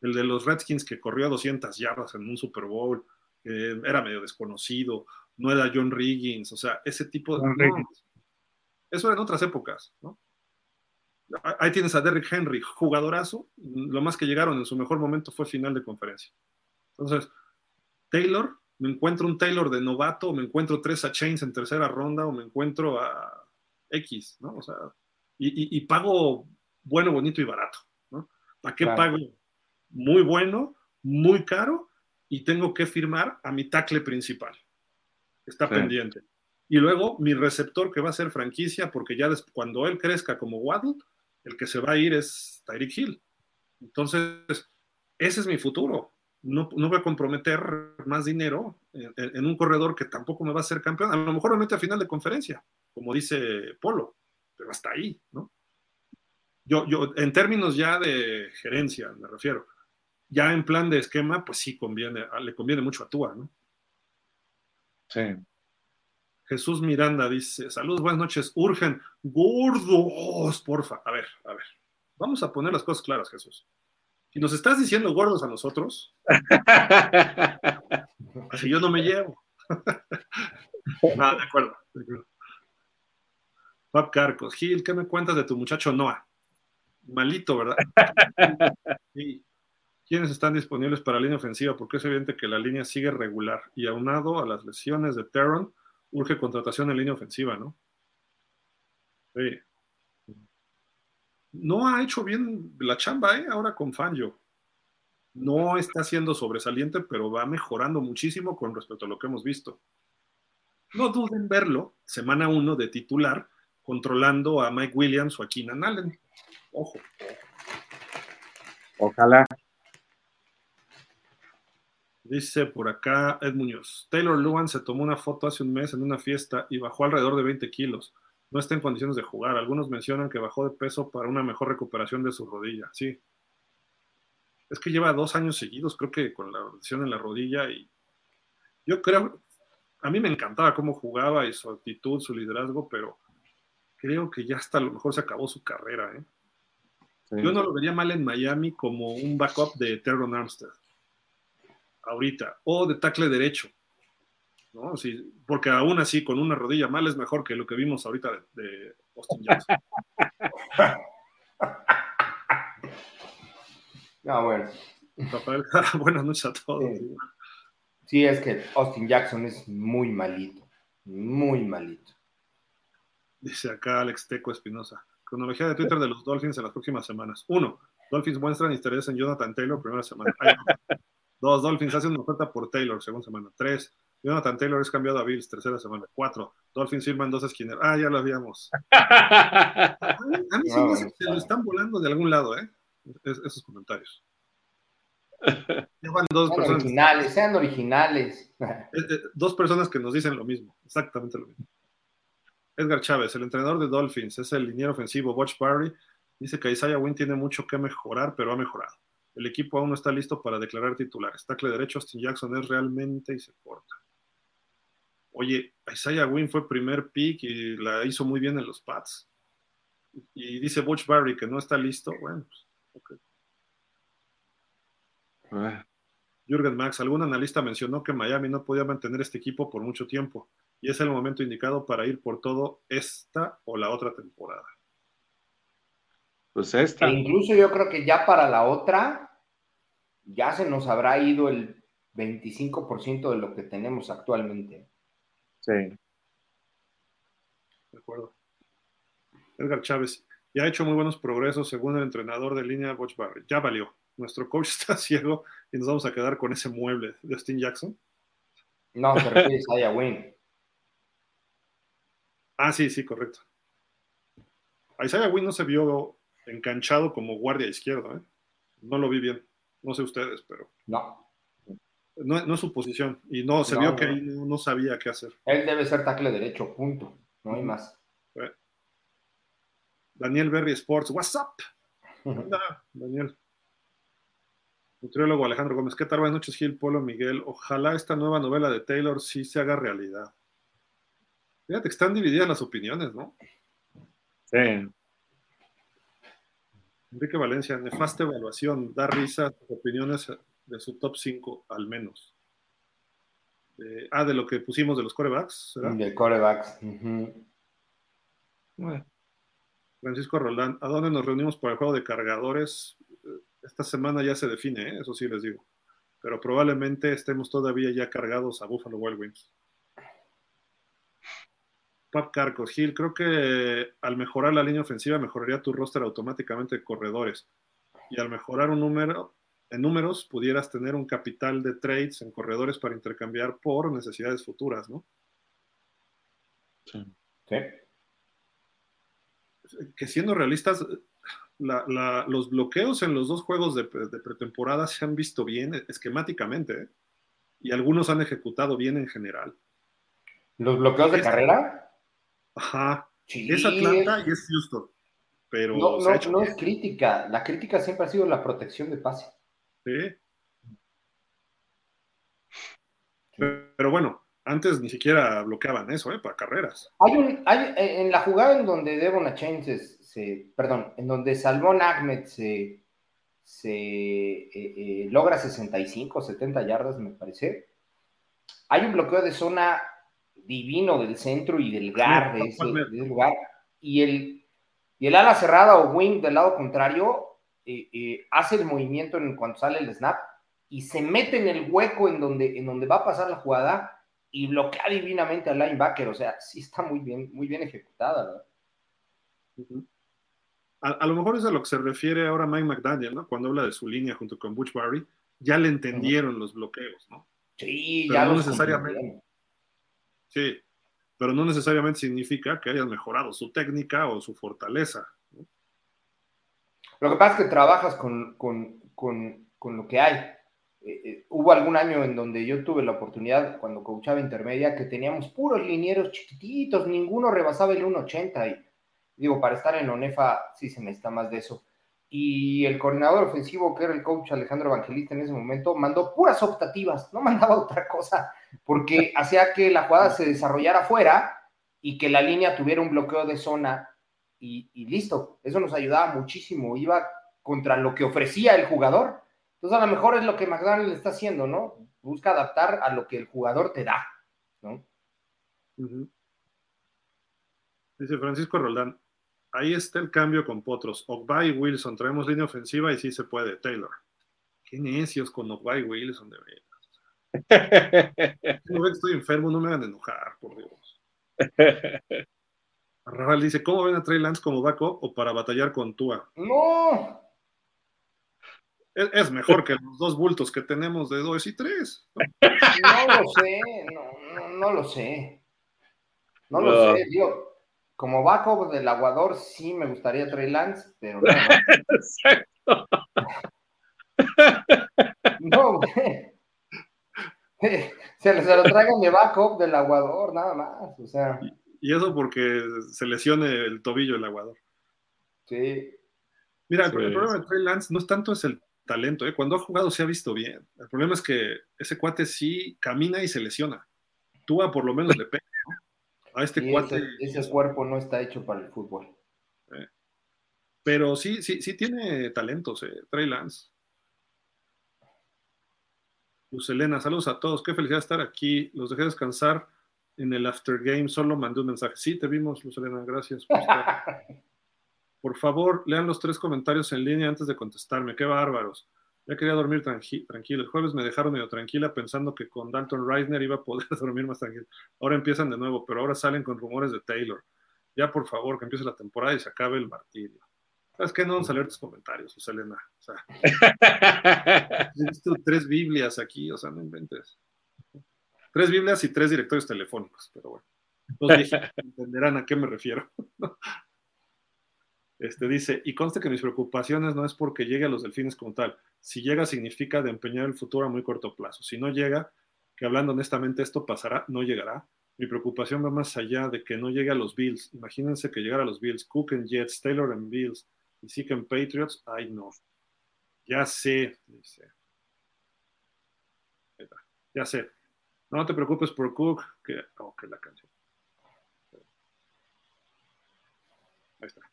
el de los Redskins que corrió a 200 yardas en un Super Bowl, que era medio desconocido, no era John Riggins, o sea, ese tipo de... No, eso era en otras épocas, ¿no? Ahí tienes a Derrick Henry, jugadorazo, lo más que llegaron en su mejor momento fue final de conferencia. Entonces, Taylor, me encuentro un Taylor de novato, o me encuentro tres a Chains en tercera ronda, o me encuentro a X, ¿no? O sea, y, y, y pago bueno, bonito y barato, ¿no? ¿Para qué claro. pago muy bueno, muy caro, y tengo que firmar a mi tackle principal? Está sí. pendiente. Y luego mi receptor que va a ser franquicia, porque ya cuando él crezca como Waddle, el que se va a ir es Tyreek Hill. Entonces, ese es mi futuro. No, no voy a comprometer más dinero en, en, un corredor que tampoco me va a ser campeón. A lo mejor me mete a final de conferencia, como dice Polo, pero hasta ahí, ¿no? Yo, yo, en términos ya de gerencia, me refiero, ya en plan de esquema, pues sí conviene, le conviene mucho a Tua, ¿no? Sí. Jesús Miranda dice, saludos, buenas noches, urgen, gordos, porfa. A ver, a ver, vamos a poner las cosas claras, Jesús. Si nos estás diciendo gordos a nosotros, así yo no me llevo. no, de acuerdo, de acuerdo. Pap Carcos, Gil, ¿qué me cuentas de tu muchacho Noah? Malito, ¿verdad? Sí. ¿Quiénes están disponibles para la línea ofensiva? Porque es evidente que la línea sigue regular y aunado a las lesiones de Terron, urge contratación en línea ofensiva, ¿no? Sí. No ha hecho bien la chamba, ¿eh? Ahora con Fangio. No está siendo sobresaliente, pero va mejorando muchísimo con respecto a lo que hemos visto. No duden verlo, semana uno de titular, controlando a Mike Williams o a Keenan Allen. Ojo. Ojalá. Dice por acá Ed Muñoz. Taylor Luan se tomó una foto hace un mes en una fiesta y bajó alrededor de 20 kilos. No está en condiciones de jugar. Algunos mencionan que bajó de peso para una mejor recuperación de su rodilla. Sí. Es que lleva dos años seguidos, creo que con la lesión en la rodilla y yo creo, a mí me encantaba cómo jugaba y su actitud, su liderazgo, pero creo que ya hasta a lo mejor se acabó su carrera. ¿eh? Yo no lo vería mal en Miami como un backup de Terron Armstead ahorita, o de tackle derecho, ¿no? Sí, porque aún así, con una rodilla mal es mejor que lo que vimos ahorita de, Austin Jackson. no, bueno. Rafael, buenas noches a todos. Sí. es que Austin Jackson es muy malito, muy malito. Dice acá Alex Teco Espinosa. Cronología de Twitter de los Dolphins en las próximas semanas. Uno, Dolphins muestran interés en Jonathan Taylor primera semana. Dos, Dolphins hacen una oferta por Taylor, segunda semana. Tres, Jonathan Taylor es cambiado a Bills, tercera semana. Cuatro, Dolphins firman dos esquineros. Ah, ya lo habíamos. A mí, sí me se lo están volando de algún lado, ¿eh? esos comentarios. dos sean personas. Originales, sean originales. Eh, eh, dos personas que nos dicen lo mismo, exactamente lo mismo. Edgar Chávez, el entrenador de Dolphins, es el liniero ofensivo Watch Barry. Dice que Isaiah Wynn tiene mucho que mejorar, pero ha mejorado. El equipo aún no está listo para declarar titular. Tackle derecho, Austin Jackson es realmente y se corta. Oye, Isaiah Wynn fue primer pick y la hizo muy bien en los Pats. Y dice Butch Barry que no está listo. Bueno, pues, ah. Jürgen Max, algún analista mencionó que Miami no podía mantener este equipo por mucho tiempo y es el momento indicado para ir por todo esta o la otra temporada. Pues esta. E incluso yo creo que ya para la otra, ya se nos habrá ido el 25% de lo que tenemos actualmente. Sí. De acuerdo. Edgar Chávez, ya ha hecho muy buenos progresos según el entrenador de línea Boch Barry. Ya valió. Nuestro coach está ciego y nos vamos a quedar con ese mueble de Austin Jackson. No, se refiere a Wynn. Ah, sí, sí, correcto. Isaiah Wynn no se vio enganchado como guardia izquierdo. ¿eh? No lo vi bien. No sé ustedes, pero. No. No, es su posición. Y no, se vio que no, sabía qué hacer. Él debe ser tackle derecho, punto. No hay más. Daniel Berry Sports, what's up? Daniel. Nutriólogo Alejandro Gómez, ¿qué tal? Buenas noches, Gil, Polo, Miguel. Ojalá esta nueva novela de Taylor sí se haga realidad. Fíjate que están divididas las opiniones, ¿no? Sí. Enrique Valencia, nefasta evaluación, da risa sus opiniones de su top 5 al menos. ah, de lo que pusimos de los corebacks. De corebacks. Francisco Roldán, ¿a dónde nos reunimos para el juego de cargadores? Esta semana ya se define, ¿eh? eso sí les digo. Pero probablemente estemos todavía ya cargados a Buffalo Wild Wings. Pap Carcos, Gil, creo que al mejorar la línea ofensiva mejoraría tu roster automáticamente de corredores. Y al mejorar un número, en números, pudieras tener un capital de trades en corredores para intercambiar por necesidades futuras, ¿no? Sí. Que siendo realistas, los bloqueos en los dos juegos de, pretemporada se han visto bien esquemáticamente ¿eh? y algunos han ejecutado bien en general. ¿Los bloqueos de carrera? Ajá. Es Atlanta y es Houston. Pero no, no, es crítica. La crítica siempre ha sido la protección de pase. Sí. Pero, bueno, antes ni siquiera bloqueaban eso, ¿eh? Para carreras. Hay un, hay, en la jugada en donde Devon Achain se, perdón, en donde Salmón Ahmed se, se eh, eh, logra 65, 70 yardas, me parece. Hay un bloqueo de zona divino del centro y del gar de ese, lugar. Y el, y el ala cerrada o wing del lado contrario eh, eh, hace el movimiento en cuanto sale el snap y se mete en el hueco en donde, en donde va a pasar la jugada y bloquea divinamente al linebacker. O sea, sí está muy bien, muy bien ejecutada. a, lo mejor es a lo que se refiere ahora Mike McDaniel, ¿no? Cuando habla de su línea junto con Butch Barry, ya le entendieron los bloqueos, ¿no? Sí, ya no necesariamente. Sí, pero no necesariamente significa que hayas mejorado su técnica o su fortaleza. Lo que pasa es que trabajas con, lo que hay. Eh, eh, hubo algún año en donde yo tuve la oportunidad, cuando coachaba intermedia, que teníamos puros linieros chiquititos, ninguno rebasaba el 1.80 y digo, para estar en ONEFA sí se necesita más de eso. Y el coordinador ofensivo, que era el coach Alejandro Evangelista en ese momento, mandó puras optativas, no mandaba otra cosa, porque hacía que la jugada se desarrollara afuera y que la línea tuviera un bloqueo de zona y, y listo. Eso nos ayudaba muchísimo, iba contra lo que ofrecía el jugador entonces, a lo mejor es lo que McDonald's está haciendo, ¿no? Busca adaptar a lo que el jugador te da, ¿no? Dice Francisco Roldán, ahí está el cambio con Potros. Ogba y Wilson, traemos línea ofensiva y sí se puede. Taylor. Qué necios con Ogba y Wilson, de veras. no estoy enfermo, no me hagan enojar, por Dios. Rafael dice, ¿cómo ven a Trey Lance como backup o para batallar con Tua? No, es, mejor que los dos bultos que tenemos de dos y tres. No, lo sé, no, no, lo sé. No lo sé, digo, como backup del aguador sí me gustaría Trey Lance, pero no. Exacto. No. Se, se lo traigan de backup del aguador, nada más, o sea. Y eso porque se lesione el tobillo el aguador. Sí. Mira, el problema de Trey Lance no es tanto es el talento. ¿eh? Cuando ha jugado se ha visto bien. El problema es que ese cuate sí camina y se lesiona. Tú por lo menos le pega. A este cuate. Ese, cuerpo no está hecho para el fútbol. Eh, pero sí, sí, sí tiene talentos, eh, Trey Lance. Luz Elena, saludos a todos. Qué felicidad estar aquí. Los dejé descansar en el after game. Solo mandé un mensaje. Sí, te vimos, Luz Elena. Gracias por estar. Por favor, lean los tres comentarios en línea antes de contestarme. Qué bárbaros. Ya quería dormir tranquilo. El jueves me dejaron medio tranquila pensando que con Dalton Reisner iba a poder dormir más tranquilo. Ahora empiezan de nuevo, pero ahora salen con rumores de Taylor. Ya, por favor, que empiece la temporada y se acabe el martirio. ¿Sabes qué? No vamos a leer tus comentarios, Selena. O sea, visto tres Biblias aquí, o sea, no inventes. Tres Biblias y tres directorios telefónicos, pero bueno. Los entenderán a qué me refiero. Este, dice, y conste que mis preocupaciones no es porque llegue a los delfines como tal. Si llega significa de empeñar el futuro a muy corto plazo. Si no llega, que hablando honestamente esto pasará, no llegará. Mi preocupación va más allá de que no llegue a los Bills. Imagínense que llegara a los Bills, Cook en Jets, Taylor en Bills y Zeke en Patriots. Ay, no. Ya sé, dice. Ya sé. No te preocupes por Cook, que... Oh, que la canción. Ahí está.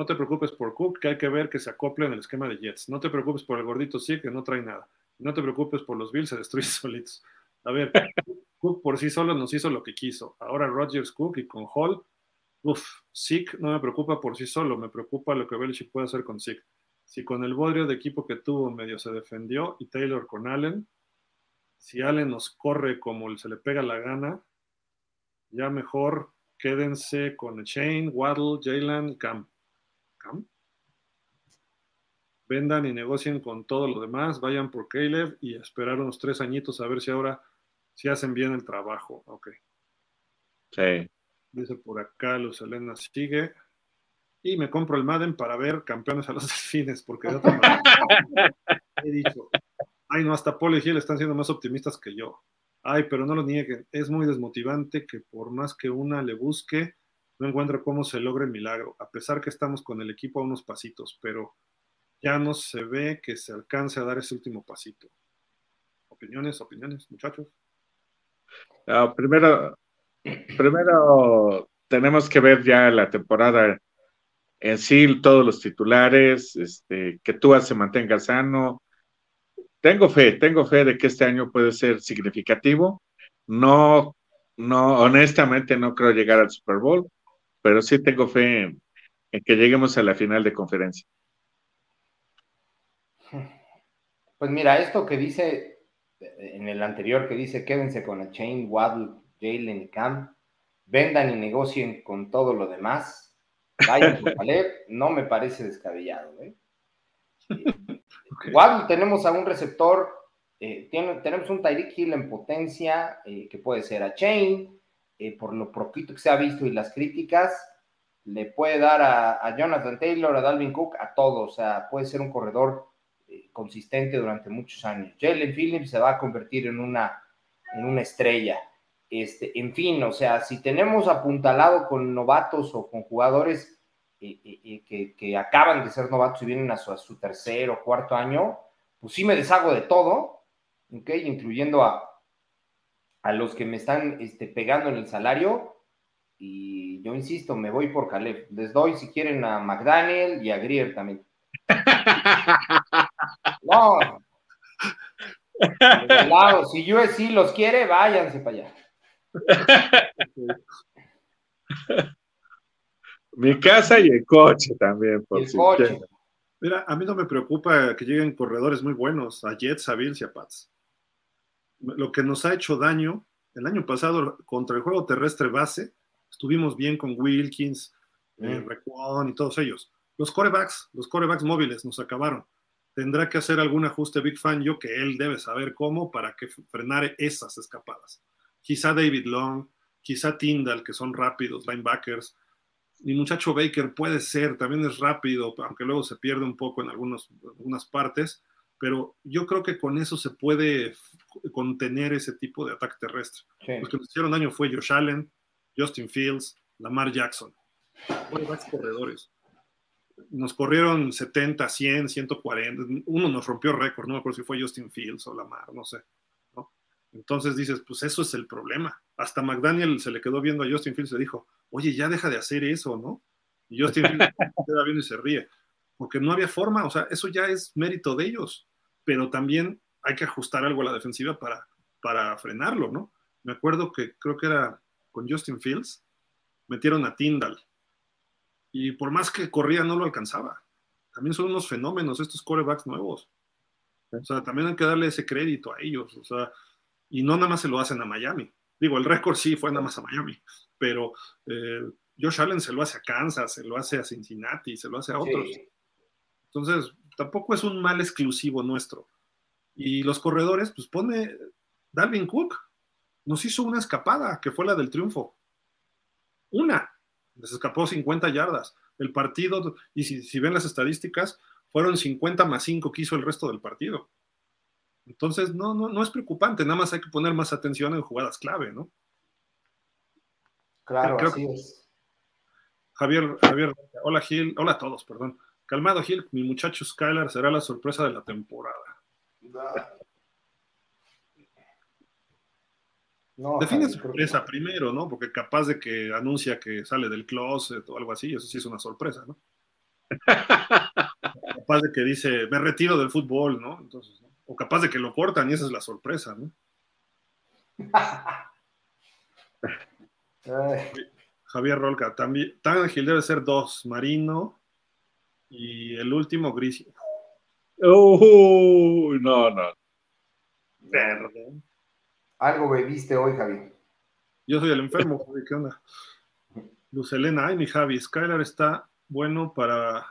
No te preocupes por Cook, que hay que ver que se acople en el esquema de Jets. No te preocupes por el gordito sí, que no trae nada. No te preocupes por los Bills, se destruyen solitos. A ver, Cook por sí solo nos hizo lo que quiso. Ahora Rodgers, Cook y con Hall, uff, Sick no me preocupa por sí solo, me preocupa lo que Belichick puede hacer con Sick. Si con el bodrio de equipo que tuvo medio se defendió y Taylor con Allen, si Allen nos corre como se le pega la gana, ya mejor quédense con Shane, Waddle, Jalen y Vendan y negocien con todo lo demás, vayan por Caleb y esperar unos tres añitos a ver si ahora si hacen bien el trabajo. Ok. Sí. Dice por acá, Luz Elena sigue. Y me compro el Madden para ver campeones a los delfines, porque de otra manera he dicho, ay no, hasta Paul y Gil están siendo más optimistas que yo. Ay, pero no lo nieguen, es muy desmotivante que por más que una le busque, no encuentro cómo se logra el milagro, a pesar que estamos con el equipo a unos pasitos, pero ya no se ve que se alcance a dar ese último pasito. Opiniones, opiniones, muchachos. Ah, primero, primero tenemos que ver ya la temporada en sí, todos los titulares, este, que Tua se mantenga sano. Tengo fe, tengo fe de que este año puede ser significativo. No, no, honestamente no creo llegar al Super Bowl, pero sí tengo fe en, que lleguemos a la final de conferencia. Pues mira, esto que dice en el anterior, que dice quédense con el Chain, Waddle, Jalen y Cam, vendan y negocien con todo lo demás, vayan no me parece descabellado. ¿eh? Waddle tenemos a un receptor, eh, tenemos un Tyreek Hill en potencia, eh, que puede ser a Chain, eh, por lo poquito que se ha visto y las críticas, le puede dar a, Jonathan Taylor, a Dalvin Cook, a todos. O sea, puede ser un corredor eh, consistente durante muchos años. Jalen Phillips se va a convertir en una, en una estrella. Este, en fin, o sea, si tenemos apuntalado con novatos o con jugadores que, que, acaban de ser novatos y vienen a su, a su tercer o cuarto año, pues sí me deshago de todo, ¿ok? Incluyendo a, a los que me están este, pegando en el salario. Y yo insisto, me voy por Caleb. Les doy, si quieren, a McDaniel y a Greer también. No. Lado, si USC los quiere, váyanse para allá. Mi casa y el coche también, por el coche. Mira, a mí no me preocupa que lleguen corredores muy buenos, a Jets, a Bills y a Pats. Lo que nos ha hecho daño, el año pasado contra el juego terrestre base, estuvimos bien con Wilkins, eh, mm. y todos ellos. Los corebacks, los corebacks móviles nos acabaron. Tendrá que hacer algún ajuste Big Fan yo que él debe saber cómo para que frenare esas escapadas. Quizá David Long, quizá Tyndall, que son rápidos, linebackers, mi muchacho Baker puede ser, también es rápido, aunque luego se pierde un poco en algunas partes, pero yo creo que con eso se puede contener ese tipo de ataque terrestre. Los que nos hicieron daño fue Josh Allen, Justin Fields, Lamar Jackson. corredores. Nos corrieron 70, 100, 140. Uno nos rompió récord, no me acuerdo si fue Justin Fields o Lamar, no sé. Entonces dices, pues eso es el problema. Hasta McDaniel se le quedó viendo a Justin Fields y le dijo, oye, ya deja de hacer eso, ¿no? Y Justin Fields se queda viendo y se ríe, porque no había forma, o sea, eso ya es mérito de ellos, pero también hay que ajustar algo a la defensiva para, para frenarlo, ¿no? Me acuerdo que creo que era con Justin Fields, metieron a Tyndall, y por más que corría no lo alcanzaba. También son unos fenómenos estos corebacks nuevos. O sea, también hay que darle ese crédito a ellos. O sea, y no nada más se lo hacen a Miami. Digo, el récord sí fue nada más a Miami, pero eh, Josh Allen se lo hace a Kansas, se lo hace a Cincinnati, se lo hace a otros. Entonces, tampoco es un mal exclusivo nuestro. Y los corredores, pues pone Dalvin Cook, nos hizo una escapada, que fue la del triunfo. Una, les escapó 50 yardas. El partido, y si, si ven las estadísticas, fueron 50 más 5 que hizo el resto del partido. Entonces, no, no, no es preocupante, nada más hay que poner más atención en jugadas clave, ¿no? Claro, así es. Javier, Javier, hola Gil, hola a todos, perdón. Calmado Gil, mi muchacho Skylar será la sorpresa de la temporada. No, Define sorpresa primero, ¿no? Porque capaz de que anuncia que sale del closet o algo así, eso sí es una sorpresa, ¿no? capaz de que dice, me retiro del fútbol, ¿no? Entonces, ¿no? o capaz de que lo cortan y esa es la sorpresa, ¿no? Javier Rolca, también, Ángel debe ser dos, Marino y el último Gris. Uh, no, no. Perdón. Algo bebiste hoy, Javi. Yo soy el enfermo, Javi, ¿qué onda? Luz Elena, ay, mi Javi, Skylar está bueno para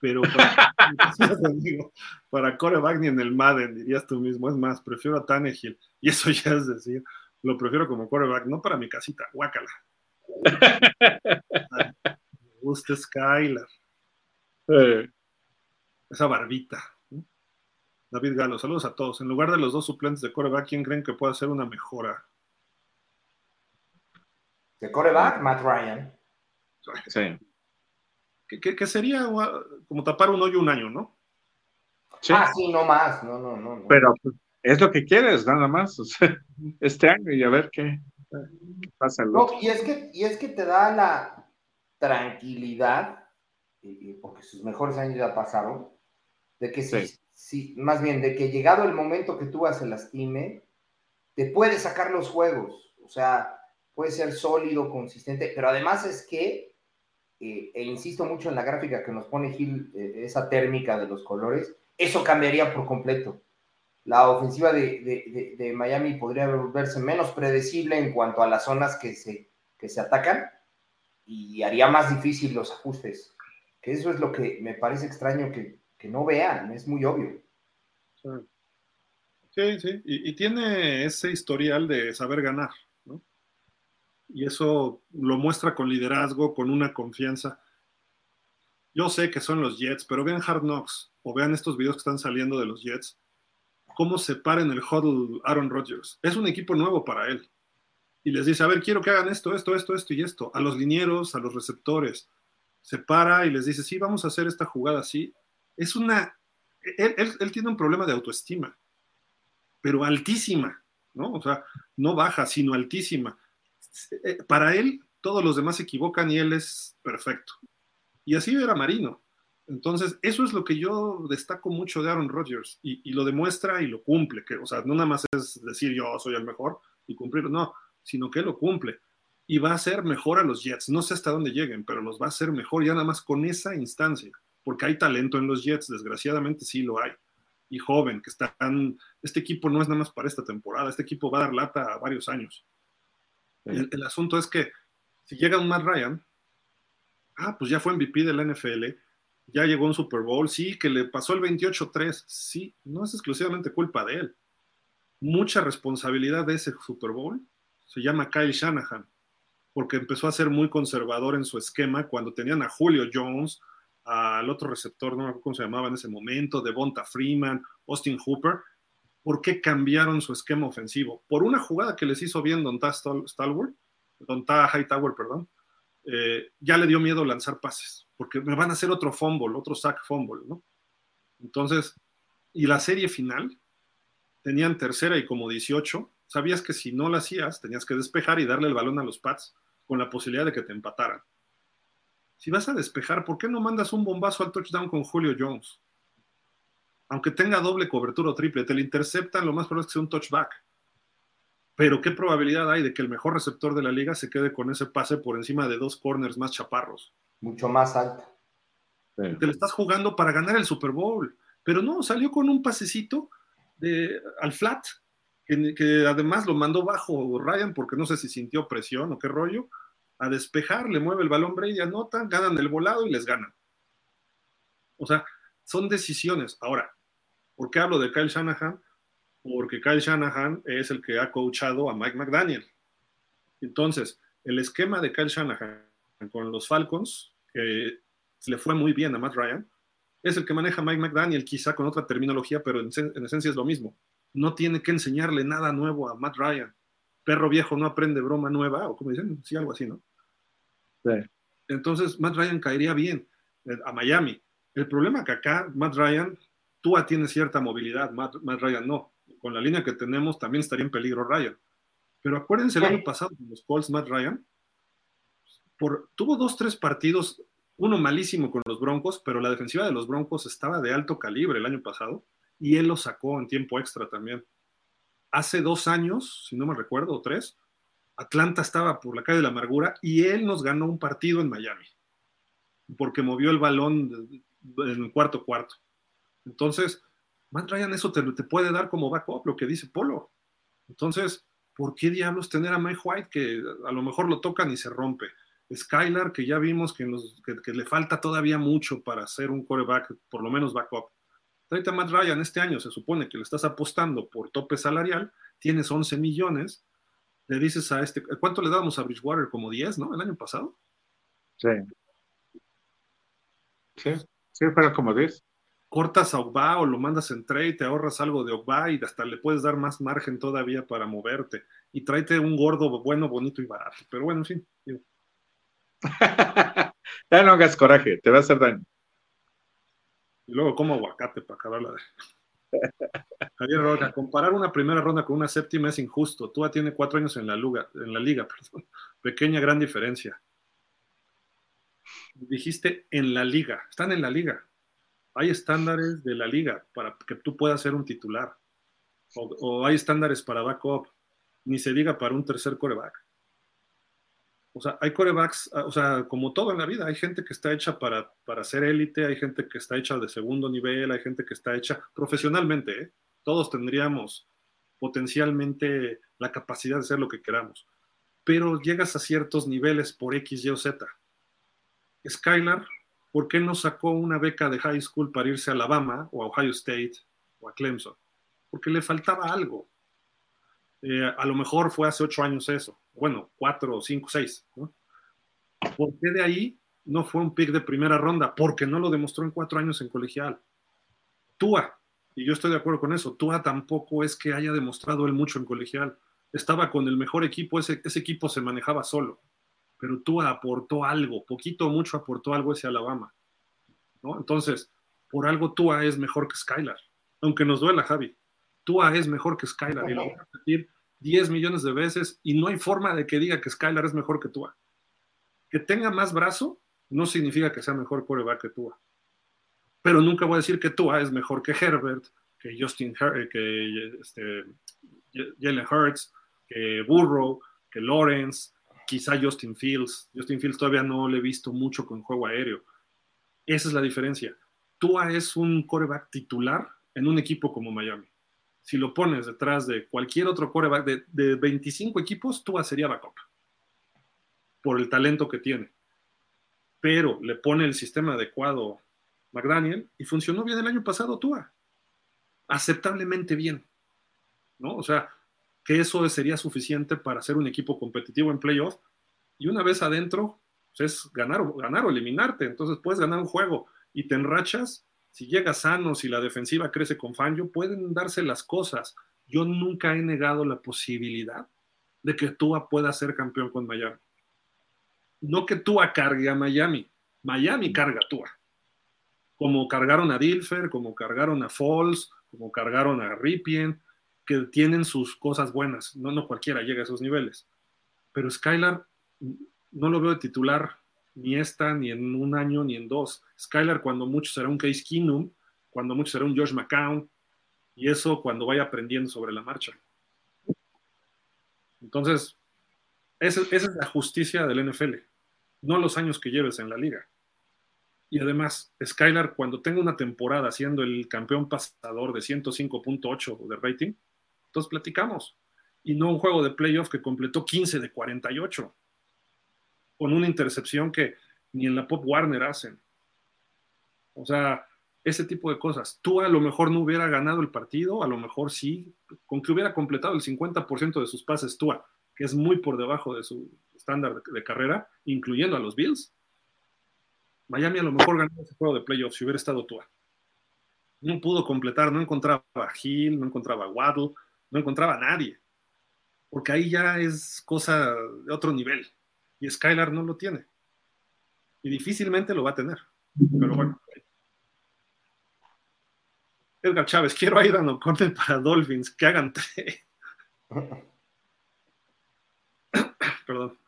pero para, para coreback ni en el Madden, dirías tú mismo. Es más, prefiero a Tannehill. Y eso ya es decir, lo prefiero como coreback, no para mi casita, guácala. Me gusta Skylar. Esa barbita. David Galo, saludos a todos. En lugar de los dos suplentes de coreback, ¿quién creen que puede hacer una mejora? De coreback, Matt Ryan. Sí que, sería como tapar un hoyo un año, ¿no? Ah, sí, no más, no, no, no. Pero es lo que quieres, nada más, este año y a ver qué, pasa. no, y es, que, y es que te da la tranquilidad, porque sus mejores años ya pasaron, de que si, más bien, de que llegado el momento que tú se lastime, te puede sacar los juegos, o sea, puede ser sólido, consistente, pero además es que eh, e insisto mucho en la gráfica que nos pone Gil, eh, esa térmica de los colores, eso cambiaría por completo. La ofensiva de, Miami podría volverse menos predecible en cuanto a las zonas que se, que se atacan y haría más difícil los ajustes. Eso es lo que me parece extraño que, no vean, es muy obvio. Sí, sí, y tiene ese historial de saber ganar y eso lo muestra con liderazgo, con una confianza. Yo sé que son los Jets, pero vean Hard Knocks. o vean estos videos que están saliendo de los Jets, cómo se para en el huddle Aaron Rodgers. Es un equipo nuevo para él. Y les dice, a ver, quiero que hagan esto, esto, esto, esto y esto. A los linieros, a los receptores. Se para y les dice, sí, vamos a hacer esta jugada así. Es una... Él, él tiene un problema de autoestima, pero altísima, ¿no? O sea, no baja, sino altísima. Eh, para él, todos los demás se equivocan y él es perfecto. Y así era Marino. Entonces, eso es lo que yo destaco mucho de Aaron Rodgers y, lo demuestra y lo cumple. Que, o sea, no nada más es decir yo soy el mejor y cumplirlo, no, sino que lo cumple. Y va a ser mejor a los Jets. No sé hasta dónde lleguen, pero los va a hacer mejor ya nada más con esa instancia. Porque hay talento en los Jets, desgraciadamente sí lo hay. Y joven, que están. Este equipo no es nada más para esta temporada, este equipo va a dar lata a varios años. El, el asunto es que si llega un Matt Ryan, ah, pues ya fue MVP de la NFL ya llegó un Super Bowl, sí, que le pasó el 28-3, sí, no es exclusivamente culpa de él. Mucha responsabilidad de ese Super Bowl se llama Kyle Shanahan, porque empezó a ser muy conservador en su esquema cuando tenían a Julio Jones, al otro receptor, no me acuerdo cómo se llamaba en ese momento, Devonta Freeman, Austin Hooper. ¿Por qué cambiaron su esquema ofensivo? Por una jugada que les hizo bien Don Stalwart, Don Hightower, perdón, eh, ya le dio miedo lanzar pases, porque me van a hacer otro fumble, otro sack fumble, ¿no? Entonces, y la serie final, tenían tercera y como 18, sabías que si no la hacías, tenías que despejar y darle el balón a los Pats con la posibilidad de que te empataran. Si vas a despejar, ¿por qué no mandas un bombazo al touchdown con Julio Jones? Aunque tenga doble cobertura o triple, te lo interceptan, lo más probable es que sea un touchback pero ¿qué probabilidad hay de que el mejor receptor de la liga se quede con ese pase por encima de dos corners más chaparros? Mucho más alta. Te le estás jugando para ganar el Super Bowl, pero no, salió con un pasecito de, al flat, que, además lo mandó bajo Ryan porque no sé si sintió presión o qué rollo, a despejar, le mueve el balón Brady, anotan, ganan el volado y les ganan. O sea, son decisiones. Ahora, ¿por qué hablo de Kyle Shanahan? porque Kyle Shanahan es el que ha coachado a Mike McDaniel. Entonces, el esquema de Kyle Shanahan con los Falcons, que le fue muy bien a Matt Ryan, es el que maneja Mike McDaniel, quizá con otra terminología, pero en, esencia es lo mismo. No tiene que enseñarle nada nuevo a Matt Ryan. Perro viejo no aprende broma nueva, o como dicen, sí, algo así, ¿no? Entonces, Matt Ryan caería bien eh, a Miami. El problema que acá, Matt Ryan, Tua tiene cierta movilidad, Matt Ryan no con la línea que tenemos también estaría en peligro Ryan. Pero acuérdense el año pasado con los Colts, Matt Ryan, por, tuvo dos, tres partidos, uno malísimo con los Broncos, pero la defensiva de los Broncos estaba de alto calibre el año pasado y él lo sacó en tiempo extra también. Hace dos años, si no me recuerdo, o tres, Atlanta estaba por la calle de la amargura y él nos ganó un partido en Miami porque movió el balón en el cuarto cuarto. Entonces, Matt Ryan eso te, puede dar como backup, lo que dice Polo. Entonces, ¿por qué diablos tener a Mike White que a lo mejor lo tocan y se rompe? Skylar, que ya vimos que, le falta todavía mucho para ser un coreback, por lo menos backup. Tráete a Matt Ryan este año, se supone que le estás apostando por tope salarial, tienes 11 millones, le dices a este, ¿cuánto le damos a Bridgewater? Como 10, ¿no? El año pasado. Sí. Sí, sí, fueron como 10 cortas a Ogba o lo mandas en trade, te ahorras algo de Ogba y hasta le puedes dar más margen todavía para moverte. Y tráete un gordo bueno, bonito y barato. Pero bueno, en fin. ya no hagas coraje, te va a hacer daño. Y luego como aguacate para acabarla de... Javier Roca, comparar una primera ronda con una séptima es injusto. Tú tiene cuatro años en la, liga, en la liga, perdón. Pequeña gran diferencia. Dijiste en la liga, están en la liga hay estándares de la liga para que tú puedas ser un titular. O, hay estándares para backup, ni se diga para un tercer coreback. O sea, hay corebacks, ah, o sea, como todo en la vida, hay gente que está hecha para, para ser élite, hay gente que está hecha de segundo nivel, hay gente que está hecha profesionalmente. ¿eh? Todos tendríamos potencialmente la capacidad de hacer lo que queramos. Pero llegas a ciertos niveles por X, Y o Z. Skylar ¿por qué no sacó una beca de high school para irse a Alabama o a Ohio State o a Clemson? Porque le faltaba algo. Eh, a lo mejor fue hace ocho años eso, bueno, cuatro, cinco, seis. ¿no? ¿Por qué de ahí no fue un pick de primera ronda? Porque no lo demostró en cuatro años en colegial. Tua, y yo estoy de acuerdo con eso, Tua tampoco es que haya demostrado él mucho en colegial. Estaba con el mejor equipo, ese, ese equipo se manejaba solo, pero Tua aportó algo, poquito o mucho aportó algo ese Alabama. Entonces, por algo Tua es mejor que Skylar, aunque nos duela, Javi. Tua es mejor que Skylar, y lo voy a repetir 10 millones de veces, y no hay forma de que diga que Skylar es mejor que Tua. Que tenga más brazo no significa que sea mejor quarterback que Tua pero nunca voy a decir que Tua es mejor que Herbert, que Justin Her que este, Jalen Hurts, que Burrow, que Lawrence, quizá Justin Fields. Justin Fields todavía no le he visto mucho con juego aéreo. Esa es la diferencia. Tua es un coreback titular en un equipo como Miami. Si lo pones detrás de cualquier otro coreback de, de 25 equipos, Tua sería backup por el talento que tiene. Pero le pone el sistema adecuado McDaniel y funcionó bien el año pasado Tua. Aceptablemente bien. ¿No? O sea, que eso sería suficiente para ser un equipo competitivo en playoff. Y una vez adentro, pues es ganar ganar o eliminarte. Entonces puedes ganar un juego y te enrachas. Si llegas sano, si la defensiva crece con Fangio, pueden darse las cosas. Yo nunca he negado la posibilidad de que Tua pueda ser campeón con Miami. No que Tua cargue a Miami. Miami carga a Tua como cargaron a Dilfer, como cargaron a Falls, como cargaron a Ripien, que tienen sus cosas buenas. No, no cualquiera llega a esos niveles. Pero Skylar no lo veo de titular ni esta, ni en un año, ni en dos. Skylar cuando mucho será un Case Keenum, cuando mucho será un Josh McCown, y eso cuando vaya aprendiendo sobre la marcha. Entonces, esa, es la justicia del NFL, no los años que lleves en la liga. Y además, Skylar, cuando tenga una temporada siendo el campeón pasador de 105.8 de rating, entonces platicamos. Y no un juego de playoff que completó 15 de 48, con una intercepción que ni en la Pop Warner hacen. O sea, ese tipo de cosas. Tú a lo mejor no hubiera ganado el partido, a lo mejor sí, con que hubiera completado el 50% de sus pases Tua, que es muy por debajo de su estándar de carrera, incluyendo a los Bills Miami a lo mejor ganó ese juego de playoffs si hubiera estado Tua. No pudo completar, no encontraba a Hill, no encontraba a Waddle, no encontraba a nadie. Porque ahí ya es cosa de otro nivel. Y Skylar no lo tiene. Y difícilmente lo va a tener. Pero bueno. Edgar Chávez, quiero a Aidan O'Connell para Dolphins, que hagan tres. Perdón.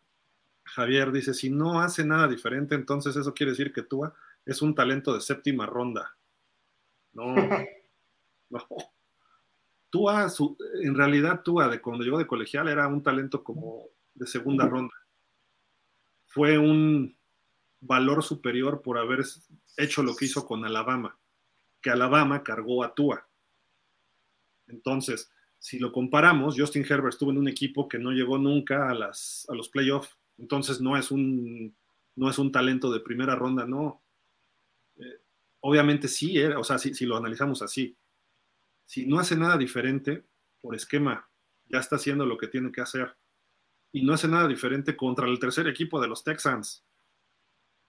Javier dice, si no hace nada diferente, entonces eso quiere decir que Tua es un talento de séptima ronda. No, no. Tua, en realidad Tua, de cuando llegó de colegial, era un talento como de segunda ronda. Fue un valor superior por haber hecho lo que hizo con Alabama, que Alabama cargó a Tua. Entonces, si lo comparamos, Justin Herbert estuvo en un equipo que no llegó nunca a, las, a los playoffs entonces no es un, no es un talento de primera ronda, no. Eh, obviamente sí, era, o sea, si, lo analizamos así. Si no hace nada diferente por esquema, ya está haciendo lo que tiene que hacer. Y no hace nada diferente contra el tercer equipo de los Texans.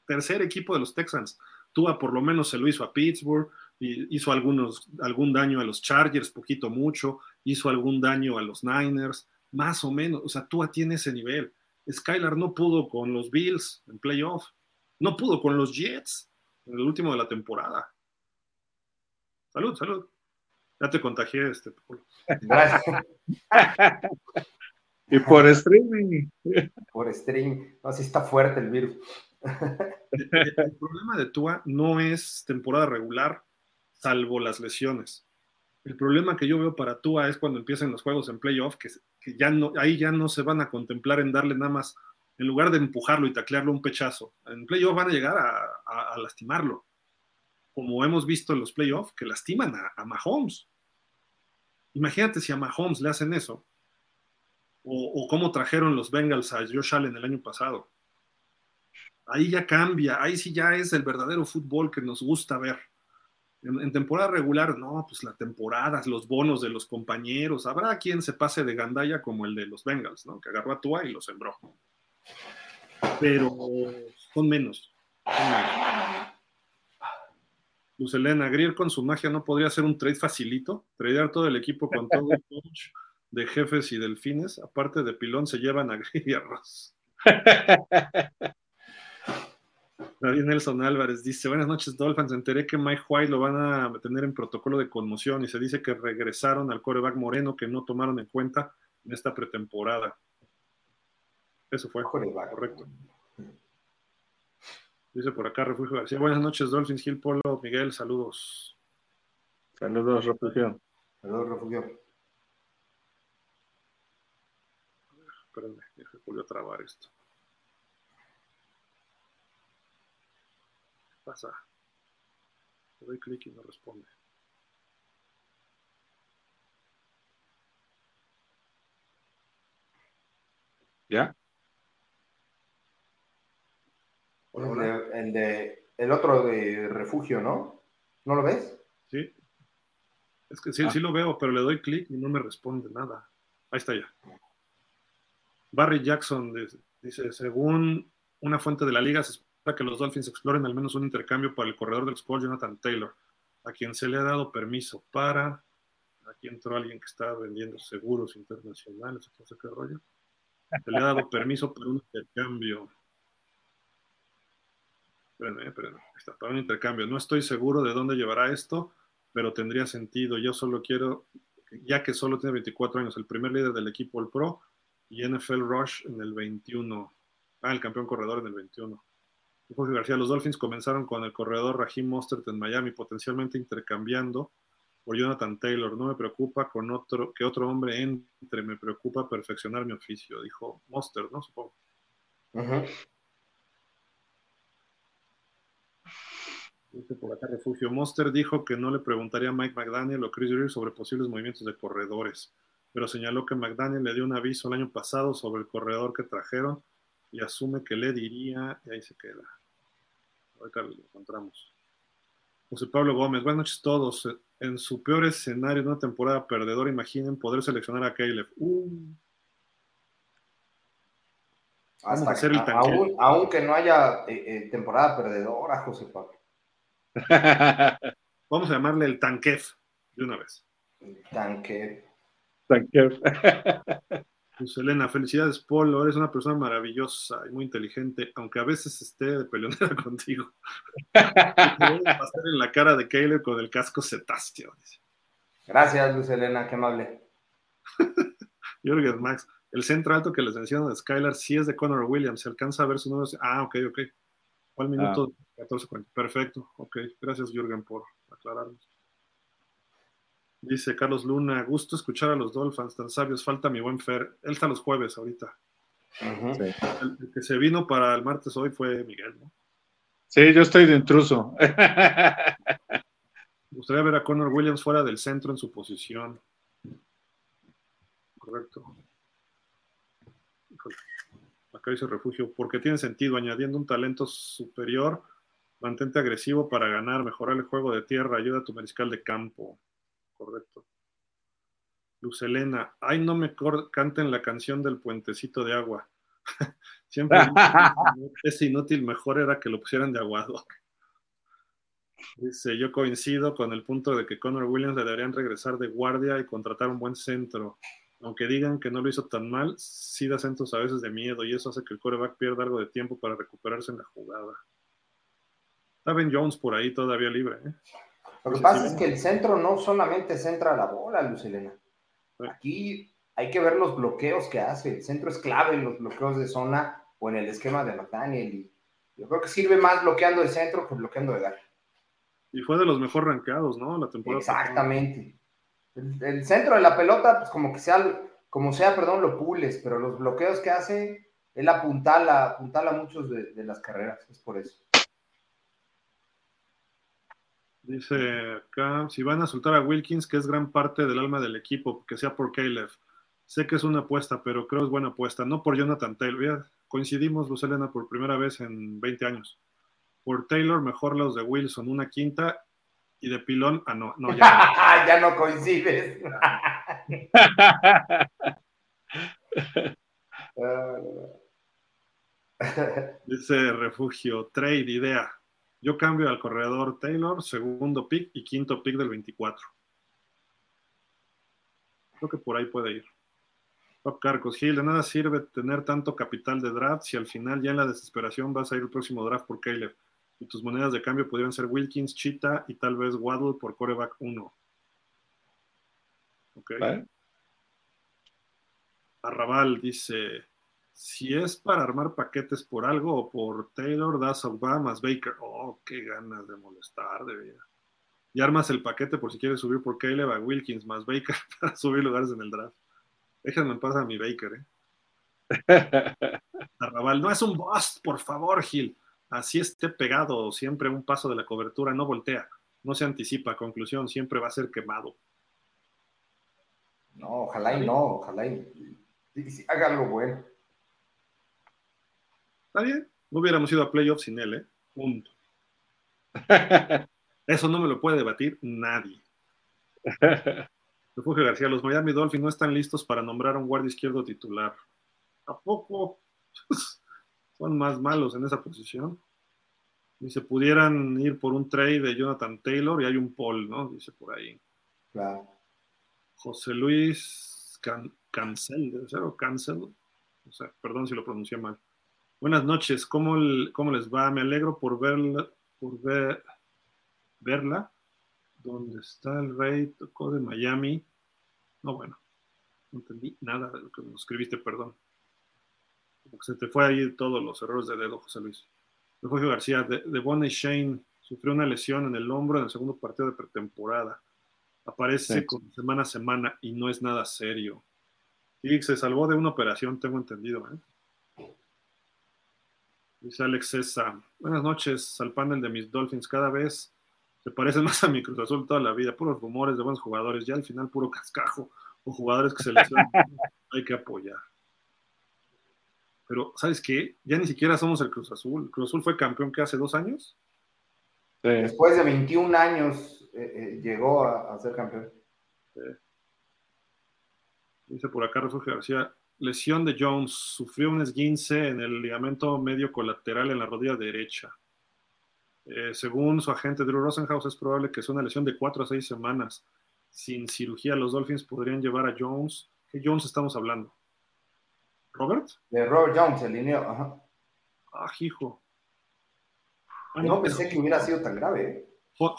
Tercer equipo de los Texans. Tua por lo menos se lo hizo a Pittsburgh, y hizo algunos, algún daño a los Chargers, poquito mucho, hizo algún daño a los Niners, más o menos. O sea, Tua tiene ese nivel. Skylar no pudo con los Bills en playoff, no pudo con los Jets en el último de la temporada. Salud, salud. Ya te contagié este. Gracias. y por streaming. Por streaming. Así está fuerte el virus. el problema de Tua no es temporada regular, salvo las lesiones. El problema que yo veo para Tua es cuando empiezan los juegos en playoff, que, que ya no, ahí ya no se van a contemplar en darle nada más, en lugar de empujarlo y taclearlo un pechazo. En playoff van a llegar a, lastimarlo, como hemos visto en los playoffs, que lastiman a, Mahomes. Imagínate si a Mahomes le hacen eso, o, cómo trajeron los Bengals a Josh Allen el año pasado. Ahí ya cambia, ahí sí ya es el verdadero fútbol que nos gusta ver en, temporada regular, no, pues la temporada, los bonos de los compañeros. Habrá quien se pase de gandalla como el de los Bengals, ¿no? Que agarró a Tua y lo sembró. Pero son menos. Luz Elena, Grier con su magia no podría ser un trade facilito, tradear todo el equipo con todo el coach de jefes y delfines, aparte de pilón se llevan a Grier y a Ross. David Nelson Álvarez dice, buenas noches Dolphins, enteré que Mike White lo van a tener en protocolo de conmoción y se dice que regresaron al coreback moreno que no tomaron en cuenta en esta pretemporada. Eso fue, correcto. Dice por acá Refugio García. Buenas noches, Dolphins, Gil Polo, Miguel, saludos. Saludos, Refugio. Saludos, Refugio. Espérenme, ya se volvió a trabar esto. ¿Qué pasa? Le doy clic y no responde. ¿Ya? El, de, el, otro de refugio, ¿no? ¿No lo ves? Sí. Es que sí, ah. sí lo veo, pero le doy clic y no me responde nada. Ahí está ya. Barry Jackson dice, según una fuente de la liga, se espera que los Dolphins exploren al menos un intercambio para el corredor del Sport, Jonathan Taylor, a quien se le ha dado permiso para... Aquí entró alguien que estaba vendiendo seguros internacionales, no qué rollo. Se le ha dado permiso para un intercambio espérenme, espérenme, está para un intercambio. No estoy seguro de dónde llevará esto, pero tendría sentido. Yo solo quiero, ya que solo tiene 24 años, el primer líder del equipo el Pro y NFL Rush en el 21. Ah, el campeón corredor en el 21. Jorge García, los Dolphins comenzaron con el corredor Raheem Mostert en Miami, potencialmente intercambiando por Jonathan Taylor. No me preocupa con otro, que otro hombre entre, me preocupa perfeccionar mi oficio, dijo Mostert, ¿no? Supongo. Ajá. Dice por acá Refugio. Monster dijo que no le preguntaría a Mike McDaniel o Chris Greer sobre posibles movimientos de corredores, pero señaló que McDaniel le dio un aviso el año pasado sobre el corredor que trajeron y asume que le diría, y ahí se queda. Ahorita lo encontramos. José Pablo Gómez, buenas noches a todos. En su peor escenario de una temporada perdedora, imaginen poder seleccionar a Caleb. Uh. Hasta hacer el aunque no haya eh, eh, temporada perdedora, José Pablo. Vamos a llamarle el Tanquef de una vez. Tanquef. Tanquef. Pues Elena, felicidades, Polo. Eres una persona maravillosa y muy inteligente, aunque a veces esté de peleonera contigo. pasar en la cara de Caleb con el casco cetáceo. Gracias, Luz Elena, qué amable. Jürgen Max, el centro alto que les menciono de Skylar sí es de Connor Williams. Se alcanza a ver su número. Ah, ok, ok. ¿Cuál minuto? 14.40. Perfecto. Ok. Gracias, Jürgen, por aclararnos. Dice Carlos Luna, gusto escuchar a los Dolphins tan sabios. Falta mi buen Fer. Él está los jueves ahorita. el, que se vino para el martes hoy fue Miguel, ¿no? Sí, yo estoy de intruso. Me gustaría ver a Connor Williams fuera del centro en su posición. Correcto. Acá dice refugio, porque tiene sentido, añadiendo un talento superior Mantente agresivo para ganar, mejorar el juego de tierra, ayuda a tu mariscal de campo. Correcto. Luz Elena, ay, no me canten la canción del puentecito de agua. Siempre ese inútil, mejor era que lo pusieran de aguado. Dice, yo coincido con el punto de que Connor Williams le deberían regresar de guardia y contratar un buen centro. Aunque digan que no lo hizo tan mal, sí da centros a veces de miedo y eso hace que el coreback pierda algo de tiempo para recuperarse en la jugada. Está Ben Jones por ahí todavía libre. ¿eh? Lo que pasa es que el centro no solamente centra la bola, Lucelena. Aquí hay que ver los bloqueos que hace. El centro es clave en los bloqueos de zona o en el esquema de McDaniel. Y yo creo que sirve más bloqueando el centro que bloqueando de dar. Y fue de los mejor rankeados, ¿no? La temporada. Exactamente. El, centro de la pelota, pues como que sea, como sea, perdón, lo pules, pero los bloqueos que hace, él apuntala, apuntala muchos de, de las carreras, es por eso. Dice acá, si van a soltar a Wilkins, que es gran parte del alma del equipo, que sea por Caleb. Sé que es una apuesta, pero creo es buena apuesta. No por Jonathan Taylor. coincidimos, Luz Elena, por primera vez en 20 años. Por Taylor, mejor los de Wilson, una quinta. Y de pilón, ah, no, no, ya ya no coincides. Dice Refugio, trade, idea. Yo cambio al corredor Taylor, segundo pick y quinto pick del 24. Creo que por ahí puede ir. Top Carcos, Gil, de nada sirve tener tanto capital de draft si al final ya en la desesperación vas a ir el próximo draft por Caleb. Y tus monedas de cambio podrían ser Wilkins, Cheetah y tal vez Waddle por coreback 1. Ok. Arrabal dice: Si es para armar paquetes por algo o por Taylor, das Ogba más Baker. Oh, qué ganas de molestar, de vida. Y armas el paquete por si quieres subir por Caleb a Wilkins más Baker para subir lugares en el draft. Déjenme en paz a mi Baker, ¿eh? Arrabal, no es un bust, por favor, Gil. Así esté pegado, siempre un paso de la cobertura, no voltea, no se anticipa. Conclusión, siempre va a ser quemado. No, ojalá y no, ojalá y, haga algo bueno. Está bien, no hubiéramos ido a playoffs sin él, ¿eh? Punto. Eso no me lo puede debatir nadie. Refugio García, los Miami Dolphins no están listos para nombrar a un guardia izquierdo titular. ¿A poco son más malos en esa posición? Dice, pudieran ir por un trade de Jonathan Taylor y hay un Paul, ¿no? Dice por ahí. Claro. José Luis Cancel, ¿debe ser? O Cancel. O sea, perdón si lo pronuncié mal. Buenas noches, ¿cómo, cómo les va? Me alegro por verla, por ver, verla ¿Dónde está el rey? Tocó de Miami. No, bueno, no entendí nada de lo que me escribiste, perdón. se te fue ahí todos los errores de dedo, José Luis. Refugio García, de, de Bonnie Shane sufrió una lesión en el hombro en el segundo partido de pretemporada. Aparece con semana a semana y no es nada serio. Y se salvó de una operación, tengo entendido. ¿eh? Dice Alex César. Buenas noches al panel de mis Dolphins. Cada vez se parece más a mi Cruz Azul toda la vida, puros rumores de buenos jugadores, ya al final puro cascajo o jugadores que se lesionan, hay que apoyar. Pero, ¿sabes qué? Ya ni siquiera somos el Cruz Azul. El Cruz Azul fue campeón que hace dos años. Después de 21 años eh, eh, llegó a, ser campeón. Dice por acá Refugio García, lesión de Jones, sufrió un esguince en el ligamento medio colateral en la rodilla derecha. Eh, según su agente Drew Rosenhaus, es probable que sea una lesión de cuatro a seis semanas. Sin cirugía, los Dolphins podrían llevar a Jones. ¿Qué Jones estamos hablando? ¿Robert? De Robert Jones, el lineo. Ajá. Ah, hijo. no pensé que hubiera sido tan grave. ¿eh?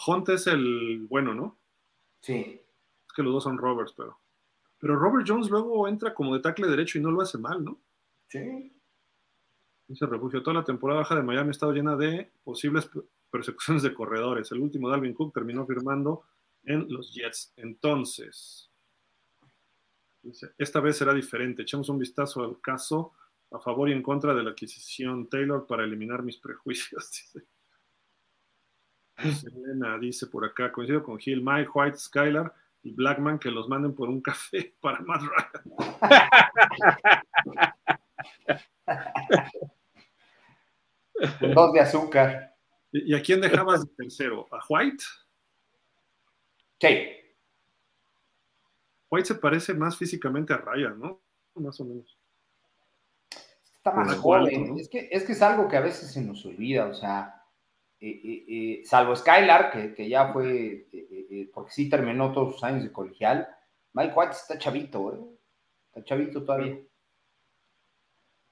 Hunt es el bueno, ¿no? Sí. Es que los dos son Roberts, pero. Pero Robert Jones luego entra como de tackle derecho y no lo hace mal, ¿no? Sí. Dice Refugio, toda la temporada baja de Miami ha estado llena de posibles persecuciones de corredores. El último Dalvin Cook terminó firmando en los Jets. Entonces, dice, esta vez será diferente. Echemos un vistazo al caso a favor y en contra de la adquisición Taylor para eliminar mis prejuicios. Dice. Elena dice por acá, coincido con Gil, Mike White, Skylar y Blackman que los manden por un café para Matt dos de azúcar. ¿Y a quién dejabas de tercero? ¿A White? Sí. White se parece más físicamente a Ryan, ¿no? Más o menos. Está más joven. es, que, es que es algo que a veces se nos olvida, o sea, eh, eh, eh, salvo Skylar, que, ya fue, porque sí terminó todos sus años de colegial, Mike White está chavito, ¿eh? Está chavito todavía.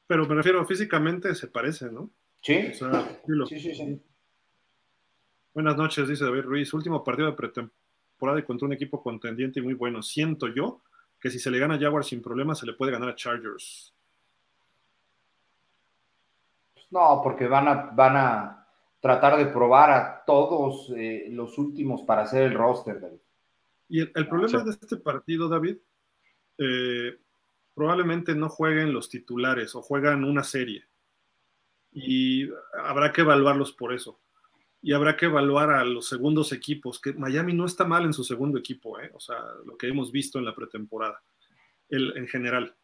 Pero me refiero, físicamente se parece, ¿no? Sí. sí, sí, sí. Buenas noches, dice David Ruiz. Último partido de pretemporada y contra un equipo contendiente y muy bueno. Siento yo que si se le gana a Jaguar sin problema, se le puede ganar a Chargers. No, porque van a, van a tratar de probar a todos eh, los últimos para hacer el roster, David. Y el, problema de este partido, David, eh, probablemente no jueguen los titulares o juegan una serie y habrá que evaluarlos por eso. Y habrá que evaluar a los segundos equipos, que Miami no está mal en su segundo equipo, ¿eh? o sea, lo que hemos visto en la pretemporada, el, en general.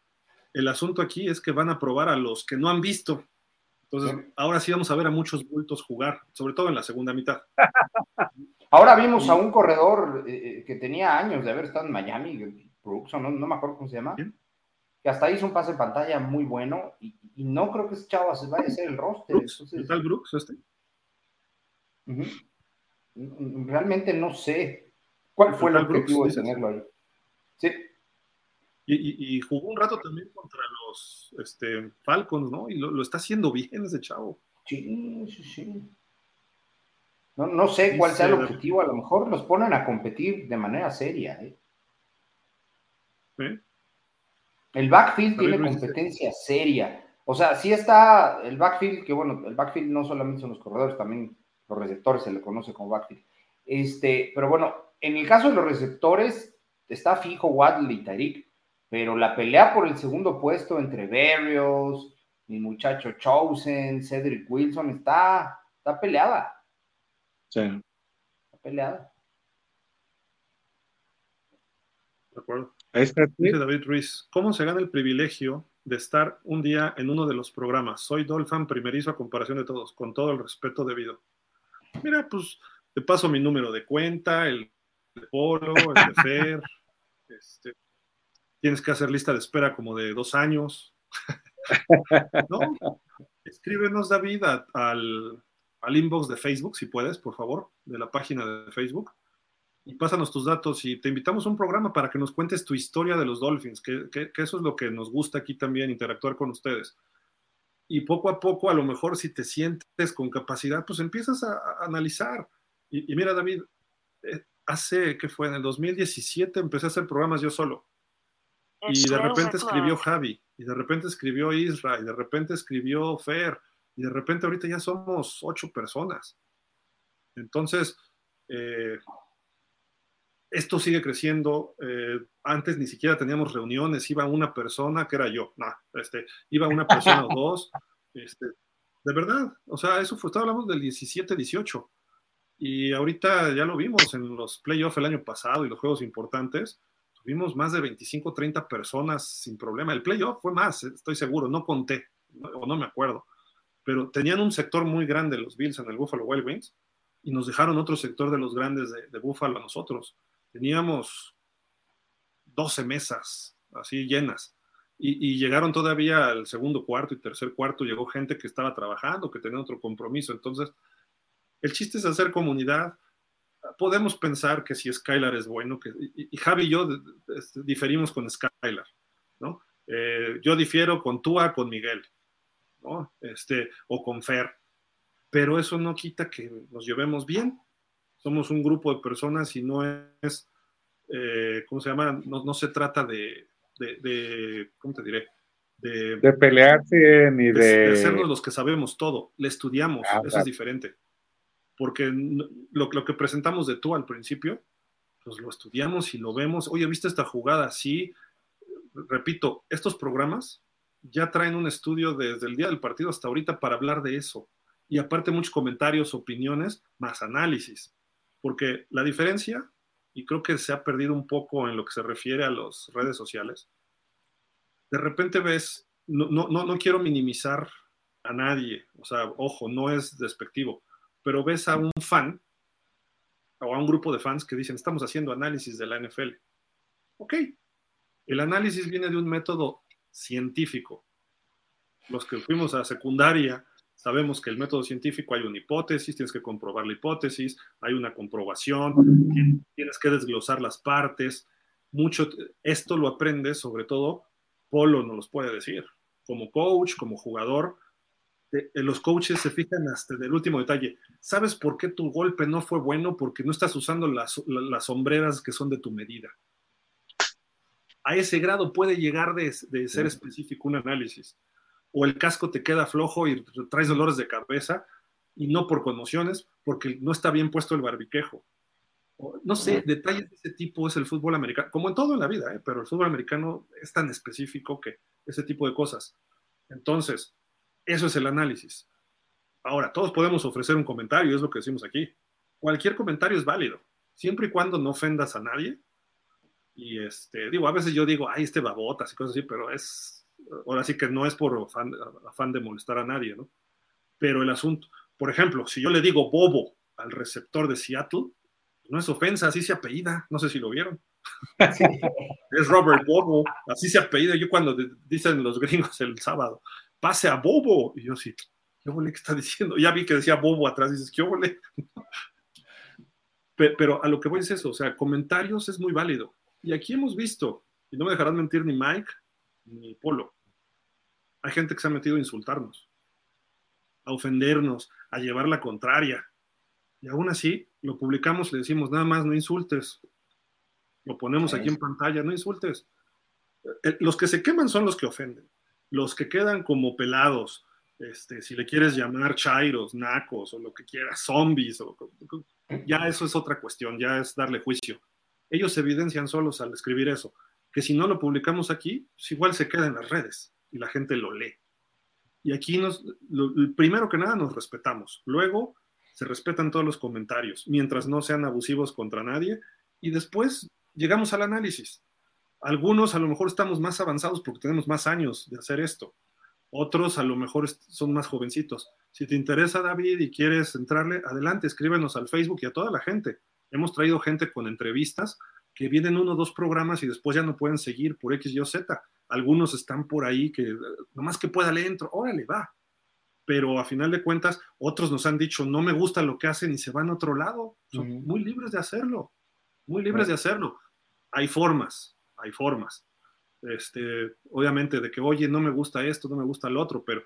El asunto aquí es que van a probar a los que no han visto. Entonces, ahora sí vamos a ver a muchos bultos jugar, sobre todo en la segunda mitad. Ahora vimos a un corredor eh, eh, que tenía años de haber estado en Miami, Brooks, no, no me acuerdo cómo se llama que hasta hizo un pase en pantalla muy bueno y, no creo que ese chavo se vaya a ser el roster. Brooks, el tal Brooks este? Realmente no sé cuál fue el objetivo de tenerlo ahí. Sí. Y, jugó un rato también contra los este, Falcons, ¿no? Y lo, está haciendo bien ese chavo. Sí, sí, sí. No, no sé cuál sea el objetivo, a lo mejor los ponen a competir de manera seria. ¿eh? El backfield tiene competencia seria. O sea, sí está el backfield, que bueno, el backfield no solamente son los corredores, también los receptores se le conoce como backfield. Este, pero bueno, en el caso de los receptores, está fijo Waddle y Tariq, pero la pelea por el segundo puesto entre Berrios, mi muchacho Chosen, Cedric Wilson, está, está peleada. Sí. Está peleada. De acuerdo. Ahí está. Dice David Ruiz, ¿cómo se gana el privilegio de estar un día en uno de los programas. Soy Dolphin primerizo a comparación de todos, con todo el respeto debido. Mira, pues te paso mi número de cuenta, el de Polo, el de Fer. Este, tienes que hacer lista de espera como de dos años. ¿No? Escríbenos, David, al, al inbox de Facebook, si puedes, por favor, de la página de Facebook y pásanos tus datos y te invitamos a un programa para que nos cuentes tu historia de los Dolphins, que, eso es lo que nos gusta aquí también, interactuar con ustedes. Y poco a poco, a lo mejor si te sientes con capacidad, pues empiezas a, analizar. Y, mira, David, eh, hace, que fue? En el 2017 empecé a hacer programas yo solo. Y de repente escribió Javi, y de repente escribió Isra, y de repente escribió Fer, y de repente ahorita ya somos ocho personas. Entonces, eh, esto sigue creciendo. Eh, antes ni siquiera teníamos reuniones, iba una persona, que era yo, no, este, iba una persona o dos. Este, de verdad, o sea, eso fue, hablamos del 17-18. Y ahorita ya lo vimos en los playoffs el año pasado y los juegos importantes. Tuvimos más de 25, 30 personas sin problema. El playoff fue más, estoy seguro, no conté, o no me acuerdo. Pero tenían un sector muy grande los Bills en el Buffalo Wild Wings y nos dejaron otro sector de los grandes de, de Buffalo a nosotros teníamos 12 mesas así llenas. Y, llegaron todavía al segundo cuarto y tercer cuarto, llegó gente que estaba trabajando, que tenía otro compromiso. Entonces, el chiste es hacer comunidad. Podemos pensar que si Skylar es bueno, que, y, Javi y yo este, diferimos con Skylar, ¿no? Eh, yo difiero con Tua, con Miguel, ¿no? Este, o con Fer, pero eso no quita que nos llevemos bien somos un grupo de personas y no es, eh, ¿cómo se llama? No, se trata de, de, ¿cómo te diré? De, pelearse ni de... De sernos los que sabemos todo, le estudiamos, ah, eso es diferente. Porque lo, que presentamos de tú al principio, pues lo estudiamos y lo vemos. Oye, ¿viste esta jugada? Sí. Repito, estos programas ya traen un estudio desde el día del partido hasta ahorita para hablar de eso. Y aparte muchos comentarios, opiniones, más análisis. Porque la diferencia, y creo que se ha perdido un poco en lo que se refiere a las redes sociales, de repente ves, no, no, no quiero minimizar a nadie, o sea, ojo, no es despectivo, pero ves a un fan o a un grupo de fans que dicen, estamos haciendo análisis de la NFL. Ok, el análisis viene de un método científico. Los que fuimos a secundaria Sabemos que el método científico hay una hipótesis, tienes que comprobar la hipótesis, hay una comprobación, tienes que desglosar las partes. Mucho, esto lo aprendes, sobre todo, Polo nos los puede decir. Como coach, como jugador, los coaches se fijan hasta el último detalle. ¿Sabes por qué tu golpe no fue bueno? Porque no estás usando las, las sombreras que son de tu medida. A ese grado puede llegar de, de ser específico un análisis o el casco te queda flojo y traes dolores de cabeza, y no por conmociones, porque no está bien puesto el barbiquejo. No sé, detalles de ese tipo es el fútbol americano, como en todo en la vida, ¿eh? pero el fútbol americano es tan específico que ese tipo de cosas. Entonces, eso es el análisis. Ahora, todos podemos ofrecer un comentario, es lo que decimos aquí. Cualquier comentario es válido, siempre y cuando no ofendas a nadie. Y este, digo, a veces yo digo, ay, este babotas y cosas así, pero es, ahora sí que no es por afán, de molestar a nadie, ¿no? Pero el asunto, por ejemplo, si yo le digo bobo al receptor de Seattle, no es ofensa, así se apellida, no sé si lo vieron. es Robert Bobo, así se apellida. Yo cuando dicen los gringos el sábado, pase a Bobo, y yo sí, ¿qué ole que está diciendo? Ya vi que decía bobo atrás, dices, ¿qué ole? Pero a lo que voy es eso, o sea, comentarios es muy válido. Y aquí hemos visto, y no me dejarán mentir ni Mike ni Polo, hay gente que se ha metido a insultarnos, a ofendernos, a llevar la contraria. Y aún así, lo publicamos, le decimos, nada más no insultes. Lo ponemos aquí en pantalla, no insultes. Eh, los que se queman son los que ofenden. Los que quedan como pelados, este, si le quieres llamar chairos, nacos o lo que quieras, zombies, o, ya eso es otra cuestión, ya es darle juicio. Ellos evidencian solos al escribir eso, que si no lo publicamos aquí, pues igual se queda en las redes y la gente lo lee. Y aquí nos, primero que nada nos respetamos, luego se respetan todos los comentarios, mientras no sean abusivos contra nadie, y después llegamos al análisis. Algunos a lo mejor estamos más avanzados porque tenemos más años de hacer esto, otros a lo mejor son más jovencitos. Si te interesa, David, y quieres entrarle, adelante, escríbenos al Facebook y a toda la gente. Hemos traído gente con entrevistas que vienen uno o dos programas y después ya no pueden seguir por X, Y o Z. Algunos están por ahí que nomás que pueda le entro, órale, va. Pero a final de cuentas, otros nos han dicho, no me gusta lo que hacen y se van a otro lado. Son muy libres de hacerlo, muy libres de hacerlo. Hay formas, hay formas este, obviamente de que, oye, no me gusta esto, no me gusta lo otro, pero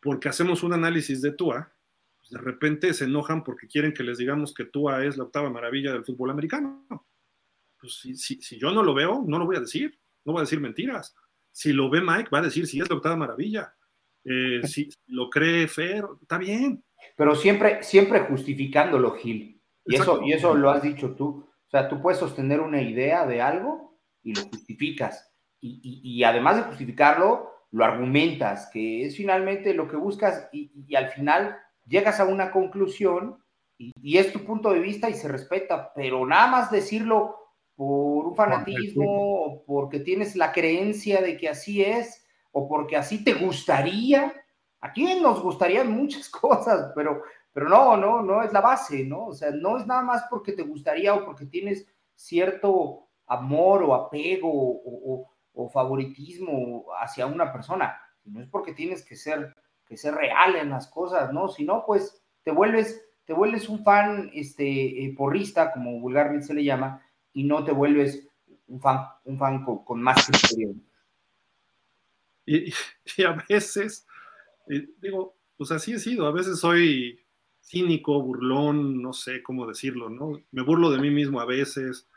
porque hacemos un análisis de Tua, pues de repente se enojan porque quieren que les digamos que Tua es la octava maravilla del fútbol americano. Pues si, si, yo no lo veo, no lo voy a decir, no voy a decir mentiras. Si lo ve Mike, va a decir si es la octava maravilla. Eh, si lo cree Fer, está bien. Pero siempre, siempre justificándolo, Gil. Y eso, y eso lo has dicho tú. O sea, tú puedes sostener una idea de algo y lo justificas y, además de justificarlo, lo argumentas, que es finalmente lo que buscas y, al final llegas a una conclusión y, es tu punto de vista y se respeta, pero nada más decirlo por un fanatismo o porque tienes la creencia de que así es o porque así te gustaría. ¿A quién nos gustarían muchas cosas? Pero, pero no, no, no es la base, ¿no? O sea, no es nada más porque te gustaría o porque tienes cierto amor o apego o, favoritismo hacia una persona, no es porque tienes que ser, que ser real en las cosas, ¿no? Si no, pues te vuelves, te vuelves un fan este, eh, porrista, como vulgarmente se le llama, y no te vuelves un fan, un fan con, más experiencia. Y, a veces, eh, digo, pues así he sido, a veces soy cínico, burlón, no sé cómo decirlo, ¿no? Me burlo de mí mismo a veces,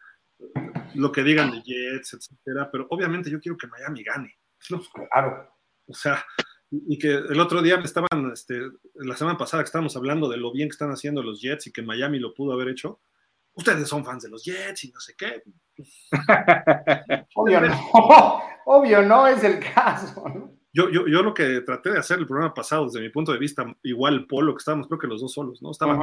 lo que digan de Jets, etcétera, pero obviamente yo quiero que Miami gane. Claro. O sea, y que el otro día me estaban, este, la semana pasada que estábamos hablando de lo bien que están haciendo los Jets y que Miami lo pudo haber hecho. Ustedes son fans de los Jets y no sé qué. obvio, no, obvio no es el caso. Yo, yo, yo, lo que traté de hacer el programa pasado, desde mi punto de vista, igual Polo, que estábamos, creo que los dos solos, ¿no? Estaban,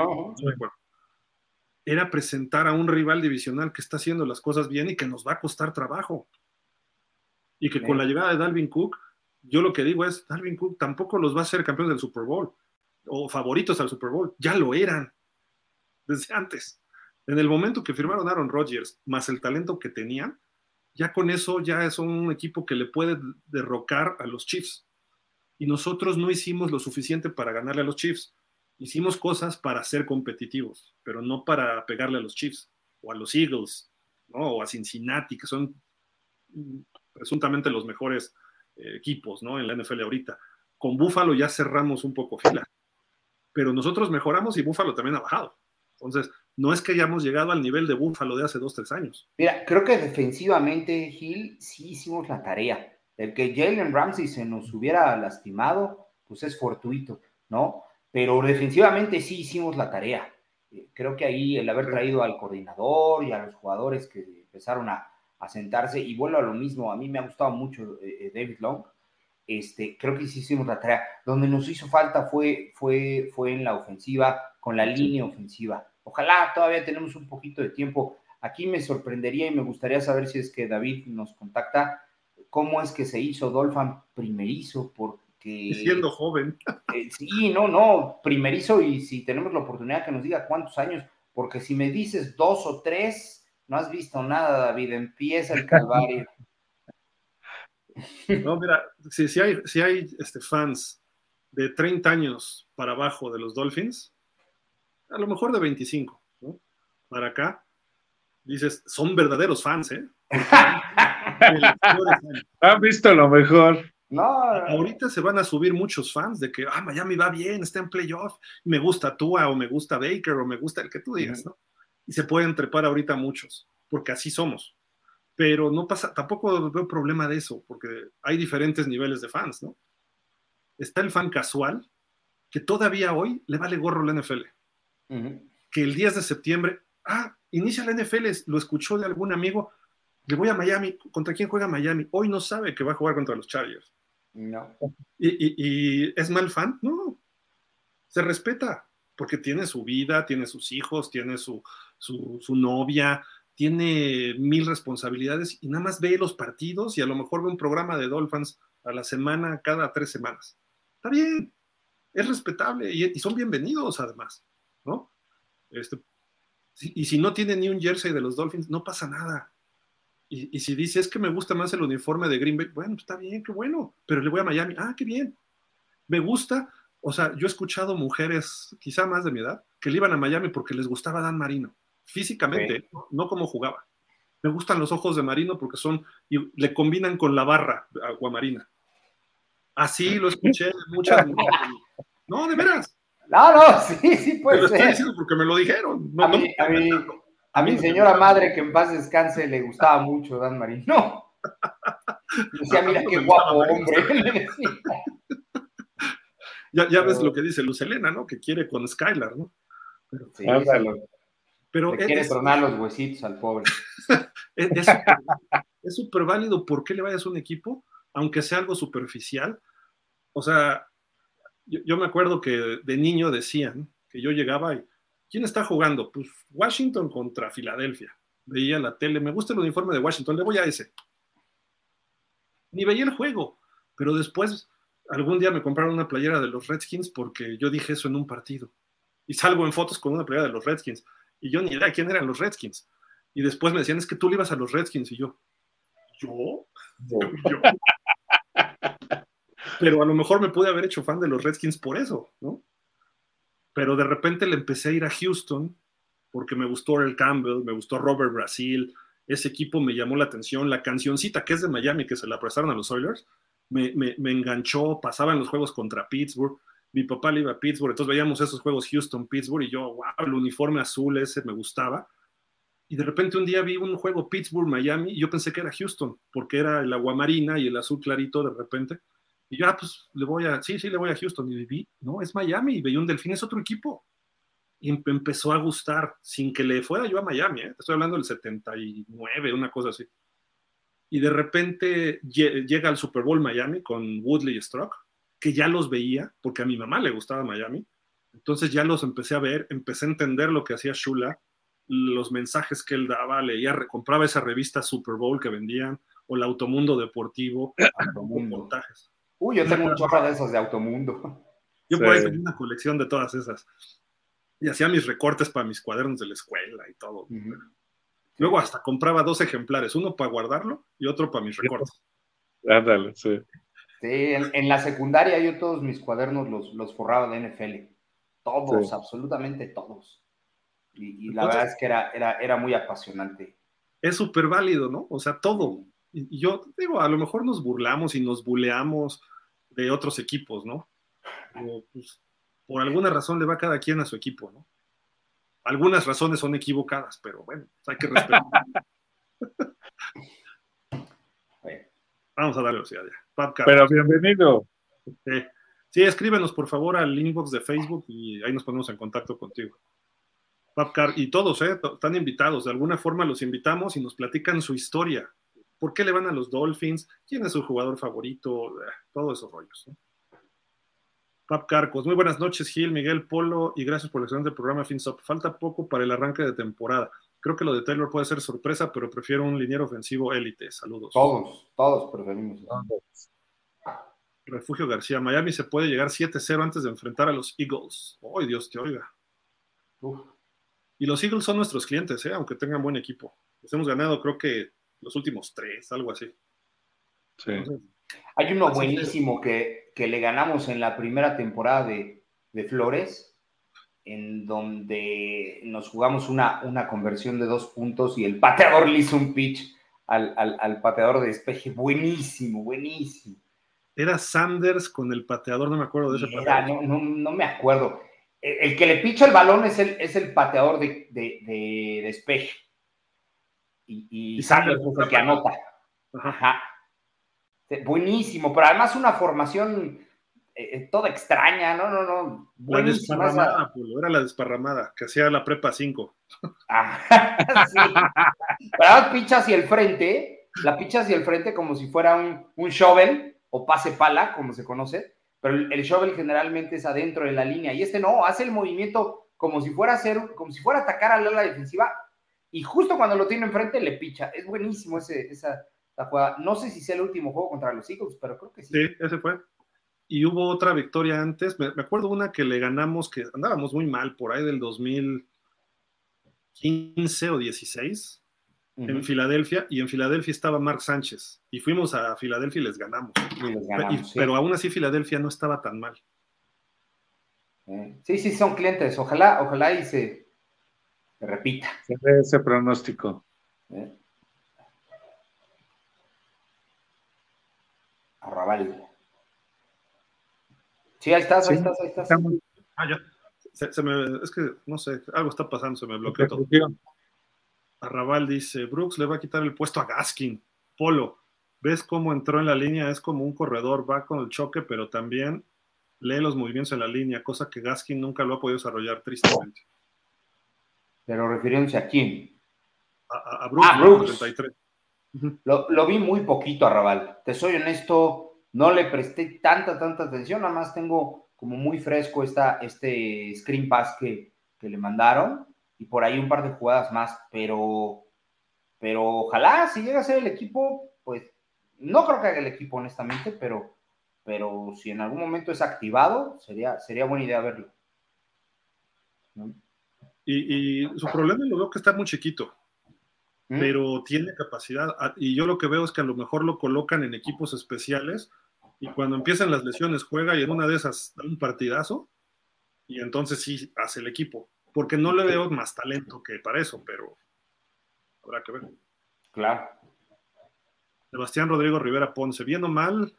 era presentar a un rival divisional que está haciendo las cosas bien y que nos va a costar trabajo. Y que con la llegada de Dalvin Cook, yo lo que digo es, Dalvin Cook tampoco los va a hacer campeón del Super Bowl o favoritos al Super Bowl, ya lo eran desde antes. En el momento que firmaron Aaron Rodgers, más el talento que tenían, ya con eso ya es un equipo que le puede derrocar a los Chiefs. Y nosotros no hicimos lo suficiente para ganarle a los Chiefs hicimos cosas para ser competitivos, pero no para pegarle a los Chiefs o a los Eagles, ¿no? o a Cincinnati, que son presuntamente los mejores eh, equipos ¿no? en la NFL ahorita. Con Buffalo ya cerramos un poco fila, pero nosotros mejoramos y Buffalo también ha bajado. Entonces, no es que hayamos llegado al nivel de Buffalo de hace dos, tres años. Mira, creo que defensivamente, Gil, sí hicimos la tarea. El que Jalen Ramsey se nos hubiera lastimado, pues es fortuito, ¿no? Pero defensivamente sí hicimos la tarea. Eh, creo que ahí el haber traído al coordinador y a los jugadores que empezaron a, sentarse, y vuelvo a lo mismo, a mí me ha gustado mucho eh, eh, David Long, este, creo que sí hicimos la tarea. Donde nos hizo falta fue, fue, fue en la ofensiva, con la línea ofensiva. Ojalá todavía tenemos un poquito de tiempo. Aquí me sorprendería y me gustaría saber si es que David nos contacta, cómo es que se hizo Dolphin primerizo, por siendo joven. Eh, sí, no, no, primerizo y si tenemos la oportunidad que nos diga cuántos años, porque si me dices dos o tres, no has visto nada, David, empieza el calvario. No, mira, si, hay, si hay este, fans de 30 años para abajo de los Dolphins, a lo mejor de 25, ¿no? Para acá, dices, son verdaderos fans, ¿eh? Han visto lo mejor. No, ahorita se van a subir muchos fans de que, ah, Miami va bien, está en playoff, me gusta Tua o me gusta Baker o me gusta el que tú digas, ¿no? Y se pueden trepar ahorita muchos, porque así somos. Pero no pasa, tampoco veo problema de eso, porque hay diferentes niveles de fans, ¿no? Está el fan casual, que todavía hoy le vale gorro la NFL. Que el 10 de septiembre, ah, inicia la NFL, lo escuchó de algún amigo, le voy a Miami, ¿contra quién juega Miami? Hoy no sabe que va a jugar contra los Chargers. No. ¿Y, es mal fan? No. Se respeta, porque tiene su vida, tiene sus hijos, tiene su, su, novia, tiene mil responsabilidades y nada más ve los partidos y a lo mejor ve un programa de Dolphins a la semana, cada tres semanas. Está bien, es respetable y, son bienvenidos además, ¿no? Este, y si no tiene ni un jersey de los Dolphins, no pasa nada. Y, si dice, es que me gusta más el uniforme de Green Bay, bueno, pues está bien, qué bueno, pero le voy a Miami, ah, qué bien. Me gusta, o sea, yo he escuchado mujeres, quizá más de mi edad, que le iban a Miami porque les gustaba Dan Marino, físicamente, no, como jugaba. Me gustan los ojos de Marino porque son, y le combinan con la barra aguamarina. Así lo escuché muchas No, de veras. No, no, sí, sí, pues. Lo estoy diciendo porque me lo dijeron. a, mí, a mi señora madre, que en paz descanse, le gustaba mucho Dan Marino. Decía, mira qué guapo hombre. ya, ya ves lo que dice Luz Elena, ¿no? Que quiere con Skylar, ¿no? Pero, sí, pero quiere tronar los huesitos al pobre. es súper válido por qué le vayas a un equipo, aunque sea algo superficial. O sea, yo, yo me acuerdo que de niño decían que yo llegaba y ¿Quién está jugando? Pues Washington contra Filadelfia. Veía la tele, me gusta el uniforme de Washington, le voy a ese. Ni veía el juego, pero después algún día me compraron una playera de los Redskins porque yo dije eso en un partido. Y salgo en fotos con una playera de los Redskins. Y yo ni idea quién eran los Redskins. Y después me decían, es que tú le ibas a los Redskins. Y yo, ¿yo? ¿Yo? Pero a lo mejor me pude haber hecho fan de los Redskins por eso, ¿no? Pero de repente le empecé a ir a Houston porque me gustó el Campbell, me gustó Robert Brasil, ese equipo me llamó la atención, la cancioncita que es de Miami, que se la prestaron a los Oilers, me, me, enganchó, pasaba en los juegos contra Pittsburgh, mi papá le iba a Pittsburgh, entonces veíamos esos juegos Houston-Pittsburgh y yo, wow, el uniforme azul ese me gustaba. Y de repente un día vi un juego Pittsburgh-Miami y yo pensé que era Houston, porque era el agua marina y el azul clarito de repente. Y yo, ah, pues le voy a, sí, sí, le voy a Houston. Y vi, no, es Miami. Y veía un Delfín, es otro equipo. Y empezó a gustar, sin que le fuera yo a Miami, ¿eh? estoy hablando del 79, una cosa así. Y de repente llega al Super Bowl Miami con Woodley y Struck, que ya los veía, porque a mi mamá le gustaba Miami. Entonces ya los empecé a ver, empecé a entender lo que hacía Shula, los mensajes que él daba, leía, compraba esa revista Super Bowl que vendían, o el Automundo Deportivo, Automundo. montajes. Uy, yo tengo un chorro de esos de Automundo. Yo por ahí tengo una colección de todas esas. Y hacía mis recortes para mis cuadernos de la escuela y todo. Luego hasta compraba dos ejemplares, uno para guardarlo y otro para mis recortes. Ándale, sí. Sí, en, la secundaria yo todos mis cuadernos los, los forraba de NFL. Todos, absolutamente todos. Y, la verdad es que era, era, era muy apasionante. Es súper válido, ¿no? O sea, todo y yo digo, a lo mejor nos burlamos y nos buleamos de otros equipos, ¿no? Pues, por alguna razón le va cada quien a su equipo, ¿no? Algunas razones son equivocadas, pero bueno, hay que respetar. Vamos a darle velocidad ya. Pero bienvenido. Sí, escríbenos por favor al inbox de Facebook y ahí nos ponemos en contacto contigo. Papcar, y todos, ¿eh? Están invitados. De alguna forma los invitamos y nos platican su historia. ¿Por qué le van a los Dolphins? ¿Quién es su jugador favorito? Eh, todos esos rollos. ¿no? Pap Carcos, muy buenas noches, Gil, Miguel Polo, y gracias por el excelente programa FinSop. Falta poco para el arranque de temporada. Creo que lo de Taylor puede ser sorpresa, pero prefiero un liniero ofensivo élite. Saludos. Todos, todos preferimos. Refugio García, Miami se puede llegar 7-0 antes de enfrentar a los Eagles. ¡Ay, Dios te oiga! Y los Eagles son nuestros clientes, ¿eh? aunque tengan buen equipo. Les hemos ganado, creo que los últimos tres, algo así. Sí. Hay uno buenísimo que, que, le ganamos en la primera temporada de, de, Flores, en donde nos jugamos una, una conversión de dos puntos y el pateador le hizo un pitch al, al, al pateador de despeje. Buenísimo, buenísimo. Era Sanders con el pateador, no me acuerdo de ese Era, no, no, no, me acuerdo. El, que le picha el balón es el, es el pateador de, de, de despeje. Y, y, Sanders es el que anota. Ajá. Buenísimo, pero además una formación eh, toda extraña, no, no, no. La desparramada, Pulo, era la desparramada, que hacía la prepa 5. Ah, sí. Pero picha hacia el frente, la picha hacia el frente como si fuera un, un shovel o pase pala, como se conoce, pero el, el, shovel generalmente es adentro de la línea y este no, hace el movimiento como si fuera a hacer, como si fuera a atacar a la defensiva y justo cuando lo tiene enfrente le picha. Es buenísimo ese, esa jugada. No sé si sea el último juego contra los Eagles, pero creo que sí. Sí, ese fue. Y hubo otra victoria antes, me, me acuerdo una que le ganamos, que andábamos muy mal por ahí del 2015 o 16 en Filadelfia y en Filadelfia estaba Mark Sánchez y fuimos a Filadelfia y les ganamos. Y les ganamos y, sí. Pero aún así Filadelfia no estaba tan mal. Sí, sí, son clientes. Ojalá, ojalá y se, se repita. Ese pronóstico. ¿Eh? Arrabal. Sí, ahí estás, ahí estás, ahí estás. Estamos... Ah, ya. Se, se, me, es que, no sé, algo está pasando, se me bloqueó todo. Arrabal dice, Brooks le va a quitar el puesto a Gaskin. Polo, ves cómo entró en la línea, es como un corredor, va con el choque, pero también lee los movimientos en la línea, cosa que Gaskin nunca lo ha podido desarrollar tristemente. Pero refiriéndose a quién? A, a, Brooks. Ah, Brooks. 33. Lo, lo, vi muy poquito a Raval. Te soy honesto, no le presté tanta, tanta atención, nada más tengo como muy fresco esta, este screen pass que, que le mandaron y por ahí un par de jugadas más, pero, pero ojalá si llega a ser el equipo, pues no creo que haga el equipo honestamente, pero, pero si en algún momento es activado, sería, sería buena idea verlo. ¿no? Y, y, su problema lo veo que está muy chiquito, ¿Mm? pero tiene capacidad. Y yo lo que veo es que a lo mejor lo colocan en equipos especiales y cuando empiezan las lesiones juega y en una de esas da un partidazo y entonces sí hace el equipo porque no le veo más talento que para eso, pero habrá que ver. Claro. Sebastián Rodrigo Rivera Ponce, bien o mal,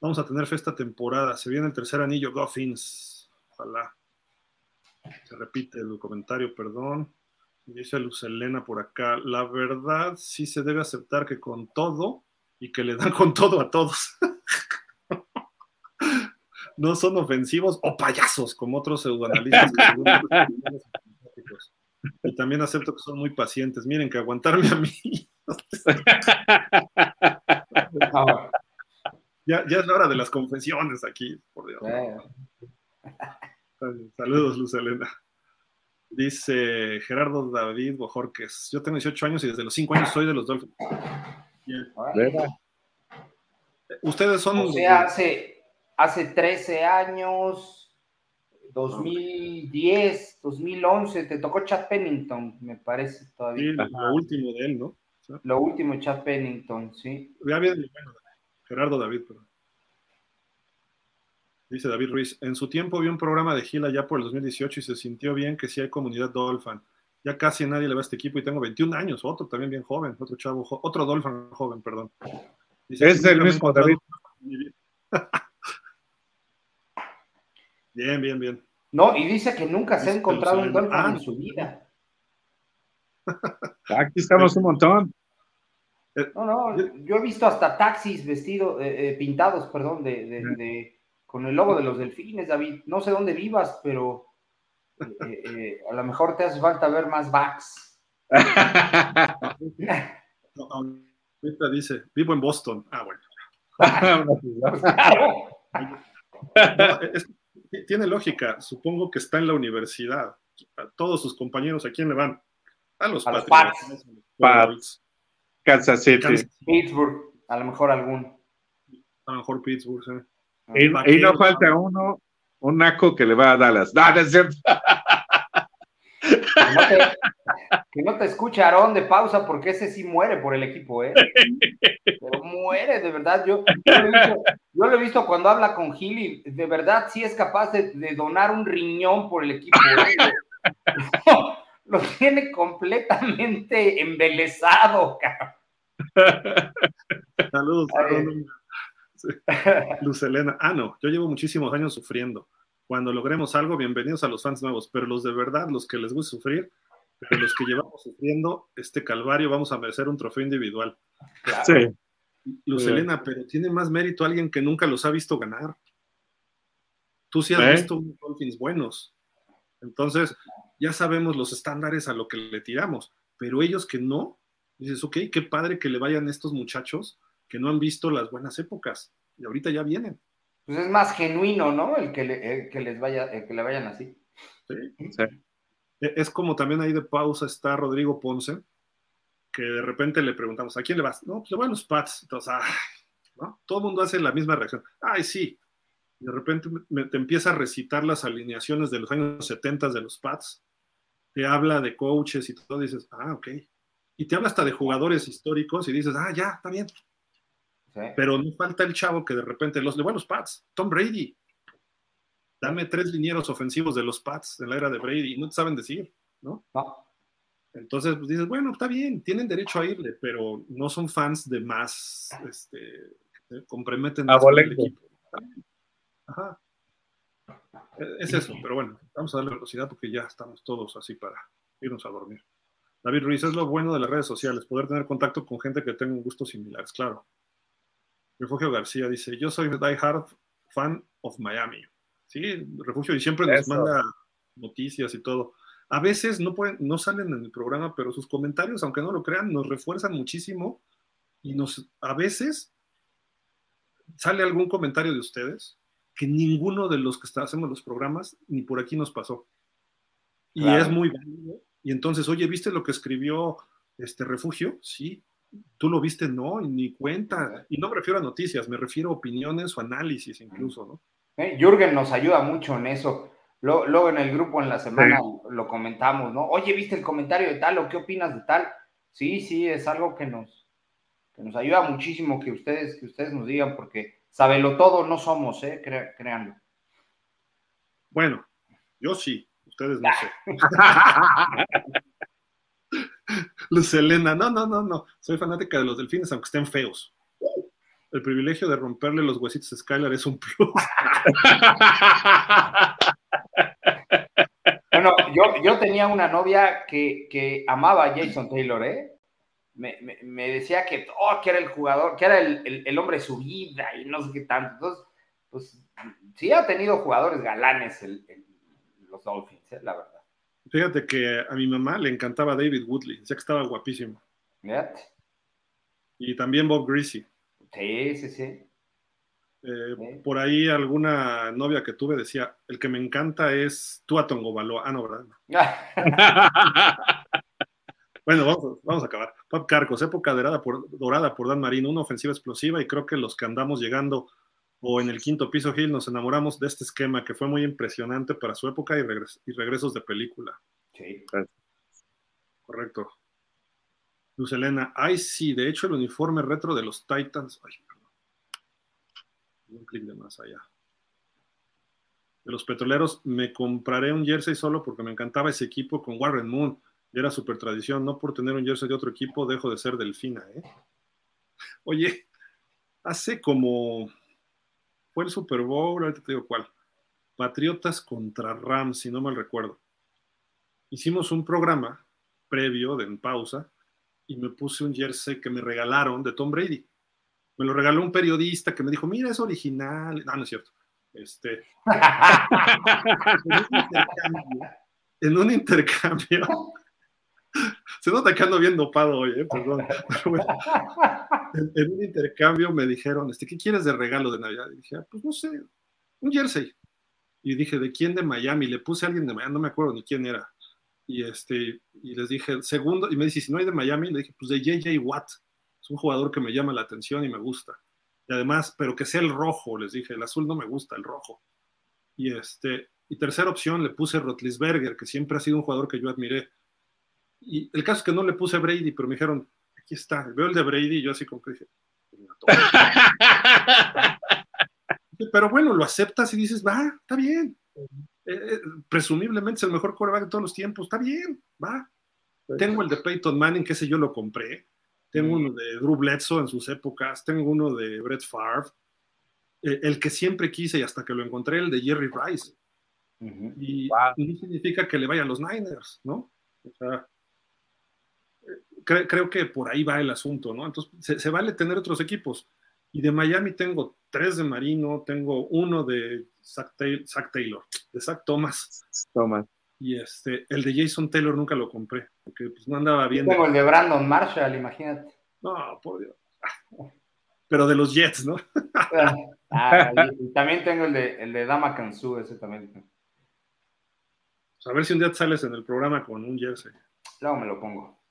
vamos a tener fe esta temporada. Se viene el tercer anillo, Goffins. Ojalá. Se repite el comentario, perdón. Dice Luz Elena por acá. La verdad, sí se debe aceptar que con todo y que le dan con todo a todos. no son ofensivos o payasos, como otros pseudoanalistas. y también acepto que son muy pacientes. Miren, que aguantarme a mí. ya, ya, es la hora de las confesiones aquí, por Dios. Saludos, Luz Elena. Dice Gerardo David Bojorques. Yo tengo 18 años y desde los 5 años soy de los Dolphins. Ustedes son. O sea, hace, hace 13 años, 2010, 2011, te tocó Chad Pennington, me parece todavía. Sí, lo último de él, ¿no? ¿Sí? Lo último, Chad Pennington, sí. Bueno, Gerardo David, perdón. Dice David Ruiz, en su tiempo vi un programa de Gila ya por el 2018 y se sintió bien que sí hay comunidad Dolphin. Ya casi a nadie le va a este equipo y tengo 21 años, otro también bien joven, otro chavo, otro Dolphin joven, perdón. Dice, es el mismo David. Bien, bien, bien. No, y dice que nunca se ha encontrado un Dolphin ah. en su vida. Aquí estamos un montón. No, no, yo he visto hasta taxis vestidos, eh, eh, pintados, perdón, de, de, de, con el logo de los delfines, David. No sé dónde vivas, pero eh, eh, a lo mejor te hace falta ver más backs. no, ahorita dice, vivo en Boston. Ah, bueno. no, es, tiene lógica. Supongo que está en la universidad. A todos sus compañeros, ¿a quién le van? A los a Patriots. Pats. Kansas City. Kansas, Pittsburgh, a lo mejor algún. A lo mejor Pittsburgh, sí. Y, y, no falta uno, un naco que le va a Dallas. No, no es cierto. No te, que no te escucha Aarón de pausa, porque ese sí muere por el equipo, ¿eh? Pero muere, de verdad. Yo, yo, lo, he visto, cuando habla con Gil y de verdad sí es capaz de, donar un riñón por el equipo. ¿eh? lo tiene completamente embelesado, cabrón. Saludos, Aarón. Luz Elena. Ah, no, yo llevo muchísimos años sufriendo. Cuando logremos algo, bienvenidos a los fans nuevos, pero los de verdad, los que les gusta sufrir, pero los que llevamos sufriendo este calvario, vamos a merecer un trofeo individual. Sí. Luz Elena, pero tiene más mérito alguien que nunca los ha visto ganar. Tú sí has ¿Eh? visto unos Dolphins buenos. Entonces, ya sabemos los estándares a lo que le tiramos, pero ellos que no, dices, ok, qué padre que le vayan estos muchachos que no han visto las buenas épocas y ahorita ya vienen. Pues es más genuino, ¿no? El que, les vaya, que le vayan así. Sí. E, es como también ahí de pausa está Rodrigo Ponce, que de repente le preguntamos, ¿a quién le vas? No, pues le voy a los Pats. Entonces, ¿no? Todo el mundo hace la misma reacción. Ay, sí. Y de repente te empieza a recitar las alineaciones de los años 70 de los Pats. Te habla de coaches y todo, dices, ah, ok. Y te habla hasta de jugadores históricos y dices, ah, ya, está bien, pero no falta el chavo que de repente los de buenos Pats, Tom Brady. Dame tres linieros ofensivos de los Pats en la era de Brady y no te saben decir, ¿no? Entonces pues dices, bueno, está bien, tienen derecho a irle, pero no son fans de más, este, comprometen más el equipo. Ajá. Es eso, pero bueno, vamos a darle velocidad porque ya estamos todos así para irnos a dormir. David Ruiz, es lo bueno de las redes sociales, poder tener contacto con gente que tenga gustos similares, claro. Refugio García dice, yo soy die hard fan of Miami. Sí, Refugio, y siempre nos manda noticias y todo. A veces no, pueden, no salen en el programa, pero sus comentarios, aunque no lo crean, nos refuerzan muchísimo y nos, a veces sale algún comentario de ustedes que ninguno de los que hacemos los programas ni por aquí nos pasó. Y es muy válido. Y entonces, oye, ¿viste lo que escribió este refugio? Sí, tú lo viste, no, ni cuenta. Y no me refiero a noticias, me refiero a opiniones o análisis incluso, ¿no? Eh, Jürgen nos ayuda mucho en eso. Luego, en el grupo en la semana lo comentamos, ¿no? Oye, ¿viste el comentario de tal o qué opinas de tal? Sí, sí, es algo que nos, que nos ayuda muchísimo que ustedes, que ustedes nos digan, porque sabelo todo no somos, ¿eh? créanlo. Bueno, yo sí, ustedes no sé. Luz Elena, no, no, no, no. Soy fanática de los delfines, aunque estén feos. El privilegio de romperle los huesitos a Skylar es un plus. bueno, yo, tenía una novia que, amaba a Jason Taylor, ¿eh? Me, decía que, oh, que era el jugador, que era el, hombre de su vida y no sé qué tanto. Entonces, pues sí ha tenido jugadores galanes los Dolphins, ¿eh? la verdad. Fíjate que a mi mamá le encantaba David Woodley, decía que estaba guapísimo. Y también Bob Greasy. Sí, sí, sí. Eh, por ahí alguna novia que tuve decía, el que me encanta es Tua Tongobaloa. Ah, no, ¿verdad? bueno, vamos, a acabar. Pop Carcos, época dorada por, dorada por Dan Marino, una ofensiva explosiva y creo que los que andamos llegando o en el quinto piso Hill nos enamoramos de este esquema que fue muy impresionante para su época y, regresos de película. Sí. Correcto. Luz Elena, ay sí, de hecho el uniforme retro de los Titans. Ay, perdón. Un clic de más allá. De los petroleros, me compraré un jersey solo porque me encantaba ese equipo con Warren Moon. Y era super tradición. No por tener un jersey de otro equipo, dejo de ser delfina, ¿eh? Oye, hace como fue el Super Bowl, ahorita te digo cuál. Patriotas contra Rams, si no mal recuerdo. Hicimos un programa previo, de en pausa, y me puse un jersey que me regalaron de Tom Brady. Me lo regaló un periodista que me dijo, mira, es original. No, no es cierto. Este, en un intercambio, se nota que ando bien dopado hoy, ¿eh? perdón. en, un intercambio me dijeron, este, ¿qué quieres de regalo de Navidad? Y dije, ah, pues no sé, un jersey. Y dije, ¿de quién de Miami? Le puse a alguien de Miami, no me acuerdo ni quién era. Y, este, y les dije, segundo, y me dice, si no hay de Miami, le dije, pues de JJ Watt. Es un jugador que me llama la atención y me gusta. Y además, pero que sea el rojo, les dije, el azul no me gusta, el rojo. Y, este, y tercera opción, le puse Rotlisberger, que siempre ha sido un jugador que yo admiré Y el caso es que no le puse a Brady, pero me dijeron, aquí está, veo el de Brady y yo así como que dije, pero bueno, lo aceptas y dices, va, está bien. Eh, eh, presumiblemente es el mejor quarterback de todos los tiempos, está bien, va. Tengo el de Peyton Manning, que ese yo lo compré. Tengo uno de Drew Bledsoe en sus épocas. Tengo uno de Brett Favre. Eh, el que siempre quise y hasta que lo encontré, el de Jerry Rice. Y no significa que le vayan los Niners, ¿no? O sea, creo que por ahí va el asunto, ¿no? Entonces, se, vale tener otros equipos. Y de Miami tengo tres de Marino, tengo uno de Zach, Taylor, de Zach Thomas. Thomas. Y este, el de Jason Taylor nunca lo compré, porque pues no andaba bien. Como el de Brandon Marshall, imagínate. No, por Dios. Pero de los Jets, ¿no? ah, también tengo el de, el de Dama Kansu, ese también. Pues, a ver si un día sales en el programa con un jersey. Luego me lo pongo.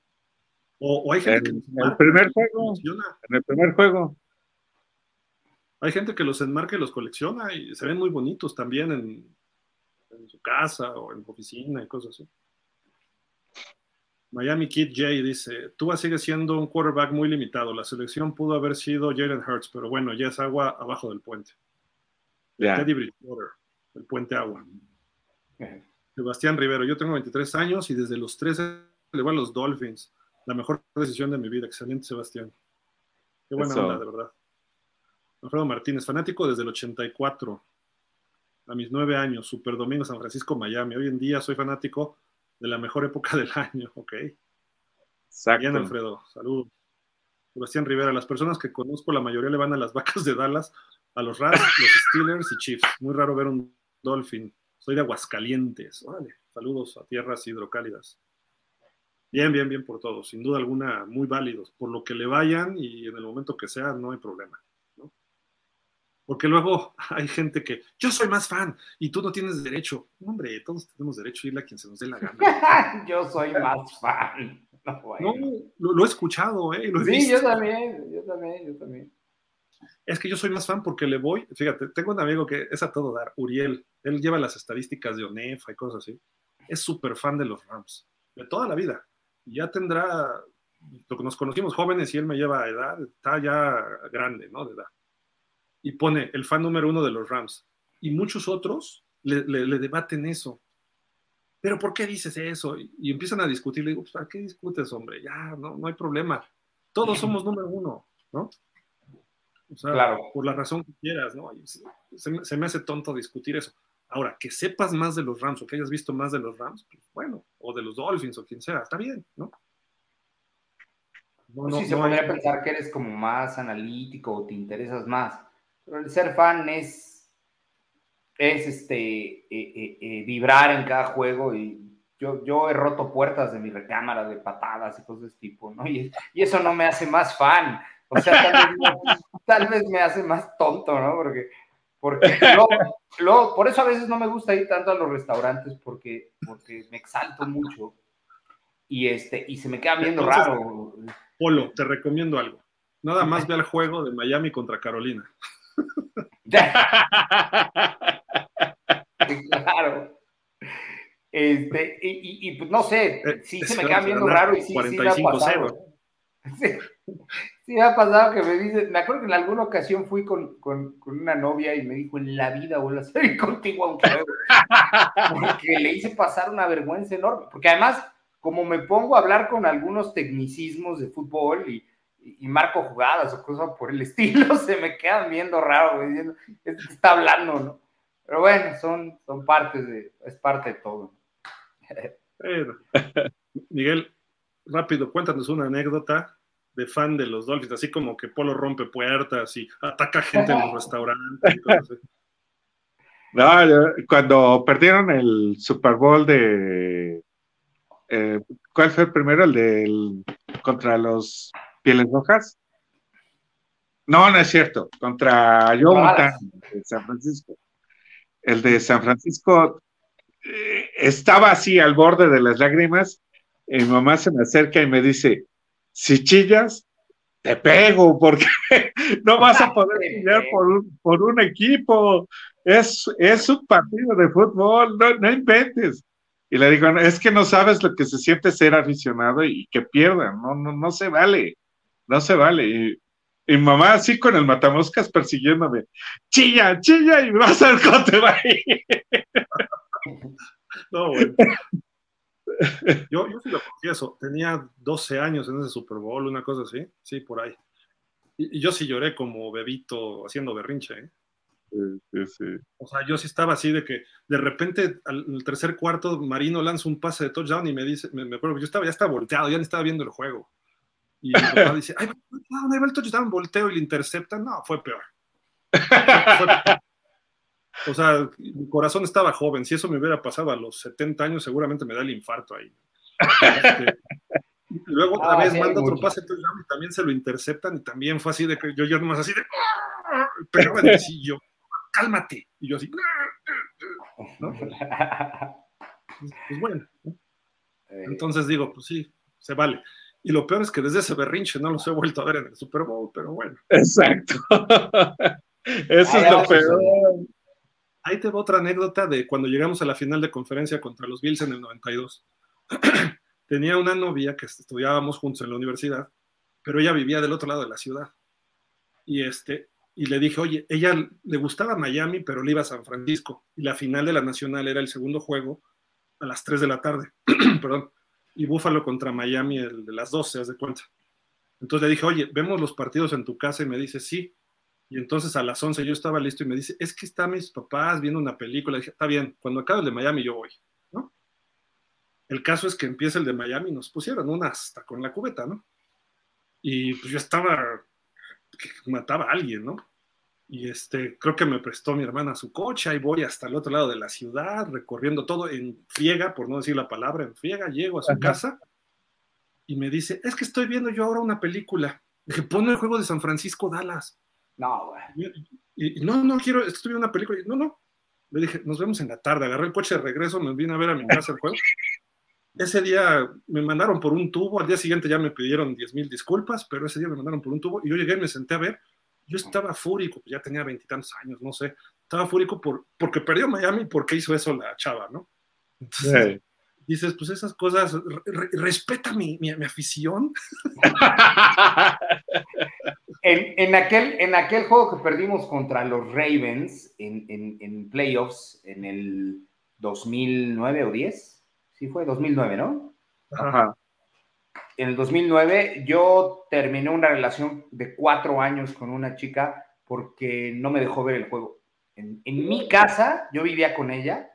O, hay gente en, que el primer juego. En el primer juego. Hay gente que los enmarca y los colecciona y se ven muy bonitos también en, en su casa o en su oficina y cosas así. Miami Kid J dice, Tua sigue siendo un quarterback muy limitado. La selección pudo haber sido Jalen Hurts, pero bueno, ya es agua abajo del puente. Teddy Bridgewater, el puente agua. Sebastián Rivero, yo tengo 23 años y desde los 13 le voy a los Dolphins. La mejor decisión de mi vida. Excelente, Sebastián. Qué buena onda, de verdad. Alfredo Martínez, fanático desde el 84. A mis nueve años, Super Domingo, San Francisco, Miami. Hoy en día soy fanático de la mejor época del año, ok. Exacto. Bien, Alfredo, saludos. Sebastián Rivera, las personas que conozco, la mayoría le van a las vacas de Dallas, a los Rams, los Steelers y Chiefs. Muy raro ver un Dolphin. Soy de Aguascalientes. Vale, saludos a tierras hidrocálidas. Bien, bien, bien por todos. Sin duda alguna, muy válidos. Por lo que le vayan y en el momento que sea, no hay problema. Porque luego hay gente que, yo soy más fan y tú no tienes derecho. hombre, todos tenemos derecho a irle a quien se nos dé la gana. yo soy más fan. No, lo, he escuchado, ¿eh? sí, yo también, yo también, yo también. Es que yo soy más fan porque le voy, fíjate, tengo un amigo que es a todo dar, Uriel, él lleva las estadísticas de ONEFA y cosas así. Es súper fan de los Rams, de toda la vida. Ya tendrá, nos conocimos jóvenes y él me lleva a edad, está ya grande, ¿no? De edad y pone el fan número uno de los Rams. Y muchos otros le, debaten eso. ¿Pero por qué dices eso? Y, empiezan a discutir. Le digo, pues, ¿para qué discutes, hombre? Ya, no, no hay problema. Todos somos número uno, ¿no? O sea, claro. por la razón que quieras, ¿no? Se, me hace tonto discutir eso. Ahora, que sepas más de los Rams o que hayas visto más de los Rams, pues bueno, o de los Dolphins o quien sea, está bien, ¿no? no, pues sí, se podría pensar que eres como más analítico o te interesas más. Pero el ser fan es, es este, eh, eh, eh, vibrar en cada juego y yo, yo he roto puertas de mi recámara de patadas y cosas de este tipo, ¿no? Y, eso no me hace más fan. O sea, tal vez, me hace más tonto, ¿no? Porque, porque luego, por eso a veces no me gusta ir tanto a los restaurantes porque, porque me exalto mucho y, este, y se me queda viendo raro. Polo, te recomiendo algo. Nada más ve al juego de Miami contra Carolina claro. Este, y, pues no sé, eh, sí se me queda viendo raro y sí, sí me ha pasado. Sí, ha pasado que me dice, me acuerdo que en alguna ocasión fui con, una novia y me dijo, en la vida voy a salir contigo a le hice pasar una vergüenza enorme. Porque además, como me pongo a hablar con algunos tecnicismos de fútbol y, y marco jugadas o cosas por el estilo, se me quedan viendo raro, diciendo, está hablando, ¿no? Pero bueno, son, son partes de, es parte de todo. Miguel, rápido, cuéntanos una anécdota de fan de los Dolphins, así como que Polo rompe puertas y ataca gente en los restaurantes. No, cuando perdieron el Super Bowl de... Eh, ¿Cuál fue el primero? El del contra los Pieles Rojas. No, no es cierto. Contra Jonathan de San Francisco. El de San Francisco eh, estaba así al borde de las lágrimas. Y mi mamá se me acerca y me dice: Si chillas, te pego, porque no vas a poder chillar por un, por un equipo. Es, es un partido de fútbol, no, no inventes. Y le digo, es que no sabes lo que se siente ser aficionado y que pierdan, no, no, no se vale, no se vale. Y, y mamá así con el matamoscas persiguiéndome, chilla, chilla, y vas a ver cómo te va a ir. No, bueno. Yo, yo sí lo confieso, tenía 12 años en ese Super Bowl, una cosa así, sí, por ahí. Y, y yo sí lloré como bebito haciendo berrinche, ¿eh? Sí, sí. O sea, yo sí estaba así de que de repente al el tercer cuarto Marino lanza un pase de touchdown y me dice, me, me acuerdo que yo estaba, ya estaba volteado, ya ni estaba viendo el juego. Y mi papá dice, ahí va el touchdown, volteo y le interceptan. No, fue peor. Fue peor. O sea, mi corazón estaba joven. Si eso me hubiera pasado a los 70 años, seguramente me da el infarto ahí. Este, y luego otra Ah, vez sí, manda otro mucho. pase y también se lo interceptan y también fue así de que yo ya nomás así de pegaba en el sillo, cálmate. Y yo así, ¿no? Pues bueno, ¿no? Eh, entonces digo, pues sí, se vale. Y lo peor es que desde ese berrinche no los he vuelto a ver en el Super Bowl, pero bueno. Exacto. Eso es lo peor. Ahí te va otra anécdota de cuando llegamos a la final de conferencia contra los Bills en el 92. Tenía una novia que estudiábamos juntos en la universidad, pero ella vivía del otro lado de la ciudad. Y, este, y le dije, oye, ella le gustaba Miami, pero le iba a San Francisco. Y la final de la Nacional era el segundo juego a las 3 de la tarde. Perdón. Y Búfalo contra Miami el de las 12, haz de cuenta. Entonces le dije, oye, vemos los partidos en tu casa y me dice, sí. Y entonces a las 11 yo estaba listo y me dice, es que están mis papás viendo una película. Y dije, está bien, cuando acabe el de Miami yo voy, ¿no? El caso es que empieza el de Miami y nos pusieron una hasta con la cubeta, ¿no? Y pues yo estaba, que mataba a alguien, ¿no? Y este, creo que me prestó mi hermana su coche, y voy hasta el otro lado de la ciudad, recorriendo todo en friega, por no decir la palabra, en friega, llego a su Ajá. casa y me dice, es que estoy viendo yo ahora una película. Dije, pon el juego de San Francisco Dallas. No, güey. Y, y, no, no quiero, estoy viendo una película. Y, no, no. Le dije, nos vemos en la tarde. Agarré el coche de regreso, me vine a ver a mi casa el juego. Ese día me mandaron por un tubo, al día siguiente ya me pidieron 10 mil disculpas, pero ese día me mandaron por un tubo y yo llegué y me senté a ver. Yo estaba fúrico, pues ya tenía veintitantos años, no sé. Estaba fúrico por, porque perdió Miami, porque hizo eso la chava, ¿no? Entonces, Sí. Dices, pues esas cosas, re- re- respeta mi, mi, mi afición. En, en aquel, en aquel juego que perdimos contra los Ravens en, en- en playoffs en el 2009 o 10, sí fue 2009, ¿no? Ajá. En el 2009 yo terminé una relación de cuatro años con una chica porque no me dejó ver el juego. En, en mi casa, yo vivía con ella,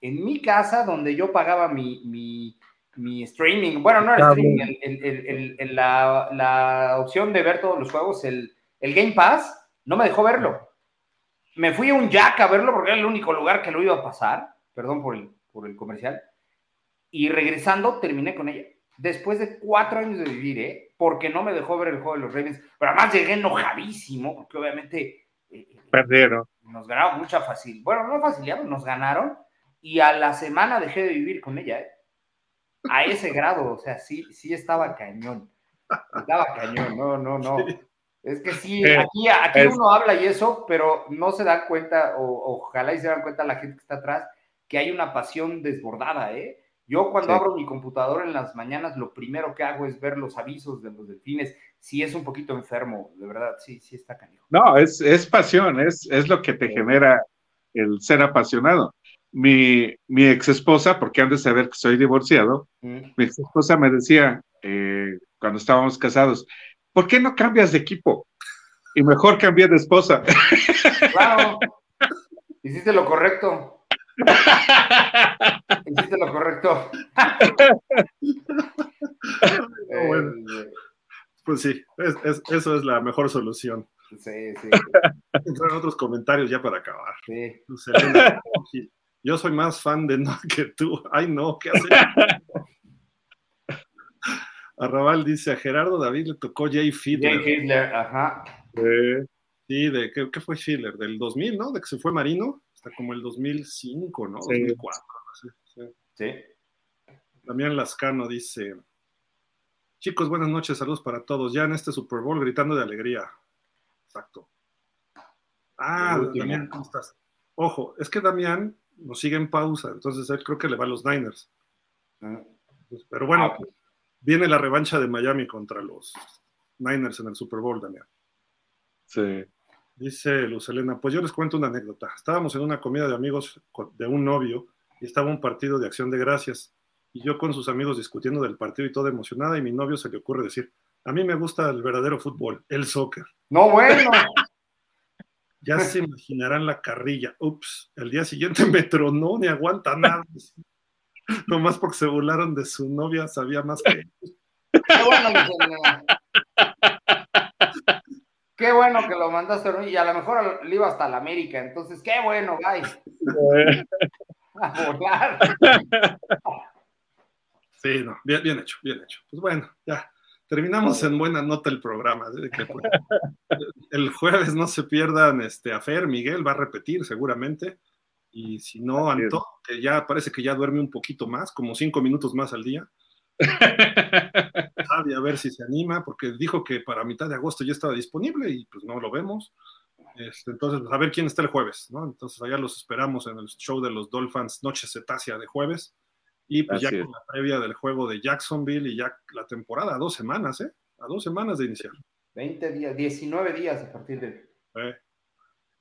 en mi casa donde yo pagaba mi, mi, mi streaming, bueno, no era Cable. streaming, el- el- el- el- la, la opción de ver todos los juegos, el, el Game Pass, no me dejó verlo. Me fui a un Jack a verlo porque era el único lugar que lo iba a pasar, perdón por el, por el comercial, y regresando terminé con ella. Después de cuatro años de vivir, ¿eh? Porque no me dejó ver el juego de los Ravens, pero además llegué enojadísimo, porque obviamente eh, Perdieron. nos ganaron mucha fácil. Bueno, no facilidad, nos ganaron y a la semana dejé de vivir con ella, ¿eh? A ese grado, o sea, sí, sí estaba cañón. Estaba cañón, no, no, no. Es que sí, aquí, aquí es- uno habla y eso, pero no se dan cuenta, o ojalá y se dan cuenta la gente que está atrás, que hay una pasión desbordada, ¿eh? Yo cuando Sí. abro mi computadora en las mañanas, lo primero que hago es ver los avisos de los delfines. Si es un poquito enfermo, de verdad, sí, sí está cañón. No, es, es pasión, es, es lo que te genera el ser apasionado. Mi, mi ex esposa, porque han de saber que soy divorciado, Mm. mi ex esposa me decía eh, cuando estábamos casados, ¿por qué no cambias de equipo? Y mejor cambié de esposa. Claro. Hiciste lo correcto. Hiciste lo correcto. bueno. Eh, Pues sí, es- es- eso es la mejor solución. sí, sí, Entrar otros comentarios ya para acabar. sí. Luz Helena, sí, Yo soy más fan de no que tú. Ay, no, ¿qué hace? Arrabal dice, a Gerardo David le tocó Jay Fiedler. Jay Hitler, ajá. Eh, Sí, de ¿qué, qué fue Schiller? Del 2000, ¿no? De que se fue Marino, hasta como el 2005, ¿no? Sí. 2004. no sé, sí. Sí. Damián Lascano dice, chicos, buenas noches, saludos para todos. Ya en este Super Bowl gritando de alegría. Exacto. Ah. Damián, ¿cómo estás? Ojo, es que Damián nos sigue en pausa, entonces él creo que le va a los Niners. Ah. Pues, pero bueno, ah, pues. viene la revancha de Miami contra los Niners en el Super Bowl, Daniel. Sí. Dice Luz Elena, pues yo les cuento una anécdota. Estábamos en una comida de amigos de un novio y estaba un partido de acción de gracias. Y yo con sus amigos discutiendo del partido y todo emocionada y mi novio se le ocurre decir, a mí me gusta el verdadero fútbol, el soccer. No, bueno. ya se imaginarán la carrilla. Ups, el día siguiente me tronó, ni aguanta nada. Nomás porque se burlaron de su novia, sabía más que... Qué bueno, Qué bueno que lo mandaste y a lo mejor le iba hasta la América, entonces qué bueno, guys. a volar. Sí, no, bien, bien hecho, bien hecho. Pues bueno, ya. Terminamos en buena nota el programa. Pues, el jueves no se pierdan este, a Fer, Miguel va a repetir seguramente. Y si no, Anto, que ya parece que ya duerme un poquito más, como cinco minutos más al día. a ver si se anima, porque dijo que para mitad de agosto ya estaba disponible y pues no lo vemos. Este, entonces, pues, a ver quién está el jueves, ¿no? Entonces, allá los esperamos en el show de los Dolphins Noche Cetácea de jueves. Y pues ya con la previa del juego de Jacksonville y ya la temporada, a dos semanas, ¿eh? A dos semanas de iniciar. 20 días, 19 días a partir de.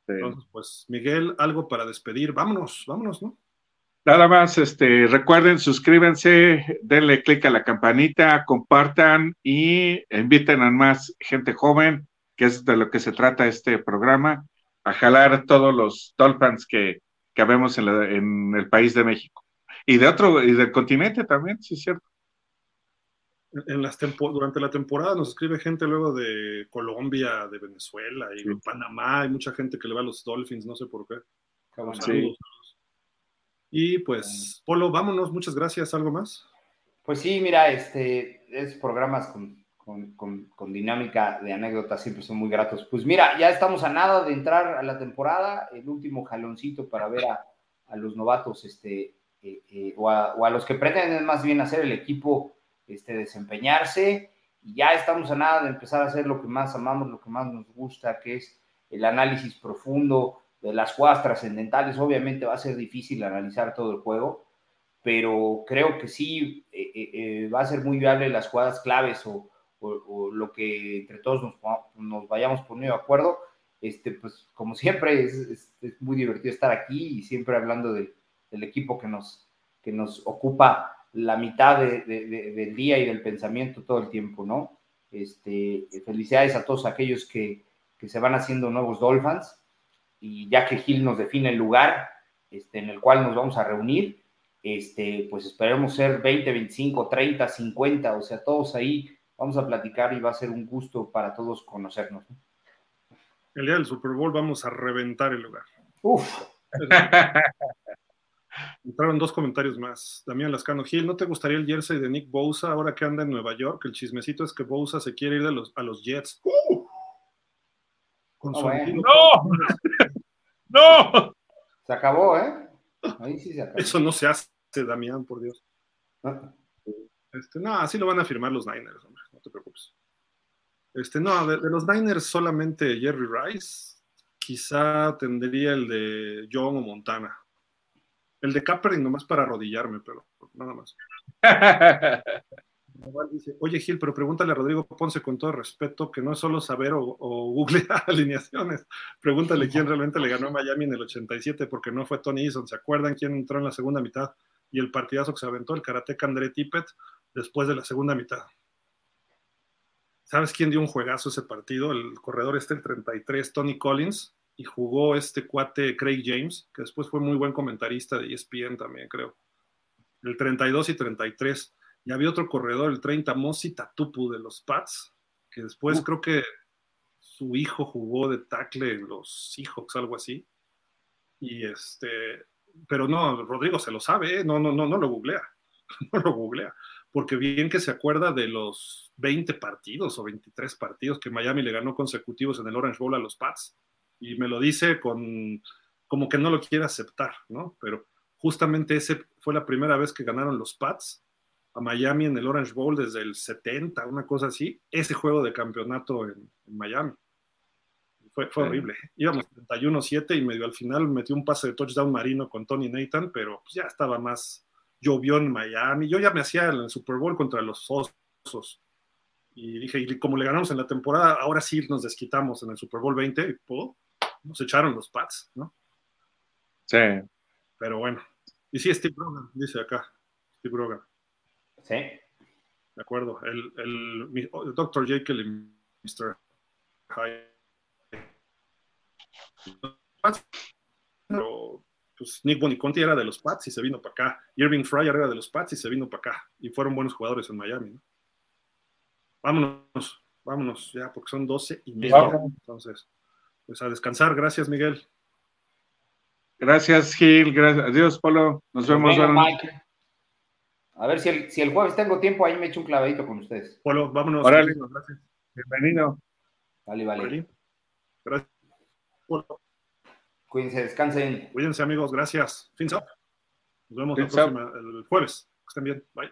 Entonces, pues, Miguel, algo para despedir. Vámonos, vámonos, ¿no? Nada más, este, recuerden, suscríbanse, denle clic a la campanita, compartan y inviten a más gente joven, que es de lo que se trata este programa, a jalar todos los Dolphins que, que vemos en, en, el país de México. Y de otro, y del continente también, sí es cierto. En las durante la temporada nos escribe gente luego de Colombia, de Venezuela y de Panamá, hay mucha gente que le va a los Dolphins, no sé por qué. Sí. Y pues, Polo, vámonos, muchas gracias. ¿Algo más? Pues sí, mira, este, es programas con, dinámica de anécdotas siempre son muy gratos. Pues mira, ya estamos a nada de entrar a la temporada, el último jaloncito para ver a, los novatos, este, o, a, los que pretenden más bien hacer el equipo, este, desempeñarse. Y ya estamos a nada de empezar a hacer lo que más amamos, lo que más nos gusta, que es el análisis profundo, de las jugadas trascendentales. Obviamente va a ser difícil analizar todo el juego, pero creo que sí eh, eh, eh, va a ser muy viable las jugadas claves o, lo que entre todos nos, vayamos poniendo de acuerdo. Este, pues como siempre es, muy divertido estar aquí y siempre hablando del equipo que nos, que nos ocupa la mitad del día y del pensamiento todo el tiempo, ¿no? Este, felicidades a todos aquellos que, que se van haciendo nuevos Dolphins y ya que Gil nos define el lugar este, en el cual nos vamos a reunir, este, pues esperemos ser 20, 25, 30, 50, o sea, todos ahí vamos a platicar y va a ser un gusto para todos conocernos. El día del Super Bowl vamos a reventar el lugar. Uf. Entraron dos comentarios más. Damián Lascano Gil, ¿no te gustaría el jersey de Nick Bosa ahora que anda en Nueva York? El chismecito es que Bosa se quiere ir los, a los Jets. ¡Uh! ¡No! ¡No! Se acabó, ¿eh? Ahí sí se acabó. Eso no se hace, Damián, por Dios. Ah. Este, no, así lo van a firmar los Niners, hombre, no te preocupes. Este, no, de, los Niners solamente Jerry Rice, quizá tendría el de John o Montana. El de Kaepernick nomás para arrodillarme, pero nada más. oye Gil, pero pregúntale a Rodrigo Ponce con todo respeto que no es solo saber o, googlear alineaciones. Pregúntale quién realmente le ganó a Miami en el 87 porque no fue Tony Eason. ¿Se acuerdan quién entró en la segunda mitad? Y el partidazo que se aventó, el karateca André Tippett, después de la segunda mitad. ¿Sabes quién dio un juegazo ese partido? El corredor este, el 33, Tony Collins, y jugó este cuate Craig James, que después fue muy buen comentarista de ESPN también, creo. El 32 y 33 y había otro corredor, el 30, Mosi Tatupu de los Pats, que después creo que su hijo jugó de tackle en los Seahawks, algo así. Y este, pero no, Rodrigo se lo sabe, ¿eh? no, no, no, no lo googlea, no lo googlea, porque bien que se acuerda de los 20 partidos o 23 partidos que Miami le ganó consecutivos en el Orange Bowl a los Pats, y me lo dice con como que no lo quiere aceptar, ¿no? Pero justamente ese fue la primera vez que ganaron los Pats a Miami en el Orange Bowl desde el 70, una cosa así, ese juego de campeonato en, Miami. Fue, horrible. Íbamos 31-7 y medio al final metió un pase de touchdown marino con Tony Nathan, pero pues ya estaba más, llovió en Miami. Yo ya me hacía el Super Bowl contra los Osos. Y dije, y como le ganamos en la temporada, ahora sí nos desquitamos en el Super Bowl 20. Y, nos echaron los Pats, ¿no? Sí. Pero bueno. Y sí, Steve Brogan, dice acá. Steve Brogan. Sí. De acuerdo. El, el, el Dr. Jekyll y Mr. Hyde. Pero pues Nick Boniconti era de los Pats y se vino para acá. Irving Fryer era de los Pats y se vino para acá. Y fueron buenos jugadores en Miami. ¿no? Vámonos, vámonos ya, porque son 12 y media. Entonces, pues a descansar. Gracias, Miguel. Gracias, Gil. Gracias. Adiós, Polo. Nos vemos. Buenas Mike. A ver si el, si el jueves tengo tiempo, ahí me echo un clavadito con ustedes. Polo, vámonos. Órale. Gracias. Bienvenido. Vale, vale. Órale. Gracias. Polo. Cuídense, descansen. Cuídense, amigos. Gracias. Fins up. Nos vemos la up. próxima, el jueves. Que estén bien. Bye.